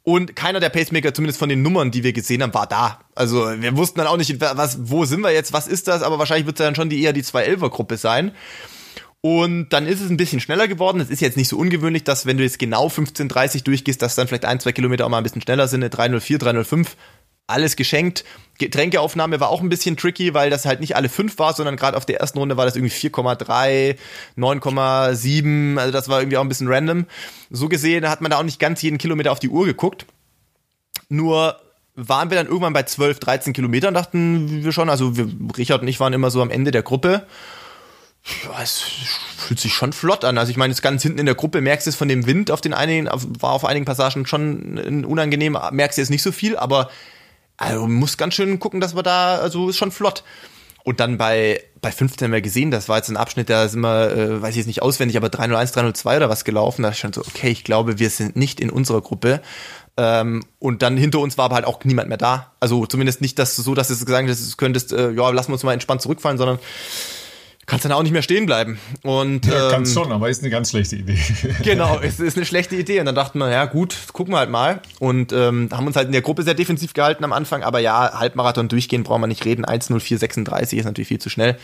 [SPEAKER 2] Und keiner der Pacemaker, zumindest von den Nummern, die wir gesehen haben, war da. Also wir wussten dann auch nicht, was, wo sind wir jetzt, was ist das, aber wahrscheinlich wird es dann schon die eher die 211er-Gruppe sein. Und dann ist es ein bisschen schneller geworden. Es ist jetzt nicht so ungewöhnlich, dass wenn du jetzt genau 15.30 durchgehst, dass dann vielleicht ein, zwei Kilometer auch mal ein bisschen schneller sind, eine 304, 305 alles geschenkt. Getränkeaufnahme war auch ein bisschen tricky, weil das halt nicht alle fünf war, sondern gerade auf der ersten Runde war das irgendwie 4,3, 9,7, also das war irgendwie auch ein bisschen random. So gesehen hat man da auch nicht ganz jeden Kilometer auf die Uhr geguckt. Nur waren wir dann irgendwann bei 12, 13 Kilometern, dachten wir schon. Also wir, Richard und ich waren immer so am Ende der Gruppe. Ja, es fühlt sich schon flott an. Also ich meine, jetzt ganz hinten in der Gruppe merkst du es von dem Wind auf den einigen, war auf einigen Passagen schon unangenehm, merkst du jetzt nicht so viel, aber also muss ganz schön gucken, dass wir da, also ist schon flott. Und dann bei, bei 15 haben wir gesehen, das war jetzt ein Abschnitt, da sind wir, äh, weiß ich jetzt nicht auswendig, aber 301, 302 oder was gelaufen. Da ist schon so, okay, ich glaube, wir sind nicht in unserer Gruppe. Ähm, und dann hinter uns war aber halt auch niemand mehr da. Also zumindest nicht dass so, dass du gesagt hast, du könntest, äh, ja, lassen wir uns mal entspannt zurückfallen, sondern kannst dann auch nicht mehr stehen bleiben. Und,
[SPEAKER 1] ja, ähm, kannst schon, aber ist eine ganz schlechte Idee. [laughs]
[SPEAKER 2] genau, es ist eine schlechte Idee. Und dann dachten wir, ja gut, gucken wir halt mal. Und ähm, haben uns halt in der Gruppe sehr defensiv gehalten am Anfang. Aber ja, Halbmarathon durchgehen brauchen wir nicht reden. 1.04.36 ist natürlich viel zu schnell.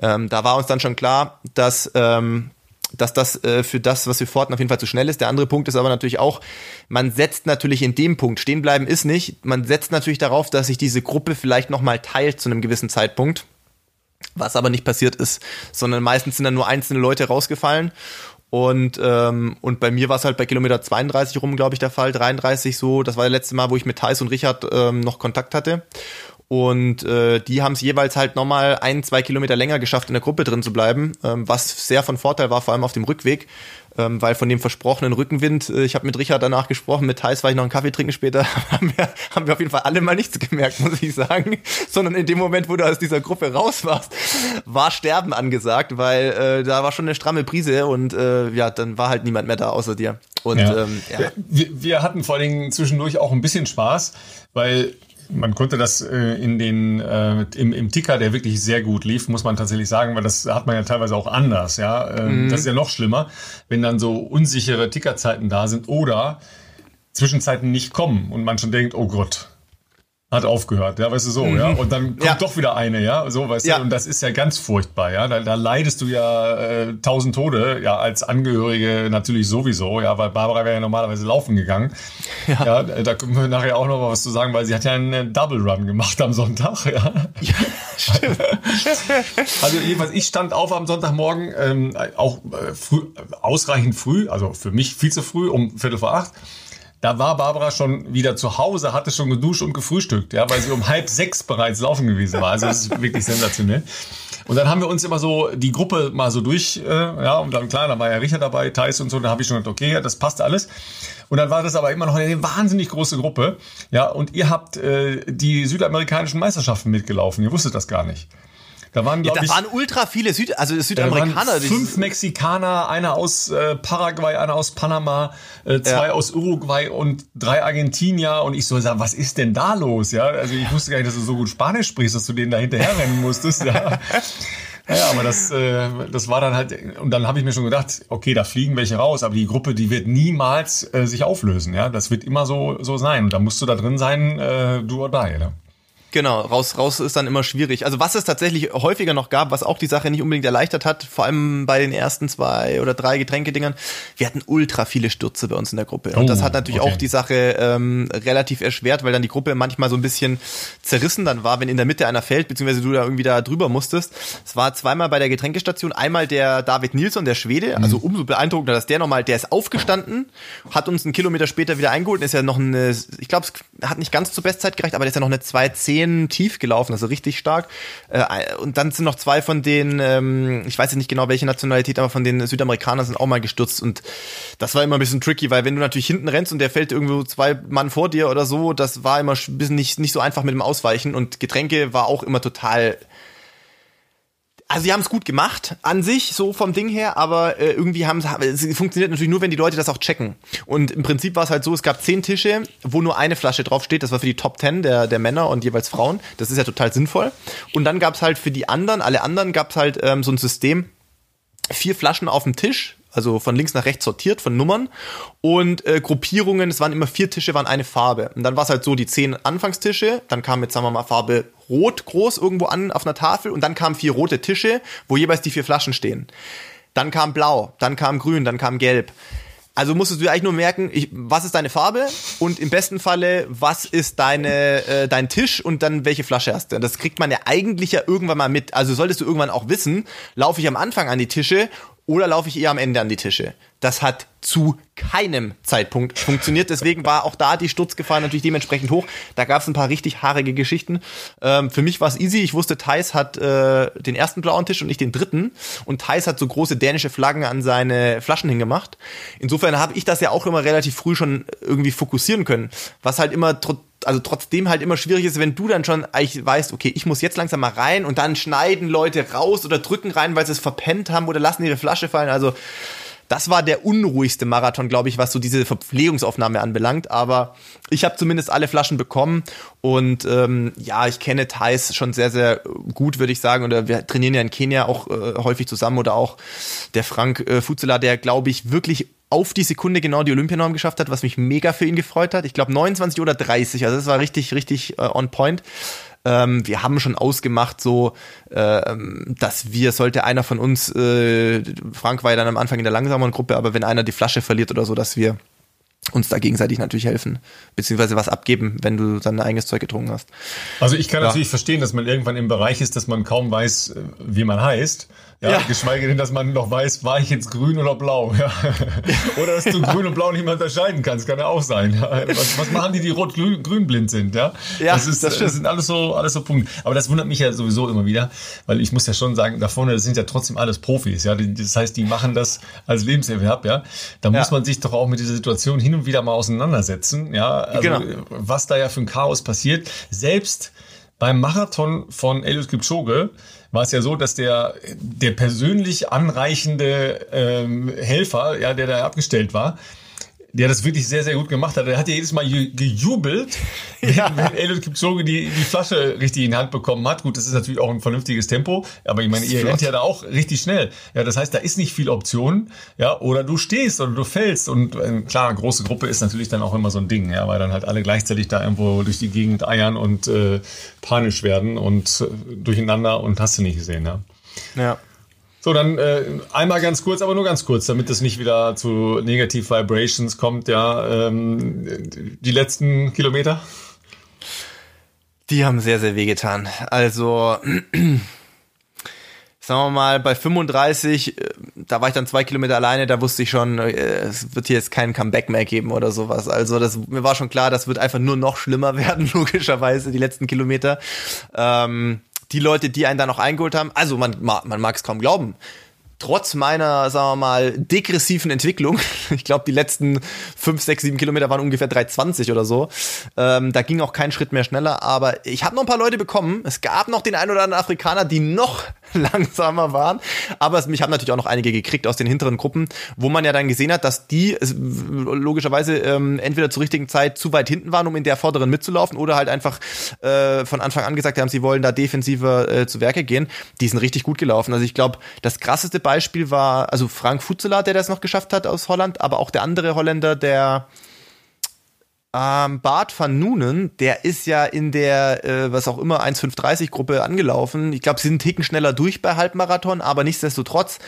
[SPEAKER 2] Ähm, da war uns dann schon klar, dass... Ähm, dass das äh, für das, was wir forten, auf jeden Fall zu schnell ist. Der andere Punkt ist aber natürlich auch, man setzt natürlich in dem Punkt, stehen bleiben ist nicht, man setzt natürlich darauf, dass sich diese Gruppe vielleicht nochmal teilt zu einem gewissen Zeitpunkt was aber nicht passiert ist, sondern meistens sind dann nur einzelne Leute rausgefallen. Und, ähm, und bei mir war es halt bei Kilometer 32 rum, glaube ich, der Fall, 33 so. Das war das letzte Mal, wo ich mit Thais und Richard ähm, noch Kontakt hatte. Und äh, die haben es jeweils halt nochmal ein, zwei Kilometer länger geschafft, in der Gruppe drin zu bleiben, ähm, was sehr von Vorteil war, vor allem auf dem Rückweg, ähm, weil von dem versprochenen Rückenwind, äh, ich habe mit Richard danach gesprochen, mit Thais war ich noch einen Kaffee trinken später, [laughs] haben wir, haben wir auf jeden Fall alle mal nichts gemerkt, muss ich sagen, sondern in dem Moment, wo du aus dieser Gruppe raus warst, war Sterben angesagt, weil äh, da war schon eine stramme Prise und äh, ja, dann war halt niemand mehr da außer dir. Und
[SPEAKER 1] ja. Ähm, ja. Wir, wir hatten vor allen Dingen zwischendurch auch ein bisschen Spaß, weil man konnte das äh, in den äh, im, im Ticker, der wirklich sehr gut lief, muss man tatsächlich sagen, weil das hat man ja teilweise auch anders, ja. Ähm, mhm. Das ist ja noch schlimmer, wenn dann so unsichere Tickerzeiten da sind oder Zwischenzeiten nicht kommen und man schon denkt, oh Gott, hat aufgehört, ja, weißt du so, mhm. ja, und dann kommt ja. doch wieder eine, ja, so, weißt ja. du, und das ist ja ganz furchtbar, ja, da, da leidest du ja äh, tausend Tode, ja, als Angehörige natürlich sowieso, ja, weil Barbara wäre ja normalerweise laufen gegangen, ja. ja, da können wir nachher auch noch mal was zu sagen, weil sie hat ja einen Double Run gemacht am Sonntag, ja, ja stimmt. [laughs] also jedenfalls, ich stand auf am Sonntagmorgen, ähm, auch äh, früh, ausreichend früh, also für mich viel zu früh, um Viertel vor acht, da war Barbara schon wieder zu Hause, hatte schon geduscht und gefrühstückt, ja, weil sie um halb sechs bereits laufen gewesen war. Also das ist wirklich sensationell. Und dann haben wir uns immer so die Gruppe mal so durch, äh, ja, und dann klar, da war ja Richard dabei, Thais und so, da habe ich schon gedacht, okay, das passt alles. Und dann war das aber immer noch eine wahnsinnig große Gruppe, ja, und ihr habt äh, die südamerikanischen Meisterschaften mitgelaufen, ihr wusstet das gar nicht. Da waren,
[SPEAKER 2] Ja, da
[SPEAKER 1] ich,
[SPEAKER 2] waren ultra viele Süd also
[SPEAKER 1] da waren
[SPEAKER 2] Südamerikaner.
[SPEAKER 1] fünf Mexikaner, einer aus äh, Paraguay, einer aus Panama, äh, zwei
[SPEAKER 2] Ja.
[SPEAKER 1] aus Uruguay und drei Argentinier. Und ich so sag, was ist denn da los? Ja, also ich wusste gar nicht, dass du so gut Spanisch sprichst, dass du denen da hinterherrennen musstest. Ja. [laughs] Ja, aber das, äh, das war dann halt, und dann habe ich mir schon gedacht, okay, da fliegen welche raus, aber die Gruppe, die wird niemals äh, sich auflösen, ja. Das wird immer so, so sein. Und da musst du da drin sein, äh, do or die, ne?
[SPEAKER 2] Genau, raus, raus ist dann immer schwierig. Also was es tatsächlich häufiger noch gab, was auch die Sache nicht unbedingt erleichtert hat, vor allem bei den ersten zwei oder drei Getränkedingern, wir hatten ultra viele Stürze bei uns in der Gruppe. Und
[SPEAKER 1] Oh,
[SPEAKER 2] das hat natürlich
[SPEAKER 1] okay.
[SPEAKER 2] auch die Sache ähm, relativ erschwert, weil dann die Gruppe manchmal so ein bisschen zerrissen dann war, wenn in der Mitte einer fällt, beziehungsweise du da irgendwie da drüber musstest. Es war zweimal bei der Getränkestation, einmal der David Nilsson, der Schwede, also
[SPEAKER 1] Mhm.
[SPEAKER 2] umso beeindruckender, dass der nochmal, der ist aufgestanden, hat uns einen Kilometer später wieder eingeholt, und ist ja noch eine, ich glaube, es hat nicht ganz zur Bestzeit gereicht, aber der ist ja noch eine 2,10 tief gelaufen, also richtig stark. Äh, Und dann sind noch zwei von den, ähm, ich weiß jetzt nicht genau welche Nationalität, aber von den Südamerikanern sind auch mal gestürzt und das war immer ein bisschen tricky, weil wenn du natürlich hinten rennst und der fällt irgendwo zwei Mann vor dir oder so, das war immer ein bisschen nicht, nicht so einfach mit dem Ausweichen und Getränke war auch immer total also sie haben es gut gemacht an sich, so vom Ding her, aber äh, irgendwie haben es funktioniert natürlich nur, wenn die Leute das auch checken. Und im Prinzip war es halt so, es gab zehn Tische, wo nur eine Flasche drauf steht. Das war für die Top Ten der, der Männer und jeweils Frauen. Das ist ja total sinnvoll. Und dann gab es halt für die anderen, alle anderen gab es halt ähm, so ein System, vier Flaschen auf dem Tisch, also von links nach rechts sortiert, von Nummern und äh, Gruppierungen, es waren immer vier Tische, waren eine Farbe. Und dann war es halt so, die zehn Anfangstische, dann kam jetzt, sagen wir mal, Farbe Rot groß irgendwo an auf einer Tafel und dann kamen vier rote Tische, wo jeweils die vier Flaschen stehen. Dann kam Blau, dann kam Grün, dann kam Gelb. Also musstest du eigentlich nur merken, ich, was ist deine Farbe und im besten Falle, was ist deine, äh, dein Tisch und dann welche Flasche hast du. Das kriegt man ja eigentlich ja irgendwann mal mit. Also solltest du irgendwann auch wissen, laufe ich am Anfang an die Tische oder laufe ich eher am Ende an die Tische. Das hat zu keinem Zeitpunkt funktioniert. Deswegen war auch da die Sturzgefahr natürlich dementsprechend hoch. Da gab es ein paar richtig haarige Geschichten. Ähm, für mich war es easy. Ich wusste, Thais hat äh, den ersten blauen Tisch und ich den dritten. Und Thais hat so große dänische Flaggen an seine Flaschen hingemacht. Insofern habe ich das ja auch immer relativ früh schon irgendwie fokussieren können. Was halt immer tr also trotzdem halt immer schwierig ist, wenn du dann schon eigentlich weißt, okay, ich muss jetzt langsam mal rein und dann schneiden Leute raus oder drücken rein, weil sie es verpennt haben oder lassen ihre Flasche fallen. Also das war der unruhigste Marathon, glaube ich, was so diese Verpflegungsaufnahme anbelangt. Aber ich habe zumindest alle Flaschen bekommen und ähm, ja, ich kenne Thais schon sehr, sehr gut, würde ich sagen. Oder wir trainieren ja in Kenia auch äh, häufig zusammen oder auch der Frank äh, Fuzela, der, glaube ich, wirklich auf die Sekunde genau die Olympianorm geschafft hat, was mich mega für ihn gefreut hat. Ich glaube 29 oder 30, also das war richtig, richtig äh, on point. Ähm, wir haben schon ausgemacht, so, ähm, dass wir, sollte einer von uns, äh, Frank war ja dann am Anfang in der langsameren Gruppe, aber wenn einer die Flasche verliert oder so, dass wir uns da gegenseitig natürlich helfen, beziehungsweise was abgeben, wenn du dein eigenes Zeug getrunken hast.
[SPEAKER 1] Also ich kann
[SPEAKER 2] Ja.
[SPEAKER 1] natürlich verstehen, dass man irgendwann im Bereich ist, dass man kaum weiß, äh, wie man heißt. Ja,
[SPEAKER 2] Ja.
[SPEAKER 1] Geschweige denn, dass man noch weiß, war ich jetzt grün oder blau. Ja. [laughs] Oder dass du grün und blau nicht mehr unterscheiden kannst, kann ja auch sein. Ja. Was, was machen die, die rot-grün blind sind? Ja,
[SPEAKER 2] Ja,
[SPEAKER 1] das, ist,
[SPEAKER 2] das
[SPEAKER 1] das, sind alles so, alles so Punkte. Aber das wundert mich ja sowieso immer wieder, weil ich muss ja schon sagen, da vorne das sind ja trotzdem alles Profis. Ja, das heißt, die machen das als Lebenserwerb. Ja, da muss
[SPEAKER 2] Ja.
[SPEAKER 1] man sich doch auch mit dieser Situation hin und wieder mal auseinandersetzen. Ja, also
[SPEAKER 2] Genau.
[SPEAKER 1] was da ja für ein Chaos passiert. Selbst beim Marathon von Eliud Kipchoge war es ja so, dass der, der persönlich anreichende ähm, Helfer, ja, der da abgestellt war, der das wirklich sehr, sehr gut gemacht hat. Der hat ja jedes Mal ge- gejubelt, [laughs] wenn, wenn Eliud Kipchoge die, die Flasche richtig in die Hand bekommen hat. Gut, das ist natürlich auch ein vernünftiges Tempo, aber ich meine, ihr rennt ja da auch richtig schnell. Ja, das heißt, da ist nicht viel Option, ja, oder du stehst oder du fällst und äh, klar, große Gruppe ist natürlich dann auch immer so ein Ding, ja, weil dann halt alle gleichzeitig da irgendwo durch die Gegend eiern und äh, panisch werden und äh, durcheinander und hast du nicht gesehen, ja.
[SPEAKER 2] Ja.
[SPEAKER 1] So, dann äh, einmal ganz kurz, aber nur ganz kurz, damit es nicht wieder zu Negative Vibrations kommt, ja. Ähm, die letzten Kilometer.
[SPEAKER 2] Die haben sehr, sehr wehgetan. Also, sagen wir mal, bei 35, äh, da war ich dann zwei Kilometer alleine, da wusste ich schon, äh, es wird hier jetzt kein Comeback mehr geben oder sowas. Also, das, mir war schon klar, das wird einfach nur noch schlimmer [laughs] werden, logischerweise, die letzten Kilometer. Ähm, die Leute, die einen da noch eingeholt haben, also man, ma- man mag es kaum glauben. Trotz meiner, sagen wir mal, degressiven Entwicklung, [laughs] ich glaube, die letzten fünf, sechs, sieben Kilometer waren ungefähr 3,20 oder so. Ähm, da ging auch kein Schritt mehr schneller, aber ich habe noch ein paar Leute bekommen. Es gab noch den einen oder anderen Afrikaner, die noch [laughs] langsamer waren, aber mich haben natürlich auch noch einige gekriegt aus den hinteren Gruppen, wo man ja dann gesehen hat, dass die logischerweise ähm, entweder zur richtigen Zeit zu weit hinten waren, um in der vorderen mitzulaufen, oder halt einfach äh, von Anfang an gesagt haben, sie wollen da defensiver äh, zu Werke gehen. Die sind richtig gut gelaufen. Also ich glaube, das krasseste Beispiel war, also Frank Futzela, der das noch geschafft hat aus Holland, aber auch der andere Holländer, der ähm, Bart van Noonen, der ist ja in der, äh, was auch immer, 1,530-Gruppe angelaufen. Ich glaube, sie sind einen Ticken schneller durch bei Halbmarathon, aber nichtsdestotrotz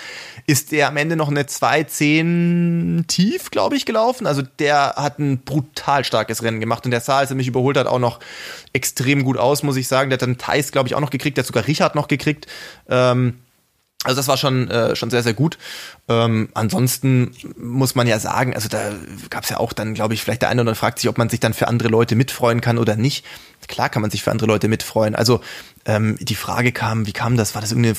[SPEAKER 2] ist der am Ende noch eine 2,10 tief, glaube ich, gelaufen. Also der hat ein brutal starkes Rennen gemacht und der sah, als er mich überholt hat, auch noch extrem gut aus, muss ich sagen. Der hat dann Thais, glaube ich, auch noch gekriegt, der hat sogar Richard noch gekriegt. Ähm, also das war schon, äh, schon sehr, sehr gut. Ähm, ansonsten muss man ja sagen, also da gab es ja auch dann, glaube ich, vielleicht der eine oder andere fragt sich, ob man sich dann für andere Leute mitfreuen kann oder nicht. Klar kann man sich für andere Leute mitfreuen. Also ähm, die Frage kam, wie kam das? War das irgendeine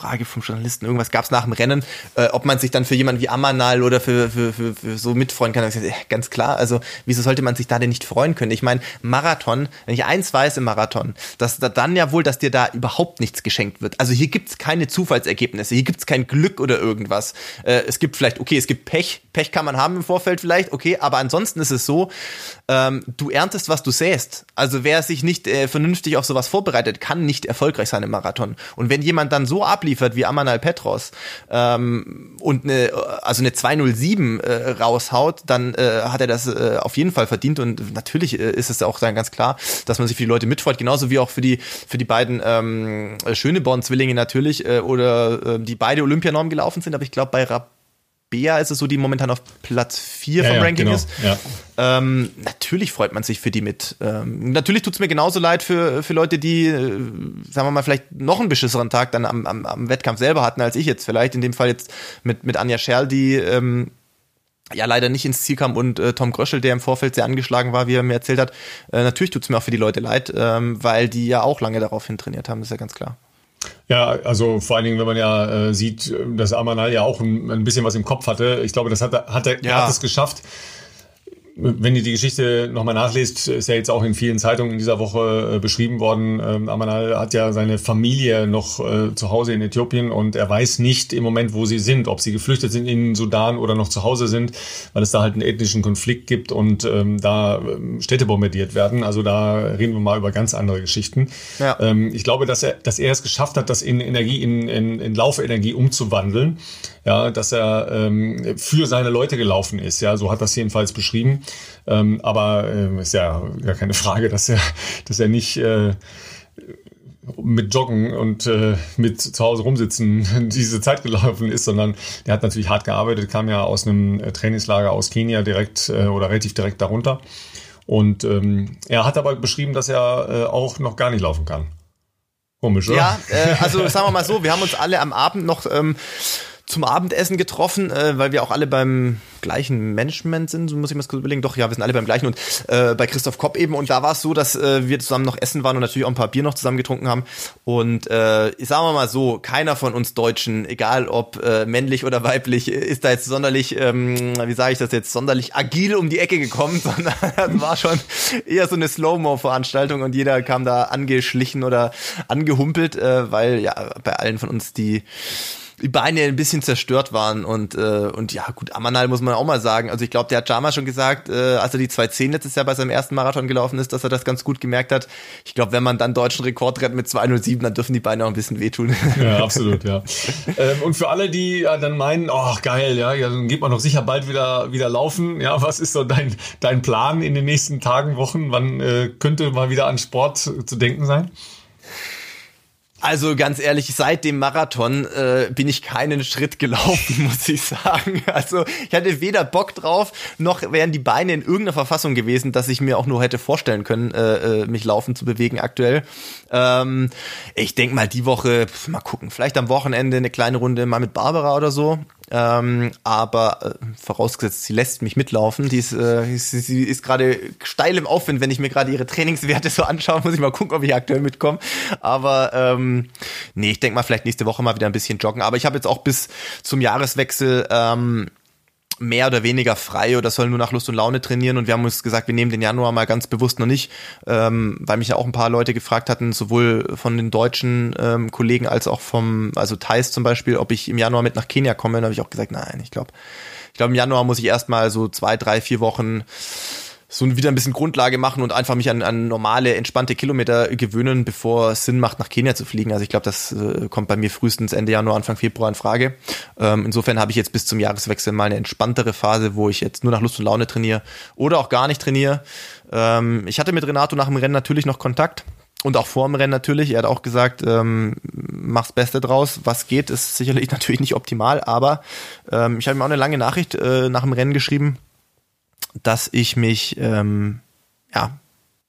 [SPEAKER 2] Frage vom Journalisten, irgendwas gab es nach dem Rennen, äh, ob man sich dann für jemanden wie Amanal oder für, für, für, für so mitfreuen kann. Gesagt, ganz klar, also wieso sollte man sich da denn nicht freuen können? Ich meine, Marathon, wenn ich eins weiß im Marathon, dass da dann ja wohl, dass dir da überhaupt nichts geschenkt wird. Also hier gibt's keine Zufallsergebnisse, hier gibt's kein Glück oder irgendwas. Äh, es gibt vielleicht, okay, es gibt Pech, Pech kann man haben im Vorfeld vielleicht, okay, aber ansonsten ist es so, ähm, du erntest, was du säst. Also wer sich nicht äh, vernünftig auf sowas vorbereitet, kann nicht erfolgreich sein im Marathon. Und wenn jemand dann so abliefert, abliefert wie Amanal Petros ähm, und eine, also eine 207 äh, raushaut, dann äh, hat er das äh, auf jeden Fall verdient. Und natürlich äh, ist es auch dann ganz klar, dass man sich für die Leute mitfreut, genauso wie auch für die für die beiden ähm, Schöneborn-Zwillinge natürlich äh, oder äh, die beide Olympianorm gelaufen sind, aber ich glaube bei Rap Bea ist es so, die momentan auf Platz 4 vom ja, Ranking genau. ist. Ja. Ähm, natürlich freut man sich für die mit. Ähm, natürlich tut es mir genauso leid für, für Leute, die, äh, sagen wir mal, vielleicht noch einen beschisseren Tag dann am, am, am Wettkampf selber hatten, als ich jetzt vielleicht. In dem Fall jetzt mit, mit Anja Scherl, die ähm, ja leider nicht ins Ziel kam und äh, Tom Gröschel, der im Vorfeld sehr angeschlagen war, wie er mir erzählt hat. Äh, natürlich tut es mir auch für die Leute leid, ähm, weil die ja auch lange darauf hin trainiert haben, das ist ja ganz klar.
[SPEAKER 1] Ja, also vor allen Dingen, wenn man ja äh, sieht, dass Amanal ja auch ein, ein, bisschen was im Kopf hatte. Ich glaube, das hat, hat er, ja. er hat es geschafft, wenn ihr die Geschichte nochmal nachlest, ist ja jetzt auch in vielen Zeitungen in dieser Woche äh, beschrieben worden. Ähm, Amanal hat ja seine Familie noch äh, zu Hause in Äthiopien und er weiß nicht im Moment, wo sie sind, ob sie geflüchtet sind in Sudan oder noch zu Hause sind, weil es da halt einen ethnischen Konflikt gibt und ähm, da ähm, Städte bombardiert werden. Also da reden wir mal über ganz andere Geschichten. Ja. Ähm, ich glaube, dass er, dass er es geschafft hat, das in Energie, in, in, in Laufenergie umzuwandeln ja, dass er ähm, für seine Leute gelaufen ist. Ja, so hat das jedenfalls beschrieben. Ähm, aber äh, ist ja gar keine Frage, dass er, dass er nicht äh, mit Joggen und äh, mit zu Hause rumsitzen [laughs] diese Zeit gelaufen ist, sondern der hat natürlich hart gearbeitet, kam ja aus einem äh, Trainingslager aus Kenia direkt äh, oder relativ direkt darunter. Und ähm, er hat aber beschrieben, dass er äh, auch noch gar nicht laufen kann.
[SPEAKER 2] Komisch, oder? Ja, äh, also sagen wir mal so, wir haben uns alle am Abend noch ähm, zum Abendessen getroffen, äh, weil wir auch alle beim gleichen Management sind, so muss ich mir das kurz überlegen. Doch, ja, wir sind alle beim gleichen und äh, bei Christoph Kopp eben. Und da war es so, dass äh, wir zusammen noch essen waren und natürlich auch ein paar Bier noch zusammen getrunken haben. Und äh, sagen wir mal so, keiner von uns Deutschen, egal ob äh, männlich oder weiblich, ist da jetzt sonderlich, ähm, wie sage ich das jetzt, sonderlich agil um die Ecke gekommen, [laughs] sondern das war schon eher so eine Slow-Mo-Veranstaltung und jeder kam da angeschlichen oder angehumpelt, äh, weil ja bei allen von uns die die Beine ein bisschen zerstört waren und äh, und ja gut, Amanal muss man auch mal sagen. Also ich glaube, der hat Jama schon gesagt, äh, als er die 2.10 letztes Jahr bei seinem ersten Marathon gelaufen ist, dass er das ganz gut gemerkt hat. Ich glaube, wenn man dann deutschen Rekord rennt mit 2.07, dann dürfen die Beine auch ein bisschen wehtun.
[SPEAKER 1] Ja, [laughs] absolut, ja. ähm, und für alle, die ja, dann meinen, oh geil, ja, ja, dann geht man doch sicher bald wieder wieder laufen. Ja, was ist so dein dein Plan in den nächsten Tagen, Wochen? Wann äh, könnte mal wieder an Sport zu denken sein?
[SPEAKER 2] Also ganz ehrlich, seit dem Marathon äh, bin ich keinen Schritt gelaufen, [laughs] muss ich sagen. Also ich hatte weder Bock drauf, noch wären die Beine in irgendeiner Verfassung gewesen, dass ich mir auch nur hätte vorstellen können, äh, äh mich laufen zu bewegen aktuell. Ähm, ich denk mal die Woche, pf, mal gucken, vielleicht am Wochenende eine kleine Runde mal mit Barbara oder so. Ähm, aber äh, vorausgesetzt, sie lässt mich mitlaufen. Die ist, äh, sie, sie ist gerade steil im Aufwind, wenn ich mir gerade ihre Trainingswerte so anschaue, muss ich mal gucken, ob ich aktuell mitkomme. Aber ähm, nee, ich denke mal vielleicht nächste Woche mal wieder ein bisschen joggen. Aber ich habe jetzt auch bis zum Jahreswechsel ähm, mehr oder weniger frei oder soll nur nach Lust und Laune trainieren. Und wir haben uns gesagt, wir nehmen den Januar mal ganz bewusst noch nicht, ähm, weil mich ja auch ein paar Leute gefragt hatten, sowohl von den deutschen ähm, Kollegen als auch vom, also Thais zum Beispiel, ob ich im Januar mit nach Kenia komme. Dann habe ich auch gesagt, nein, ich glaube, ich glaube, im Januar muss ich erstmal so zwei, drei, vier Wochen so wieder ein bisschen Grundlage machen und einfach mich an, an normale, entspannte Kilometer gewöhnen, bevor es Sinn macht, nach Kenia zu fliegen. Also ich glaube, das äh, kommt bei mir frühestens Ende Januar, Anfang Februar in Frage. Ähm, insofern habe ich jetzt bis zum Jahreswechsel mal eine entspanntere Phase, wo ich jetzt nur nach Lust und Laune trainiere oder auch gar nicht trainiere. Ähm, ich hatte mit Renato nach dem Rennen natürlich noch Kontakt. Und auch vor dem Rennen natürlich. Er hat auch gesagt, ähm, mach's Beste draus. Was geht, ist sicherlich [laughs] natürlich nicht optimal, aber ähm, ich habe ihm auch eine lange Nachricht äh, nach dem Rennen geschrieben dass ich mich ähm, ja,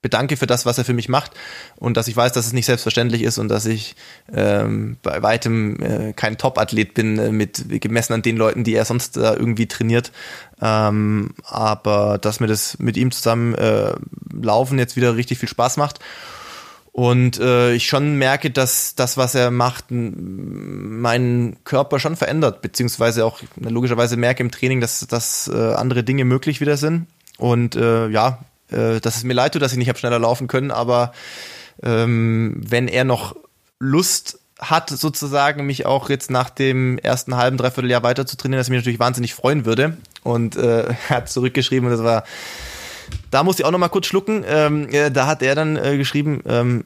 [SPEAKER 2] bedanke für das, was er für mich macht und dass ich weiß, dass es nicht selbstverständlich ist und dass ich ähm, bei weitem äh, kein Top-Athlet bin, äh, mit gemessen an den Leuten, die er sonst äh, irgendwie trainiert. Ähm, aber dass mir das mit ihm zusammen äh, laufen jetzt wieder richtig viel Spaß macht und äh, ich schon merke, dass das, was er macht, meinen Körper schon verändert, beziehungsweise auch logischerweise merke im Training, dass, dass äh, andere Dinge möglich wieder sind. Und äh, ja, äh, dass es mir leid tut, dass ich nicht habe schneller laufen können, aber ähm, wenn er noch Lust hat, sozusagen, mich auch jetzt nach dem ersten halben, dreiviertel Jahr weiter zu trainieren, dass ich mich natürlich wahnsinnig freuen würde. Und äh, [laughs] hat zurückgeschrieben und das war da muss ich auch noch mal kurz schlucken. Ähm, äh, da hat er dann äh, geschrieben, ähm,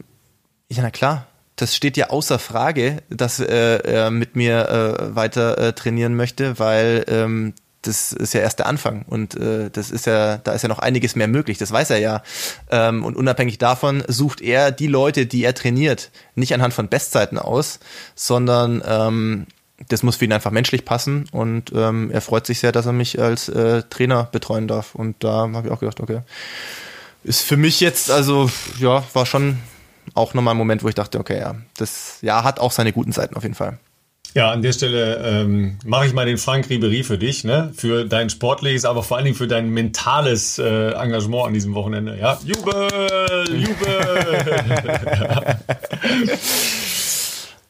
[SPEAKER 2] ja na klar, das steht ja außer Frage, dass äh, er mit mir äh, weiter äh, trainieren möchte, weil ähm, das ist ja erst der Anfang und äh, das ist ja, da ist ja noch einiges mehr möglich, das weiß er ja. Ähm, und unabhängig davon sucht er die Leute, die er trainiert, nicht anhand von Bestzeiten aus, sondern ähm, das muss für ihn einfach menschlich passen und ähm, er freut sich sehr, dass er mich als äh, Trainer betreuen darf. Und da habe ich auch gedacht, okay, ist für mich jetzt, also ja, war schon auch nochmal ein Moment, wo ich dachte, okay, ja, das ja hat auch seine guten Seiten auf jeden Fall.
[SPEAKER 1] Ja, an der Stelle ähm, mache ich mal den Frank Ribery für dich, ne? Für dein sportliches, aber vor allen Dingen für dein mentales äh, Engagement an diesem Wochenende. Ja, Jubel, Jubel. [laughs]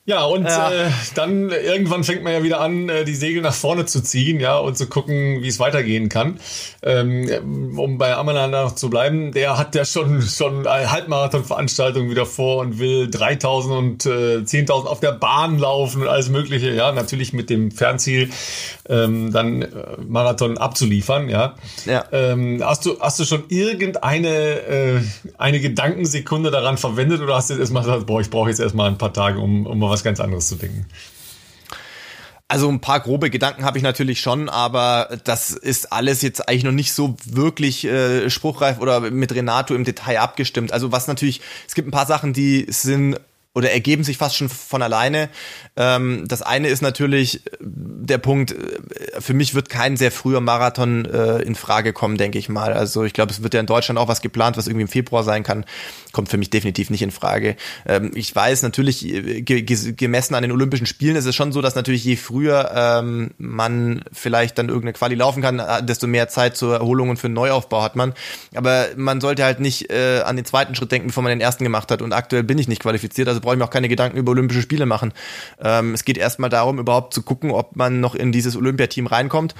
[SPEAKER 1] Ja, und ja. Äh, dann irgendwann fängt man ja wieder an, äh, die Segel nach vorne zu ziehen, ja, und zu gucken, wie es weitergehen kann. Ähm, um bei Amalanda noch zu bleiben, der hat ja schon schon Halbmarathon-Veranstaltungen wieder vor und will 3000 und äh, 10.000 auf der Bahn laufen und alles Mögliche, ja, natürlich mit dem Fernziel, ähm, dann äh, Marathon abzuliefern, ja. ja. Ähm, hast du hast du schon irgendeine äh, eine Gedankensekunde daran verwendet oder hast du jetzt erstmal gesagt, boah, ich brauche jetzt erstmal ein paar Tage, um, um mal was ganz anderes zu denken.
[SPEAKER 2] Also ein paar grobe Gedanken habe ich natürlich schon, aber das ist alles jetzt eigentlich noch nicht so wirklich äh, spruchreif oder mit Renato im Detail abgestimmt. Also was natürlich, es gibt ein paar Sachen, die sind oder ergeben sich fast schon von alleine. Ähm, das eine ist natürlich äh, der Punkt, äh, für mich wird kein sehr früher Marathon äh, in Frage kommen, denke ich mal. Also ich glaube, es wird ja in Deutschland auch was geplant, was irgendwie im Februar sein kann. Kommt für mich definitiv nicht in Frage. Ähm, ich weiß natürlich, äh, gemessen an den Olympischen Spielen ist es schon so, dass natürlich je früher ähm, man vielleicht dann irgendeine Quali laufen kann, desto mehr Zeit zur Erholung und für einen Neuaufbau hat man. Aber man sollte halt nicht äh, an den zweiten Schritt denken, bevor man den ersten gemacht hat. Und aktuell bin ich nicht qualifiziert, also brauche ich mir auch keine Gedanken über Olympische Spiele machen. Ähm, es geht erstmal darum, überhaupt zu gucken, ob man noch in dieses Olympiateam reinkommt.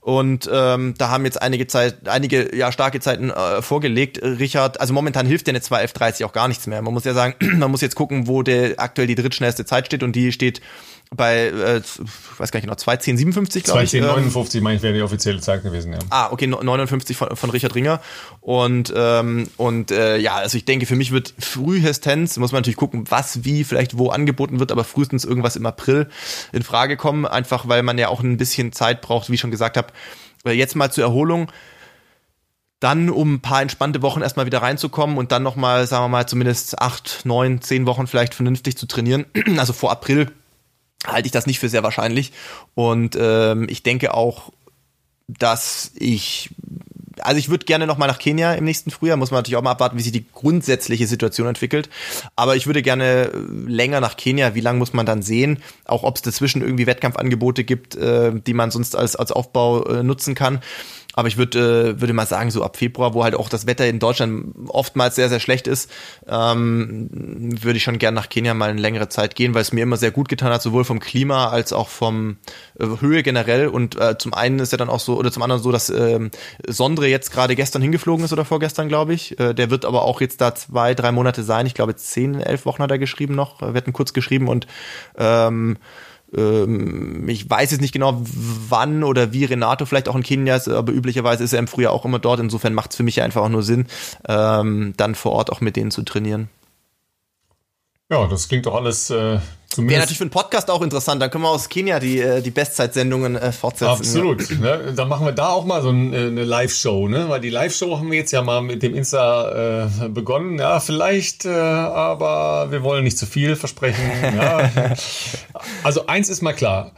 [SPEAKER 2] Und ähm, da haben jetzt einige Zeit, einige ja starke Zeiten äh, vorgelegt. Richard, also momentan hilft ja eine 2F30 auch gar nichts mehr. Man muss ja sagen, [clears throat] man muss jetzt gucken, wo der aktuell die drittschnellste Zeit steht und die steht bei, äh, weiß gar nicht genau, 2.10.57,
[SPEAKER 1] glaube ich. 2.10.59, ähm, meine ich, wäre die offizielle Zeit gewesen, ja.
[SPEAKER 2] Ah, okay, 59 von, von Richard Ringer. Und, ähm, und äh, ja, also ich denke, für mich wird frühestens, muss man natürlich gucken, was wie vielleicht wo angeboten wird, aber frühestens irgendwas im April in Frage kommen, einfach weil man ja auch ein bisschen Zeit braucht, wie ich schon gesagt habe, jetzt mal zur Erholung dann um ein paar entspannte Wochen erstmal wieder reinzukommen und dann nochmal, sagen wir mal, zumindest acht, neun, zehn Wochen vielleicht vernünftig zu trainieren. [clears throat] Also vor April halte ich das nicht für sehr wahrscheinlich. Und ähm, ich denke auch, dass ich also ich würde gerne noch mal nach Kenia im nächsten Frühjahr, muss man natürlich auch mal abwarten, wie sich die grundsätzliche Situation entwickelt. Aber ich würde gerne länger nach Kenia. Wie lange muss man dann sehen? Auch ob es dazwischen irgendwie Wettkampfangebote gibt, äh, die man sonst als, als Aufbau äh, nutzen kann. Aber ich würde äh, würde mal sagen, so ab Februar, wo halt auch das Wetter in Deutschland oftmals sehr, sehr schlecht ist, ähm, würde ich schon gern nach Kenia mal eine längere Zeit gehen, weil es mir immer sehr gut getan hat, sowohl vom Klima als auch vom äh, Höhe generell. Und äh, zum einen ist ja dann auch so, oder zum anderen so, dass äh, Sondre jetzt gerade gestern hingeflogen ist oder vorgestern, glaube ich. Äh, der wird aber auch jetzt da zwei, drei Monate sein. Ich glaube, zehn, elf Wochen hat er geschrieben noch. Wir hatten kurz geschrieben und ähm, ich weiß jetzt nicht genau, wann oder wie Renato vielleicht auch in Kenia ist, aber üblicherweise ist er im Frühjahr auch immer dort. Insofern macht es für mich einfach auch nur Sinn, ähm, dann vor Ort auch mit denen zu trainieren.
[SPEAKER 1] Ja, das klingt doch alles äh,
[SPEAKER 2] Zumindest Wäre natürlich für einen Podcast auch interessant. Dann können wir aus Kenia die, äh, die Bestzeitsendungen äh, fortsetzen.
[SPEAKER 1] Absolut. Ne? Dann machen wir da auch mal so eine Live-Show, ne? Weil die Live-Show haben wir jetzt ja mal mit dem Insta äh, begonnen. Ja, vielleicht, äh, aber wir wollen nicht zu viel versprechen. Ja. [laughs] also eins ist mal klar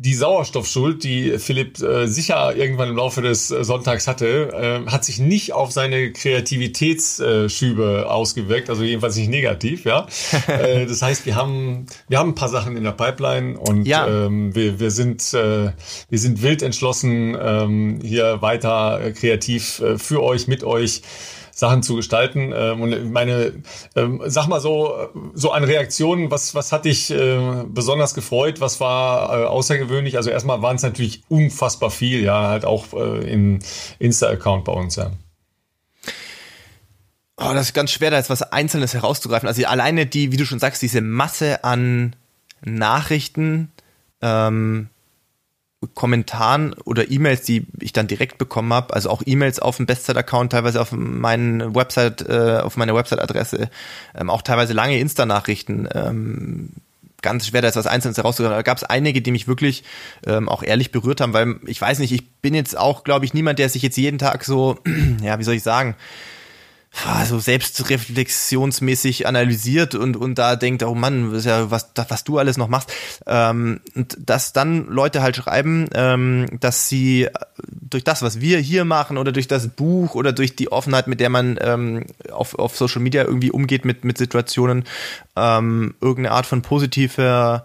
[SPEAKER 1] die Sauerstoffschuld, die Philipp äh, sicher irgendwann im Laufe des äh, Sonntags hatte, äh, hat sich nicht auf seine Kreativitätsschübe ausgewirkt, also jedenfalls nicht negativ, ja. [laughs] äh, das heißt, wir haben wir haben ein paar Sachen in der Pipeline und ja. ähm, wir, wir sind äh, wir sind wild entschlossen, ähm, hier weiter äh, kreativ äh, für euch, mit euch Sachen zu gestalten. Ähm, und meine, ähm, sag mal so, so an Reaktionen, was, was hat dich äh, besonders gefreut? Was war äh, außergewöhnlich? Also erstmal waren es natürlich unfassbar viel, ja, halt auch äh, im Insta-Account bei uns, ja.
[SPEAKER 2] Oh, das ist ganz schwer, da jetzt was Einzelnes herauszugreifen. Also alleine die, wie du schon sagst, diese Masse an Nachrichten, ähm, Kommentaren oder E-Mails, die ich dann direkt bekommen habe, also auch E-Mails auf dem Bestseller-Account, teilweise auf meinen Website, äh, auf meiner Website-Adresse, ähm, auch teilweise lange Insta-Nachrichten. Ähm, ganz schwer, da jetzt was Einzelnes herauszugreifen. Da gab es einige, die mich wirklich ähm, auch ehrlich berührt haben, weil ich weiß nicht, ich bin jetzt auch, glaube ich, niemand, der sich jetzt jeden Tag so, [clears throat] ja, wie soll ich sagen, so selbstreflexionsmäßig analysiert und, und da denkt, oh Mann, was, ja, was, was du alles noch machst. Ähm, und dass dann Leute halt schreiben, ähm, dass sie durch das, was wir hier machen oder durch das Buch oder durch die Offenheit, mit der man ähm, auf, auf Social Media irgendwie umgeht mit, mit Situationen, ähm, irgendeine Art von positiver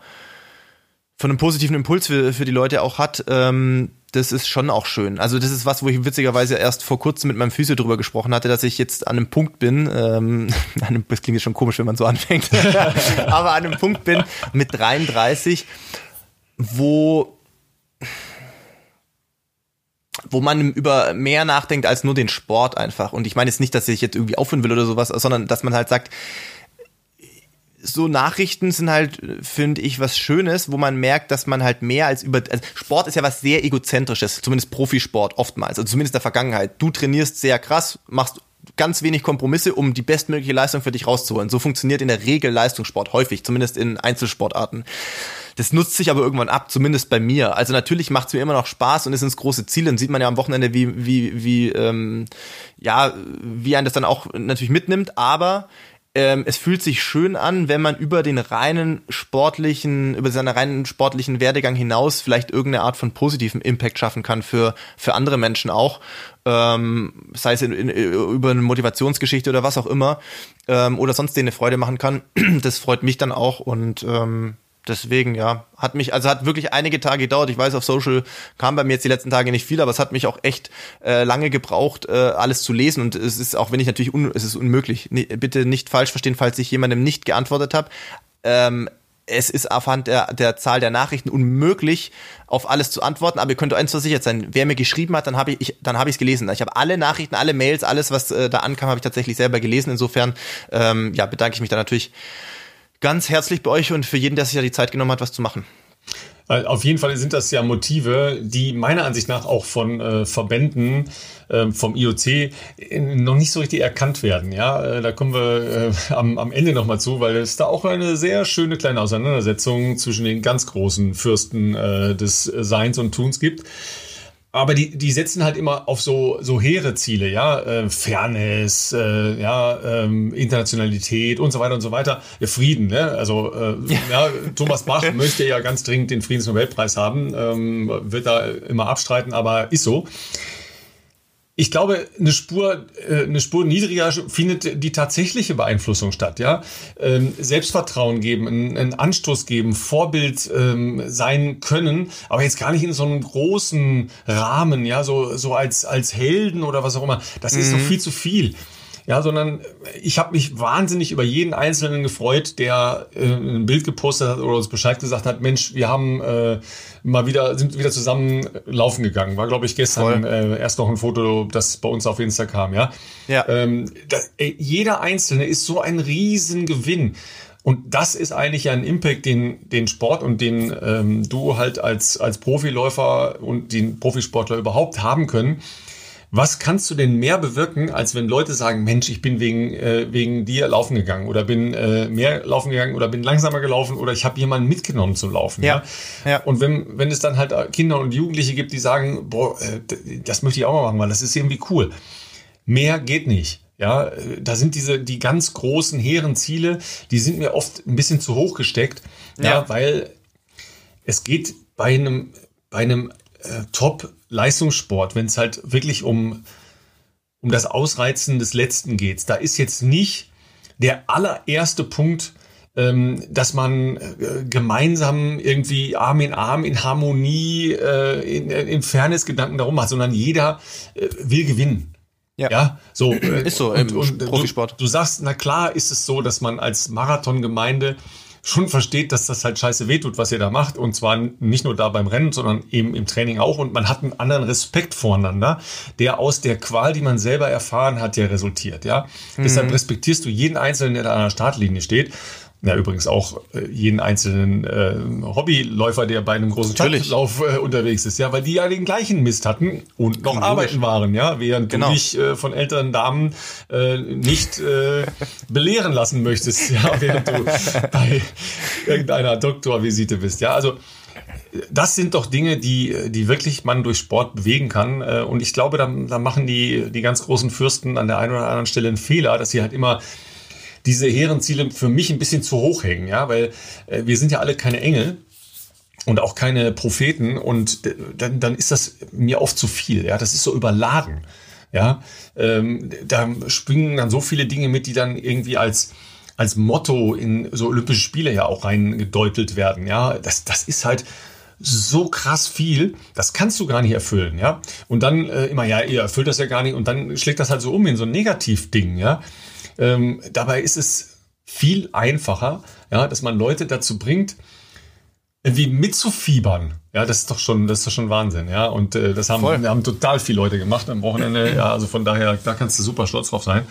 [SPEAKER 2] von einem positiven Impuls für, für die Leute auch hat, ähm, das ist schon auch schön. Also das ist was, wo ich witzigerweise erst vor kurzem mit meinem Physio drüber gesprochen hatte, dass ich jetzt an einem Punkt bin, ähm, [laughs] das klingt jetzt schon komisch, wenn man so anfängt, [laughs] aber an einem Punkt bin mit 33, wo wo man über mehr nachdenkt als nur den Sport einfach. Und ich meine jetzt nicht, dass ich jetzt irgendwie aufhören will oder sowas, sondern dass man halt sagt, so Nachrichten sind halt, finde ich, was Schönes, wo man merkt, dass man halt mehr als über. Also Sport ist ja was sehr egozentrisches, zumindest Profisport oftmals, also zumindest in der Vergangenheit. Du trainierst sehr krass, machst ganz wenig Kompromisse, um die bestmögliche Leistung für dich rauszuholen. So funktioniert in der Regel Leistungssport häufig, zumindest in Einzelsportarten. Das nutzt sich aber irgendwann ab, zumindest bei mir. Also natürlich macht es mir immer noch Spaß und ist ins große Ziel. Dann sieht man ja am Wochenende, wie, wie, wie, ähm, ja, wie ein das dann auch natürlich mitnimmt. Aber ähm, es fühlt sich schön an, wenn man über den reinen sportlichen, über seinen reinen sportlichen Werdegang hinaus vielleicht irgendeine Art von positiven Impact schaffen kann für, für andere Menschen auch. Ähm, sei es in, in, über eine Motivationsgeschichte oder was auch immer, ähm, oder sonst denen eine Freude machen kann. [clears throat] Das freut mich dann auch und ähm, deswegen, ja, hat mich, also hat wirklich einige Tage gedauert. Ich weiß, auf Social kam bei mir jetzt die letzten Tage nicht viel, aber es hat mich auch echt äh, lange gebraucht, äh, alles zu lesen. Und es ist, auch wenn ich natürlich, un, es ist unmöglich, nee, bitte nicht falsch verstehen, falls ich jemandem nicht geantwortet habe. Ähm, es ist aufhand der, der Zahl der Nachrichten unmöglich, auf alles zu antworten, aber ihr könnt eins versichert sein, wer mir geschrieben hat, dann habe ich, dann habe ich es gelesen. Ich habe alle Nachrichten, alle Mails, alles, was äh, da ankam, habe ich tatsächlich selber gelesen. Insofern ähm, ja, bedanke ich mich da natürlich ganz herzlich bei euch und für jeden, der sich ja die Zeit genommen hat, was zu machen.
[SPEAKER 1] Auf jeden Fall sind das ja Motive, die meiner Ansicht nach auch von äh, Verbänden äh, vom IOC äh, noch nicht so richtig erkannt werden. Ja, äh, da kommen wir äh, am, am Ende nochmal zu, weil es da auch eine sehr schöne kleine Auseinandersetzung zwischen den ganz großen Fürsten äh, des Seins und Tuns gibt aber die, die setzen halt immer auf so, so hehre Ziele, ja, äh, Fairness, äh, ja, ähm, Internationalität und so weiter und so weiter. Ja, Frieden, ne? Also äh, ja. [laughs] ja Thomas Bach möchte ja ganz dringend den Friedensnobelpreis haben, ähm, wird da immer abstreiten, aber ist so. Ich glaube, eine Spur, äh, eine Spur niedriger findet die tatsächliche Beeinflussung statt, ja. Ähm, Selbstvertrauen geben, einen Anstoß geben, Vorbild ähm, sein können, aber jetzt gar nicht in so einem großen Rahmen, ja, so, so als, als Helden oder was auch immer. Das ist mhm. doch viel zu viel ja, sondern ich habe mich wahnsinnig über jeden Einzelnen gefreut, der äh, ein Bild gepostet hat oder uns Bescheid gesagt hat, Mensch, wir haben äh, mal wieder, sind wieder zusammen laufen gegangen. War, glaube ich, gestern äh, erst noch ein Foto, das bei uns auf Insta kam, ja. ja. Ähm, da, ey, jeder Einzelne ist so ein Riesengewinn. Und das ist eigentlich ein Impact, den, den Sport und den ähm, du halt als, als Profiläufer und den Profisportler überhaupt haben können was kannst du denn mehr bewirken, als wenn Leute sagen, Mensch, ich bin wegen, äh, wegen dir laufen gegangen oder bin äh, mehr laufen gegangen oder bin langsamer gelaufen oder ich habe jemanden mitgenommen zum Laufen. Ja. ja. ja. Und wenn, wenn es dann halt Kinder und Jugendliche gibt, die sagen, boah, äh, das möchte ich auch mal machen, weil das ist irgendwie cool. Mehr geht nicht. Ja, da sind diese, die ganz großen, hehren Ziele, die sind mir oft ein bisschen zu hoch gesteckt. Ja, ja weil es geht bei einem, bei einem äh, Top-Leistungssport, wenn es halt wirklich um, um das Ausreizen des Letzten geht. Da ist jetzt nicht der allererste Punkt, ähm, dass man äh, gemeinsam irgendwie Arm in Arm in Harmonie, äh, in, in Fairness-Gedanken darum macht, sondern jeder äh, will gewinnen. Ja. ja, so
[SPEAKER 2] äh, ist so
[SPEAKER 1] und, im und, Profisport. Du, du, sagst, na klar, ist es so, dass man als Marathongemeinde schon versteht, dass das halt scheiße wehtut, was ihr da macht. Und zwar nicht nur da beim Rennen, sondern eben im Training auch. Und man hat einen anderen Respekt voreinander, der aus der Qual, die man selber erfahren hat, ja resultiert. Ja, mhm. deshalb respektierst du jeden Einzelnen, der da an der Startlinie steht. Ja, übrigens auch äh, jeden einzelnen äh, Hobbyläufer, der bei einem großen Stadtlauf äh, unterwegs ist, ja, weil die ja den gleichen Mist hatten und noch Logisch. arbeiten waren, ja, während genau. du dich äh, von älteren Damen äh, nicht äh, belehren lassen möchtest, ja, [laughs] während du bei irgendeiner Doktorvisite bist, ja, also das sind doch Dinge, die, die wirklich man durch Sport bewegen kann. Äh, und ich glaube, da, da machen die, die ganz großen Fürsten an der einen oder anderen Stelle einen Fehler, dass sie halt immer diese hehren Ziele für mich ein bisschen zu hoch hängen, ja, weil äh, wir sind ja alle keine Engel und auch keine Propheten und dann, dann ist das mir oft zu viel, ja, das ist so überladen, ja, ähm, da springen dann so viele Dinge mit, die dann irgendwie als als Motto in so Olympische Spiele ja auch reingedeutelt werden, ja, das das ist halt so krass viel, das kannst du gar nicht erfüllen, ja. Und dann äh, immer, ja, ihr erfüllt das ja gar nicht und dann schlägt das halt so um in so ein Negativding, ja. Ähm, dabei ist es viel einfacher, ja, dass man Leute dazu bringt, irgendwie mitzufiebern. Ja, das ist doch schon, das ist doch schon Wahnsinn, ja. Und äh, das haben, wir haben total viele Leute gemacht am Wochenende. [laughs] Ja, also von daher, da kannst du super stolz drauf sein.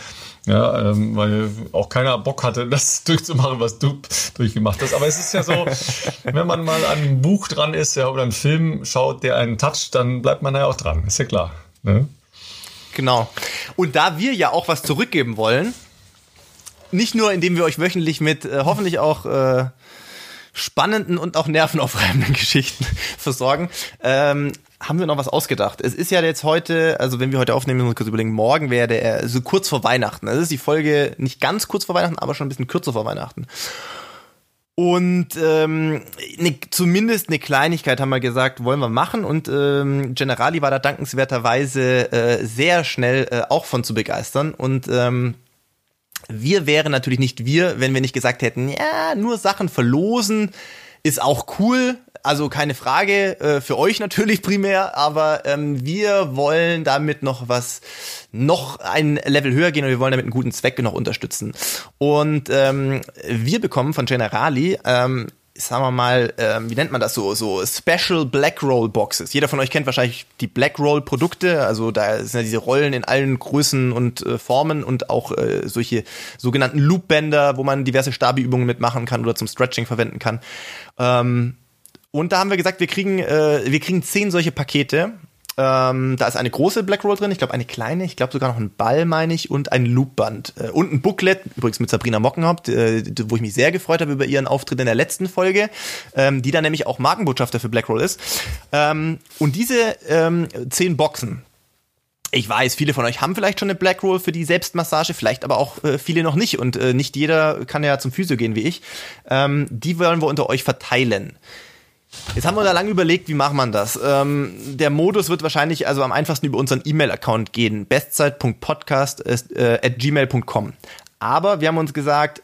[SPEAKER 1] Ja, ähm, weil auch keiner Bock hatte, [laughs] das durchzumachen, was du durchgemacht hast. Aber es ist ja so, [laughs] wenn man mal an ein Buch dran ist, ja, oder einen Film schaut, der einen toucht, dann bleibt man da ja auch dran. Ist ja klar. Ne?
[SPEAKER 2] Genau. Und da wir ja auch was zurückgeben wollen, nicht nur, indem wir euch wöchentlich mit äh, hoffentlich auch äh, spannenden und auch nervenaufreibenden [laughs] Geschichten versorgen, ähm, haben wir noch was ausgedacht. Es ist ja jetzt heute, also wenn wir heute aufnehmen, müssen wir kurz überlegen, morgen wäre der so kurz vor Weihnachten. Das ist die Folge nicht ganz kurz vor Weihnachten, aber schon ein bisschen kürzer vor Weihnachten. Und ähm, ne, zumindest eine Kleinigkeit haben wir gesagt, wollen wir machen. Und ähm, Generali war da dankenswerterweise äh, sehr schnell äh, auch von zu begeistern. Und ähm, wir wären natürlich nicht wir, wenn wir nicht gesagt hätten, ja, nur Sachen verlosen ist auch cool. Also keine Frage, äh, für euch natürlich primär, aber ähm, wir wollen damit noch was, noch ein Level höher gehen und wir wollen damit einen guten Zweck noch unterstützen. Und ähm, wir bekommen von Generali ähm, sagen wir mal, ähm, wie nennt man das so, so Special Black Roll Boxes. Jeder von euch kennt wahrscheinlich die Black Roll Produkte, also da sind ja diese Rollen in allen Größen und äh, Formen und auch äh, solche sogenannten Loopbänder, wo man diverse Stabi-Übungen mitmachen kann oder zum Stretching verwenden kann. Ähm, und da haben wir gesagt, wir kriegen, äh, wir kriegen zehn solche Pakete ähm, da ist eine große Black Roll drin, ich glaube eine kleine, ich glaube sogar noch ein Ball, meine ich, und ein Loopband. Äh, und ein Booklet, übrigens mit Sabrina Mockenhaupt, äh, wo ich mich sehr gefreut habe über ihren Auftritt in der letzten Folge, ähm, die dann nämlich auch Markenbotschafter für Black Roll ist. Ähm, und diese ähm, zehn Boxen, ich weiß, viele von euch haben vielleicht schon eine Black Roll für die Selbstmassage, vielleicht aber auch äh, viele noch nicht. Und äh, nicht jeder kann ja zum Physio gehen wie ich. Ähm, die wollen wir unter euch verteilen. Jetzt haben wir da lange überlegt, wie macht man das? Ähm, der Modus wird wahrscheinlich also am einfachsten über unseren E-Mail-Account gehen, bestzeit.podcast@gmail.com. Aber wir haben uns gesagt,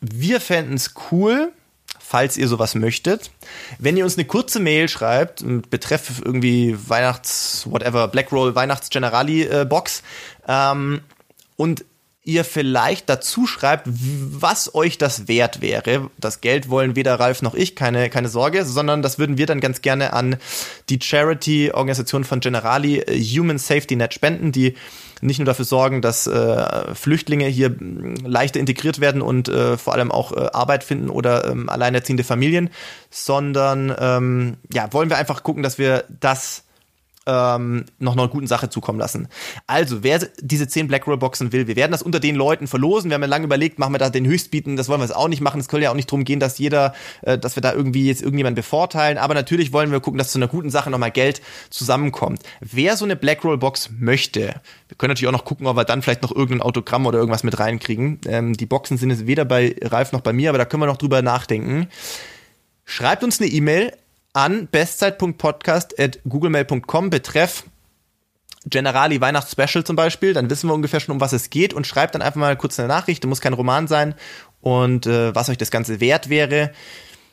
[SPEAKER 2] wir fänden es cool, falls ihr sowas möchtet. Wenn ihr uns eine kurze Mail schreibt, betreff irgendwie Weihnachts, whatever, Blackroll, Weihnachts-Generali-Box, äh, ähm, und ihr vielleicht dazu schreibt, was euch das wert wäre. Das Geld wollen weder Ralf noch ich, keine, keine Sorge, sondern das würden wir dann ganz gerne an die Charity-Organisation von Generali äh, Human Safety Net spenden, die nicht nur dafür sorgen, dass äh, Flüchtlinge hier leichter integriert werden und äh, vor allem auch äh, Arbeit finden oder ähm, alleinerziehende Familien, sondern ähm, ja, wollen wir einfach gucken, dass wir das ähm, noch einer guten Sache zukommen lassen. Also, wer diese 10 Blackroll-Boxen will, wir werden das unter den Leuten verlosen. Wir haben ja lange überlegt, machen wir da den Höchstbieten, das wollen wir jetzt auch nicht machen. Es soll ja auch nicht darum gehen, dass jeder, äh, dass wir da irgendwie jetzt irgendjemanden bevorteilen. Aber natürlich wollen wir gucken, dass zu einer guten Sache nochmal Geld zusammenkommt. Wer so eine Blackroll-Box möchte, wir können natürlich auch noch gucken, ob wir dann vielleicht noch irgendein Autogramm oder irgendwas mit reinkriegen. Ähm, die Boxen sind jetzt weder bei Ralf noch bei mir, aber da können wir noch drüber nachdenken. Schreibt uns eine E-Mail an bestzeit.podcast.googlemail.com betreff Generali Weihnachtsspecial zum Beispiel, dann wissen wir ungefähr schon, um was es geht. Und schreibt dann einfach mal kurz eine Nachricht, muss kein Roman sein. Und äh, was euch das Ganze wert wäre.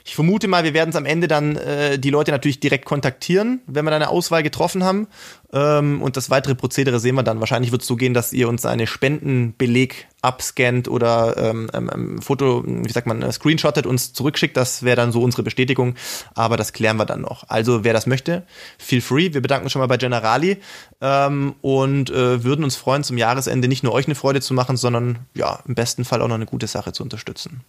[SPEAKER 2] Ich vermute mal, wir werden es am Ende dann äh, die Leute natürlich direkt kontaktieren, wenn wir dann eine Auswahl getroffen haben. Ähm, und das weitere Prozedere sehen wir dann. Wahrscheinlich wird es so gehen, dass ihr uns eine Spendenbeleg abscannt oder ähm, ähm, ähm Foto, wie sagt man, äh, screenshottet uns zurückschickt. Das wäre dann so unsere Bestätigung. Aber das klären wir dann noch. Also wer das möchte, feel free. Wir bedanken uns schon mal bei Generali ähm, und äh, würden uns freuen, zum Jahresende nicht nur euch eine Freude zu machen, sondern ja, im besten Fall auch noch eine gute Sache zu unterstützen.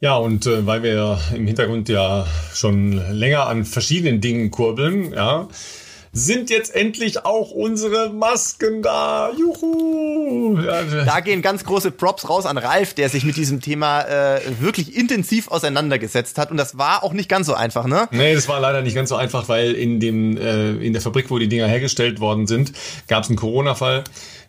[SPEAKER 1] Ja, und äh, weil wir im Hintergrund ja schon länger an verschiedenen Dingen kurbeln, ja, sind jetzt endlich auch unsere Masken da. Juhu!
[SPEAKER 2] Ja. Da gehen ganz große Props raus an Ralf, der sich mit diesem Thema äh, wirklich intensiv auseinandergesetzt hat. Und das war auch nicht ganz so einfach, ne?
[SPEAKER 1] Nee, das war leider nicht ganz so einfach, weil in dem äh, in der Fabrik, wo die Dinger hergestellt worden sind, gab es einen Corona-Fall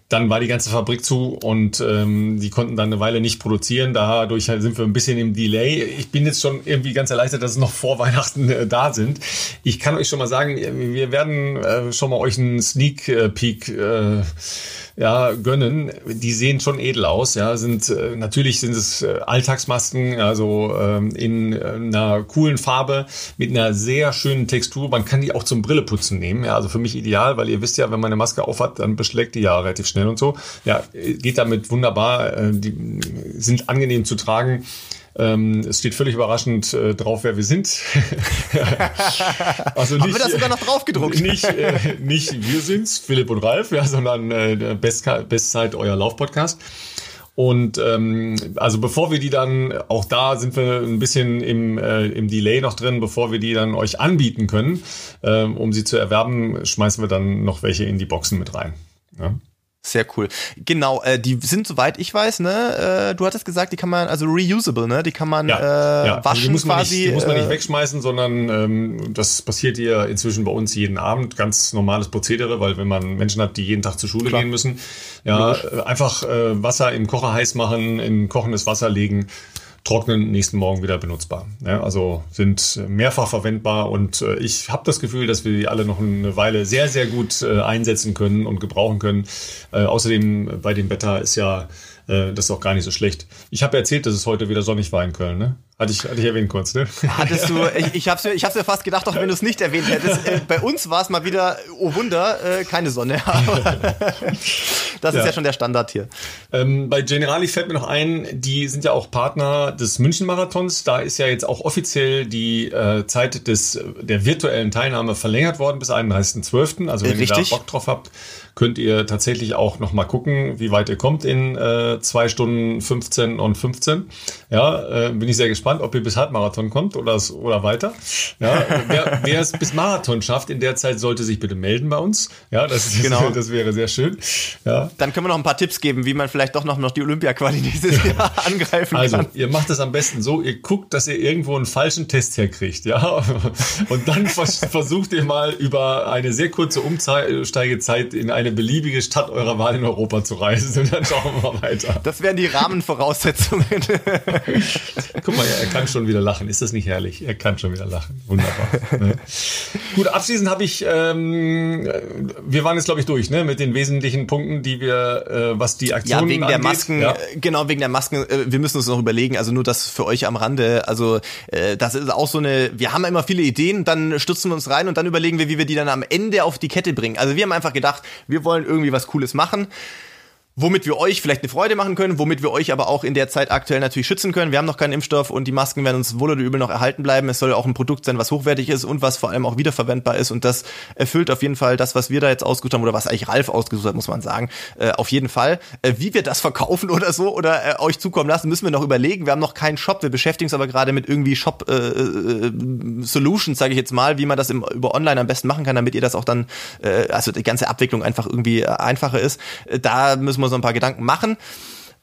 [SPEAKER 1] dann war die ganze Fabrik zu und ähm, die konnten dann eine Weile nicht produzieren. Dadurch sind wir ein bisschen im Delay. Ich bin jetzt schon irgendwie ganz erleichtert, dass es noch vor [laughs] Weihnachten äh, da sind. Ich kann euch schon mal sagen, wir werden äh, schon mal euch einen Sneak Peek äh, ja, gönnen. Die sehen schon edel aus. Ja, sind äh, natürlich sind es äh, Alltagsmasken, also ähm, in äh, einer coolen Farbe mit einer sehr schönen Textur. Man kann die auch zum Brilleputzen nehmen. Ja, also für mich ideal, weil ihr wisst ja, wenn man eine Maske aufhat, dann beschlägt die ja relativ schnell und so. Ja, geht damit wunderbar. Äh, die sind angenehm zu tragen. Ähm, es steht völlig überraschend äh, drauf, wer wir sind. [laughs]
[SPEAKER 2] also nicht, Haben wir das sogar noch drauf gedruckt?
[SPEAKER 1] Nicht, äh, nicht wir sind's, Philipp und Ralf, ja, sondern äh, Best, Bestzeit, euer Laufpodcast. Und ähm, also bevor wir die dann, auch da sind wir ein bisschen im, äh, im Delay noch drin, bevor wir die dann euch anbieten können, ähm, um sie zu erwerben, schmeißen wir dann noch welche in die Boxen mit rein. Ja.
[SPEAKER 2] Sehr cool. Genau, äh, die sind soweit ich weiß, ne? Äh, du hattest gesagt, die kann man also reusable, ne? Die kann man ja, äh, ja. waschen die
[SPEAKER 1] muss
[SPEAKER 2] man quasi.
[SPEAKER 1] Nicht, die muss man nicht äh, wegschmeißen, sondern ähm, das passiert ja inzwischen bei uns jeden Abend. Ganz normales Prozedere, weil wenn man Menschen hat, die jeden Tag zur Schule Klar. gehen müssen, ja, Logisch. Äh, einfach äh, Wasser im Kocher heiß machen, in kochendes Wasser legen trocknen, nächsten Morgen wieder benutzbar. Ja, also sind mehrfach verwendbar und äh, ich habe das Gefühl, dass wir die alle noch eine Weile sehr, sehr gut äh, einsetzen können und gebrauchen können. Äh, außerdem bei dem Wetter ist ja äh, das ist auch gar nicht so schlecht. Ich habe erzählt, dass es heute wieder sonnig war in Köln, ne? Hatte ich, hatte ich erwähnt kurz, ne?
[SPEAKER 2] Hattest du, [laughs] ich, ich hab's, ich hab's mir fast gedacht, auch wenn du es nicht erwähnt hättest. Äh, bei uns war es mal wieder, oh Wunder, äh, keine Sonne. [laughs] das ist ja. ja schon der Standard hier.
[SPEAKER 1] Ähm, bei Generali fällt mir noch ein, die sind ja auch Partner des München-Marathons. Da ist ja jetzt auch offiziell die äh, Zeit des, der virtuellen Teilnahme verlängert worden bis 31.12. Also wenn Richtig. ihr da Bock drauf habt, könnt ihr tatsächlich auch noch mal gucken, wie weit ihr kommt in äh, zwei Stunden 15 und 15. Ja, äh, bin ich sehr gespannt, ob ihr bis Halbmarathon kommt oder, oder weiter. Ja, [laughs] wer, wer es bis Marathon schafft in der Zeit, sollte sich bitte melden bei uns. Ja, das, ist, [laughs] genau. das wäre sehr schön. Ja.
[SPEAKER 2] Dann können wir noch ein paar Tipps geben, wie man vielleicht doch noch, noch die Olympia-Quali dieses Jahr [laughs] angreifen
[SPEAKER 1] also,
[SPEAKER 2] kann.
[SPEAKER 1] Also, ihr macht es am besten so, ihr guckt, dass ihr irgendwo einen falschen Test herkriegt, ja. [laughs] Und dann [laughs] versucht ihr mal über eine sehr kurze Umsteigezeit in eine eine beliebige Stadt eurer Wahl in Europa zu reisen und dann schauen wir mal weiter.
[SPEAKER 2] Das wären die Rahmenvoraussetzungen.
[SPEAKER 1] Guck mal, er kann schon wieder lachen. Ist das nicht herrlich? Er kann schon wieder lachen. Wunderbar. Ne? Gut, abschließend habe ich, ähm, wir waren jetzt glaube ich durch, ne, mit den wesentlichen Punkten, die wir, äh, was die Aktionen
[SPEAKER 2] Ja, wegen
[SPEAKER 1] angeht.
[SPEAKER 2] der Masken,
[SPEAKER 1] Ja.
[SPEAKER 2] äh, genau, wegen der Masken, äh, wir müssen uns noch überlegen, also nur das für euch am Rande, also äh, das ist auch so eine, wir haben immer viele Ideen, dann stürzen wir uns rein und dann überlegen wir, wie wir die dann am Ende auf die Kette bringen. Also wir haben einfach gedacht, wir wollen irgendwie was Cooles machen womit wir euch vielleicht eine Freude machen können, womit wir euch aber auch in der Zeit aktuell natürlich schützen können. Wir haben noch keinen Impfstoff und die Masken werden uns wohl oder übel noch erhalten bleiben. Es soll auch ein Produkt sein, was hochwertig ist und was vor allem auch wiederverwendbar ist und das erfüllt auf jeden Fall das, was wir da jetzt ausgesucht haben oder was eigentlich Ralf ausgesucht hat, muss man sagen. Äh, auf jeden Fall. Äh, wie wir das [laughs] verkaufen oder so oder äh, euch zukommen lassen, müssen wir noch überlegen. Wir haben noch keinen Shop. Wir beschäftigen uns aber gerade mit irgendwie Shop äh, äh, sage ich jetzt mal, wie man das im, über Online am besten machen kann, damit ihr das auch dann, äh, also die ganze Abwicklung einfach irgendwie einfacher ist. Da müssen wir so ein paar Gedanken machen.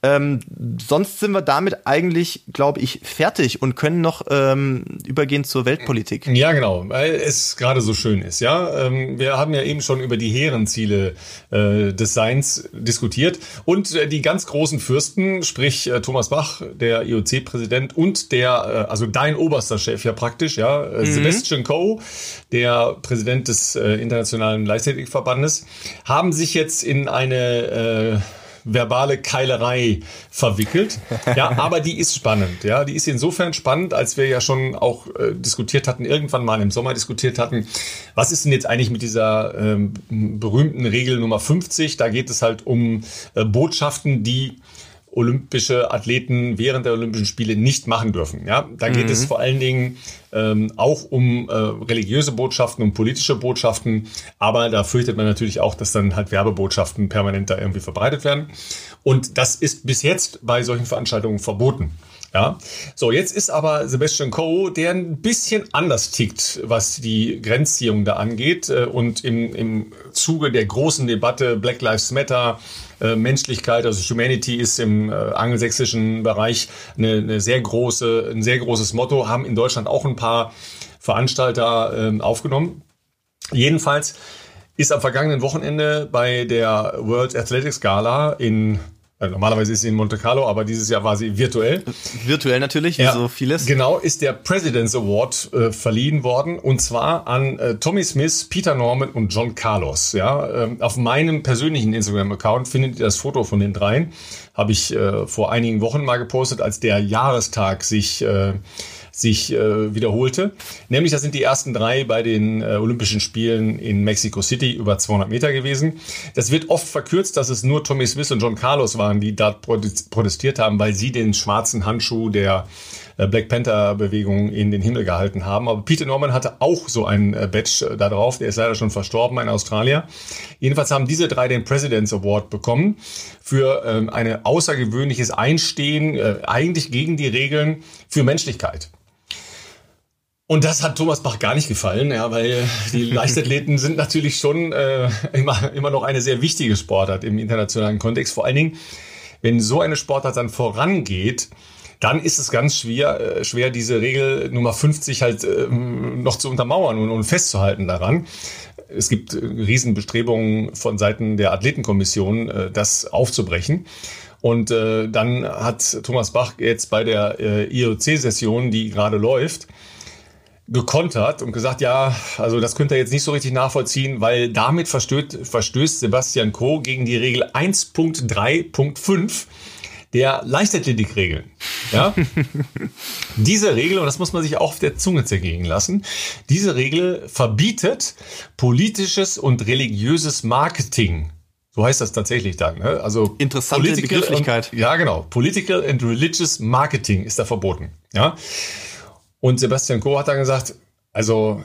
[SPEAKER 2] Ähm, sonst sind wir damit eigentlich, glaube ich, fertig und können noch ähm, übergehen zur Weltpolitik.
[SPEAKER 1] Ja, genau, weil es gerade so schön ist. Ja, ähm, wir haben ja eben schon über die hehren Ziele äh, des Seins diskutiert und äh, die ganz großen Fürsten, sprich äh, Thomas Bach, der IOC-Präsident und der, äh, also dein oberster Chef ja praktisch, ja, äh, Sebastian Coe, der Präsident des äh, Internationalen Leichtathletikverbandes, haben sich jetzt in eine verbale Keilerei verwickelt. Ja, [laughs] aber die ist spannend. Ja, die ist insofern spannend, als wir ja schon auch äh, diskutiert hatten, irgendwann mal im Sommer diskutiert hatten, was ist denn jetzt eigentlich mit dieser ähm, berühmten Regel Nummer 50? Da geht es halt um äh, Botschaften, die olympische Athleten während der Olympischen Spiele nicht machen dürfen. Ja, da geht es vor allen Dingen ähm, auch um äh, religiöse Botschaften, um politische Botschaften, aber da fürchtet man natürlich auch, dass dann halt Werbebotschaften permanent da irgendwie verbreitet werden. Und das ist bis jetzt bei solchen Veranstaltungen verboten. Ja, so jetzt ist aber Sebastian Coe, der ein bisschen anders tickt, was die Grenzziehung da angeht äh, und im, im Zuge der großen Debatte Black Lives Matter, äh, Menschlichkeit, also Humanity ist im äh, angelsächsischen Bereich eine, eine sehr große, ein sehr großes Motto, haben in Deutschland auch ein paar Veranstalter äh, aufgenommen. Jedenfalls ist am vergangenen Wochenende bei der World Athletics Gala in äh, Normalerweise ist sie in Monte Carlo, aber dieses Jahr war sie virtuell.
[SPEAKER 2] Virtuell natürlich, wie so vieles.
[SPEAKER 1] Genau, ist der President's Award äh, verliehen worden und zwar an äh, Tommy Smith, Peter Norman und John Carlos. Ja, ähm, auf meinem persönlichen Instagram-Account findet ihr das Foto von den dreien. Habe ich äh, vor einigen Wochen mal gepostet, als der Jahrestag sich äh, sich äh, wiederholte. Nämlich, das sind die ersten drei bei den äh, Olympischen Spielen in Mexico City über 200 Meter gewesen. Das wird oft verkürzt, dass es nur Tommy Smith und John Carlos waren, die da protestiert haben, weil sie den schwarzen Handschuh der äh, Black Panther Bewegung in den Himmel gehalten haben. Aber Peter Norman hatte auch so ein äh, Badge äh, da drauf. Der ist leider schon verstorben, ein Australier. Jedenfalls haben diese drei den President's Award bekommen für ähm, ein außergewöhnliches Einstehen, äh, eigentlich gegen die Regeln für Menschlichkeit. Und das hat Thomas Bach gar nicht gefallen, ja, weil die [laughs] Leichtathleten sind natürlich schon äh, immer, immer noch eine sehr wichtige Sportart im internationalen Kontext. Vor allen Dingen, wenn so eine Sportart dann vorangeht, dann ist es ganz schwer, äh, schwer diese Regel Nummer 50 halt äh, noch zu untermauern und, und festzuhalten daran. Es gibt äh, Riesenbestrebungen von Seiten der Athletenkommission, äh, das aufzubrechen. Und äh, dann hat Thomas Bach jetzt bei der äh, IOC-Session, die gerade läuft, gekontert und gesagt, ja, also das könnt ihr jetzt nicht so richtig nachvollziehen, weil damit verstößt, verstößt Sebastian Coe gegen die Regel 1.3.5 der Leichtathletikregeln. Ja? [laughs] diese Regel, und das muss man sich auch auf der Zunge zergehen lassen, diese Regel verbietet politisches und religiöses Marketing. So heißt das tatsächlich dann. Ne? Also
[SPEAKER 2] Interessante Begrifflichkeit.
[SPEAKER 1] Und, ja, genau. Political and Religious Marketing ist da verboten. Ja. Und Sebastian Coe hat dann gesagt, also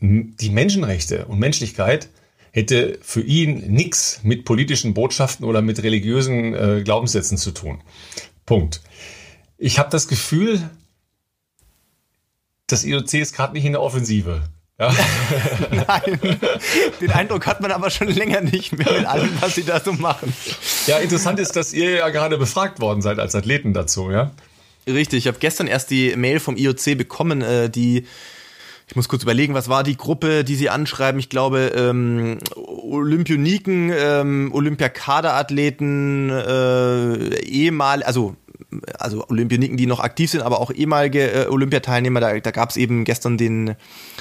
[SPEAKER 1] die Menschenrechte und Menschlichkeit hätte für ihn nichts mit politischen Botschaften oder mit religiösen äh, Glaubenssätzen zu tun. Punkt. Ich habe das Gefühl, das IOC ist gerade nicht in der Offensive. Ja. [laughs]
[SPEAKER 2] Nein, den Eindruck hat man aber schon länger nicht mehr mit allem, was sie da so machen.
[SPEAKER 1] ja, interessant ist, dass ihr ja gerade befragt worden seid als Athleten dazu, ja?
[SPEAKER 2] Richtig, ich habe gestern erst die Mail vom IOC bekommen, äh, die ich muss kurz überlegen, was war die Gruppe, die sie anschreiben? Ich glaube, ähm, Olympioniken, ähm, Olympiakaderathleten, äh, ehemal, also also Olympioniken, die noch aktiv sind, aber auch ehemalige äh, Olympiateilnehmer. Da, da gab es eben gestern den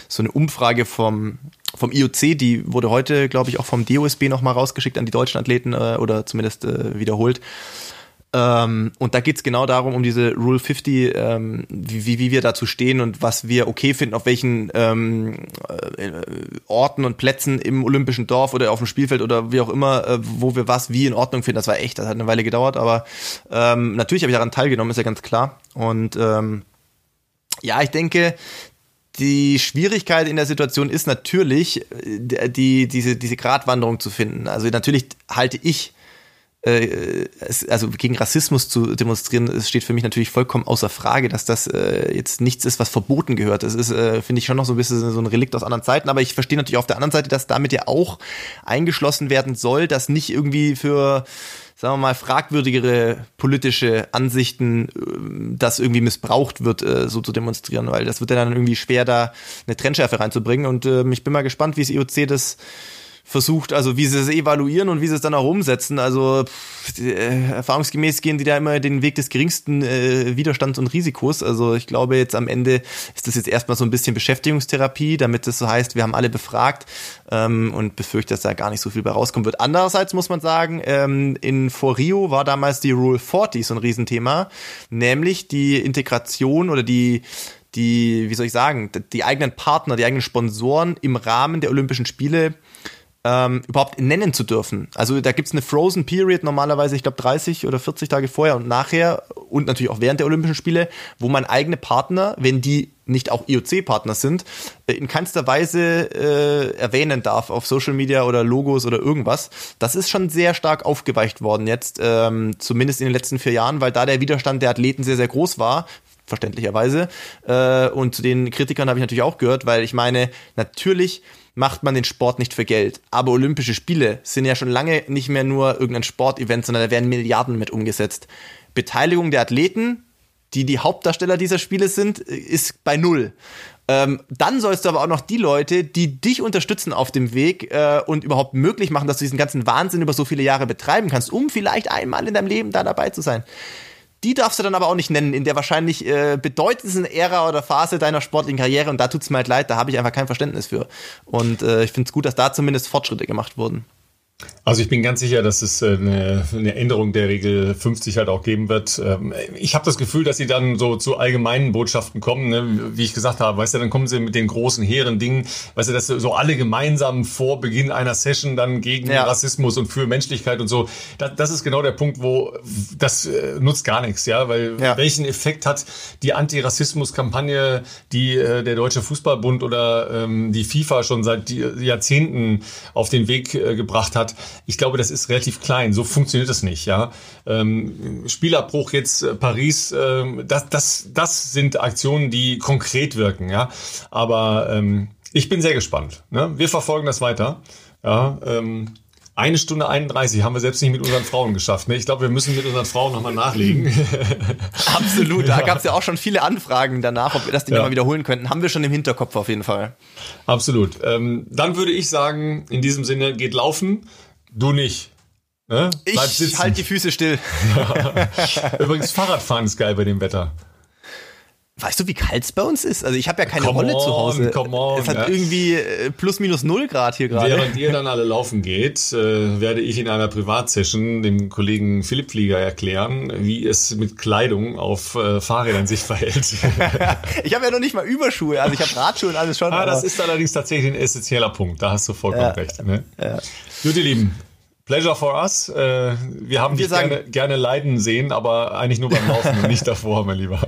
[SPEAKER 2] so eine Umfrage vom vom IOC, die wurde heute, glaube ich, auch vom DOSB nochmal rausgeschickt an die deutschen Athleten äh, oder zumindest äh, wiederholt. Ähm, und da geht's genau darum, um diese Rule 50, ähm, wie, wie wir dazu stehen und was wir okay finden, auf welchen ähm, äh, Orten und Plätzen im Olympischen Dorf oder auf dem Spielfeld oder wie auch immer, äh, wo wir was wie in Ordnung finden. Das war echt, das hat eine Weile gedauert, aber ähm, natürlich habe ich daran teilgenommen, ist ja ganz klar. Und ähm, ja, ich denke, die Schwierigkeit in der Situation ist natürlich, äh, die, diese, diese Gratwanderung zu finden. Also natürlich halte ich äh, also gegen Rassismus zu demonstrieren, es steht für mich natürlich vollkommen außer Frage, dass das äh, jetzt nichts ist, was verboten gehört. Das ist, äh, finde ich, schon noch so ein bisschen so ein Relikt aus anderen Zeiten, aber ich verstehe natürlich auf der anderen Seite, dass damit ja auch eingeschlossen werden soll, dass nicht irgendwie für sagen wir mal, fragwürdigere politische Ansichten, das irgendwie missbraucht wird, so zu demonstrieren, weil das wird ja dann irgendwie schwer, da eine Trennschärfe reinzubringen. Und äh, ich bin mal gespannt, wie das IOC das versucht, also wie sie es evaluieren und wie sie es dann auch umsetzen. Also pff, äh, erfahrungsgemäß gehen die da immer den Weg des geringsten äh, Widerstands und Risikos. Also ich glaube jetzt am Ende ist das jetzt erstmal so ein bisschen Beschäftigungstherapie, damit es so heißt, wir haben alle befragt ähm, und befürchte, dass da gar nicht so viel bei rauskommen wird. Andererseits muss man sagen, ähm, in vor Rio war damals die Rule 40 so ein Riesenthema, nämlich die Integration oder die die, wie soll ich sagen, die eigenen Partner, die eigenen Sponsoren im Rahmen der Olympischen Spiele ähm, überhaupt nennen zu dürfen. Also da gibt es eine Frozen Period normalerweise, ich glaube 30 oder 40 Tage vorher und nachher und natürlich auch während der Olympischen Spiele, wo man eigene Partner, wenn die nicht auch IOC-Partner sind, äh, in keinster Weise äh, erwähnen darf auf Social Media oder Logos oder irgendwas. Das ist schon sehr stark aufgeweicht worden jetzt, ähm, zumindest in den letzten vier Jahren, weil da der Widerstand der Athleten sehr, sehr groß war verständlicherweise. Äh, und zu den Kritikern habe ich natürlich auch gehört, weil ich meine, natürlich macht man den Sport nicht für Geld. Aber Olympische Spiele sind ja schon lange nicht mehr nur irgendein Sportevent, sondern da werden Milliarden mit umgesetzt. Beteiligung der Athleten, die die Hauptdarsteller dieser Spiele sind, ist bei null. Ähm, dann sollst du aber auch noch die Leute, die dich unterstützen auf dem Weg äh, und überhaupt möglich machen, dass du diesen ganzen Wahnsinn über so viele Jahre betreiben kannst, um vielleicht einmal in deinem Leben da dabei zu sein. Die darfst du dann aber auch nicht nennen, in der wahrscheinlich äh, bedeutendsten Ära oder Phase deiner sportlichen Karriere. Und da tut's mir halt leid, da habe ich einfach kein Verständnis für. Und äh, ich finde es gut, dass da zumindest Fortschritte gemacht wurden.
[SPEAKER 1] Also ich bin ganz sicher, dass es äh, eine, eine Änderung der Regel 50 halt auch geben wird. Ähm, ich habe das Gefühl, dass sie dann so zu allgemeinen Botschaften kommen, ne? wie ich gesagt habe, weißt du, dann kommen sie mit den großen hehren Dingen, weißt du, dass so alle gemeinsam vor Beginn einer Session dann gegen ja. Rassismus und für Menschlichkeit und so. Das, das, ist genau der Punkt, wo das äh, nutzt gar nichts, ja, weil ja. welchen Effekt hat die Antirassismus-Kampagne, die äh, der Deutsche Fußballbund oder ähm, die FIFA schon seit Jahrzehnten auf den Weg gebracht hat? Hat. Ich glaube, das ist relativ klein. So funktioniert es nicht. Ja, ähm, Spielabbruch jetzt äh, Paris. Äh, das, das, das sind Aktionen, die konkret wirken. Ja, aber ähm, ich bin sehr gespannt. Ne? Wir verfolgen das weiter. Ja, ähm, eine Stunde 31 haben wir selbst nicht mit unseren Frauen geschafft. Ne? Ich glaube, wir müssen mit unseren Frauen nochmal nachlegen. [laughs]
[SPEAKER 2] Absolut. Da gab es ja auch schon viele Anfragen danach, ob wir das Ding ja. nochmal wiederholen könnten. Haben wir schon im Hinterkopf auf jeden Fall.
[SPEAKER 1] Absolut. Ähm, dann würde ich sagen, in diesem Sinne, geht laufen. Du nicht.
[SPEAKER 2] Ne? Ich halte die Füße still. [laughs]
[SPEAKER 1] Übrigens, Fahrradfahren ist geil bei dem Wetter.
[SPEAKER 2] Weißt du, wie kalt es bei uns ist? Also ich habe ja keine come Rolle on, zu Hause. Come on, es hat ja. irgendwie äh, plus minus null Grad hier gerade.
[SPEAKER 1] Während ihr dann alle laufen geht, äh, werde ich in einer Privatsession dem Kollegen Philipp Flieger erklären, wie es mit Kleidung auf äh, Fahrrädern sich verhält. [laughs]
[SPEAKER 2] ich habe ja noch nicht mal Überschuhe, also ich habe Radschuhe und alles schon.
[SPEAKER 1] Ah, das ist allerdings tatsächlich ein essentieller Punkt. Da hast du vollkommen ja, recht. Ne? Ja. Gut, ihr Lieben, Pleasure for us. Äh, wir haben wir dich sagen, gerne, gerne leiden sehen, aber eigentlich nur beim Laufen und nicht davor, mein Lieber. [laughs]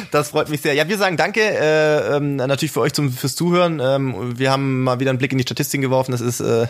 [SPEAKER 2] das freut mich sehr. Ja, wir sagen danke äh, ähm, natürlich für euch zum, fürs Zuhören. Ähm, wir haben mal wieder einen Blick in die Statistiken geworfen. Das ist äh,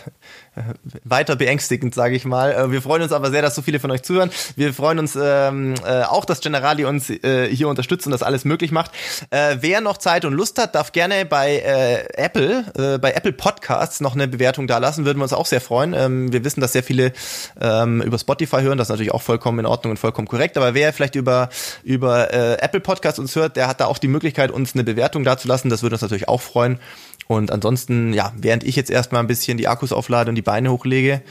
[SPEAKER 2] weiter beängstigend, sage ich mal. Äh, wir freuen uns aber sehr, dass so viele von euch zuhören. Wir freuen uns ähm, äh, auch, dass Generali uns äh, hier unterstützt und das alles möglich macht. Äh, wer noch Zeit und Lust hat, darf gerne bei äh, Apple, äh, bei Apple Podcasts noch eine Bewertung da lassen. Würden wir uns auch sehr freuen. Ähm, wir wissen, dass sehr viele ähm, über Spotify hören. Das ist natürlich auch vollkommen in Ordnung und vollkommen korrekt. Aber wer vielleicht über, über äh, Apple Podcasts uns hört, der hat da auch die Möglichkeit, uns eine Bewertung dazulassen. Das würde uns natürlich auch freuen. Und ansonsten, ja, während ich jetzt erstmal ein bisschen die Akkus auflade und die Beine hochlege,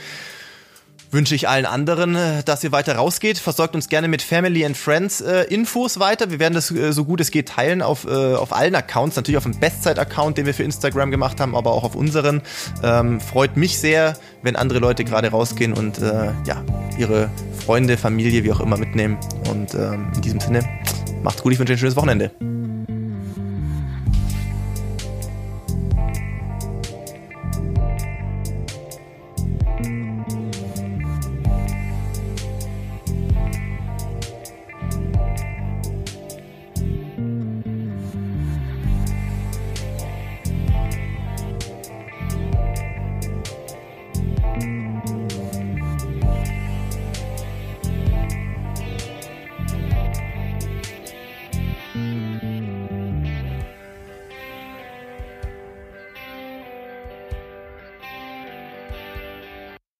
[SPEAKER 2] wünsche ich allen anderen, äh, dass ihr weiter rausgeht. Versorgt uns gerne mit Family and Friends äh, Infos weiter. Wir werden das äh, so gut es geht teilen auf, äh, auf allen Accounts. Natürlich auf dem Bestzeit-Account, den wir für Instagram gemacht haben, aber auch auf unseren. Ähm, freut mich sehr, wenn andere Leute gerade rausgehen und äh, ja, ihre Freunde, Familie, wie auch immer mitnehmen. Und ähm, in diesem Sinne, macht's gut. Ich wünsche ein schönes Wochenende.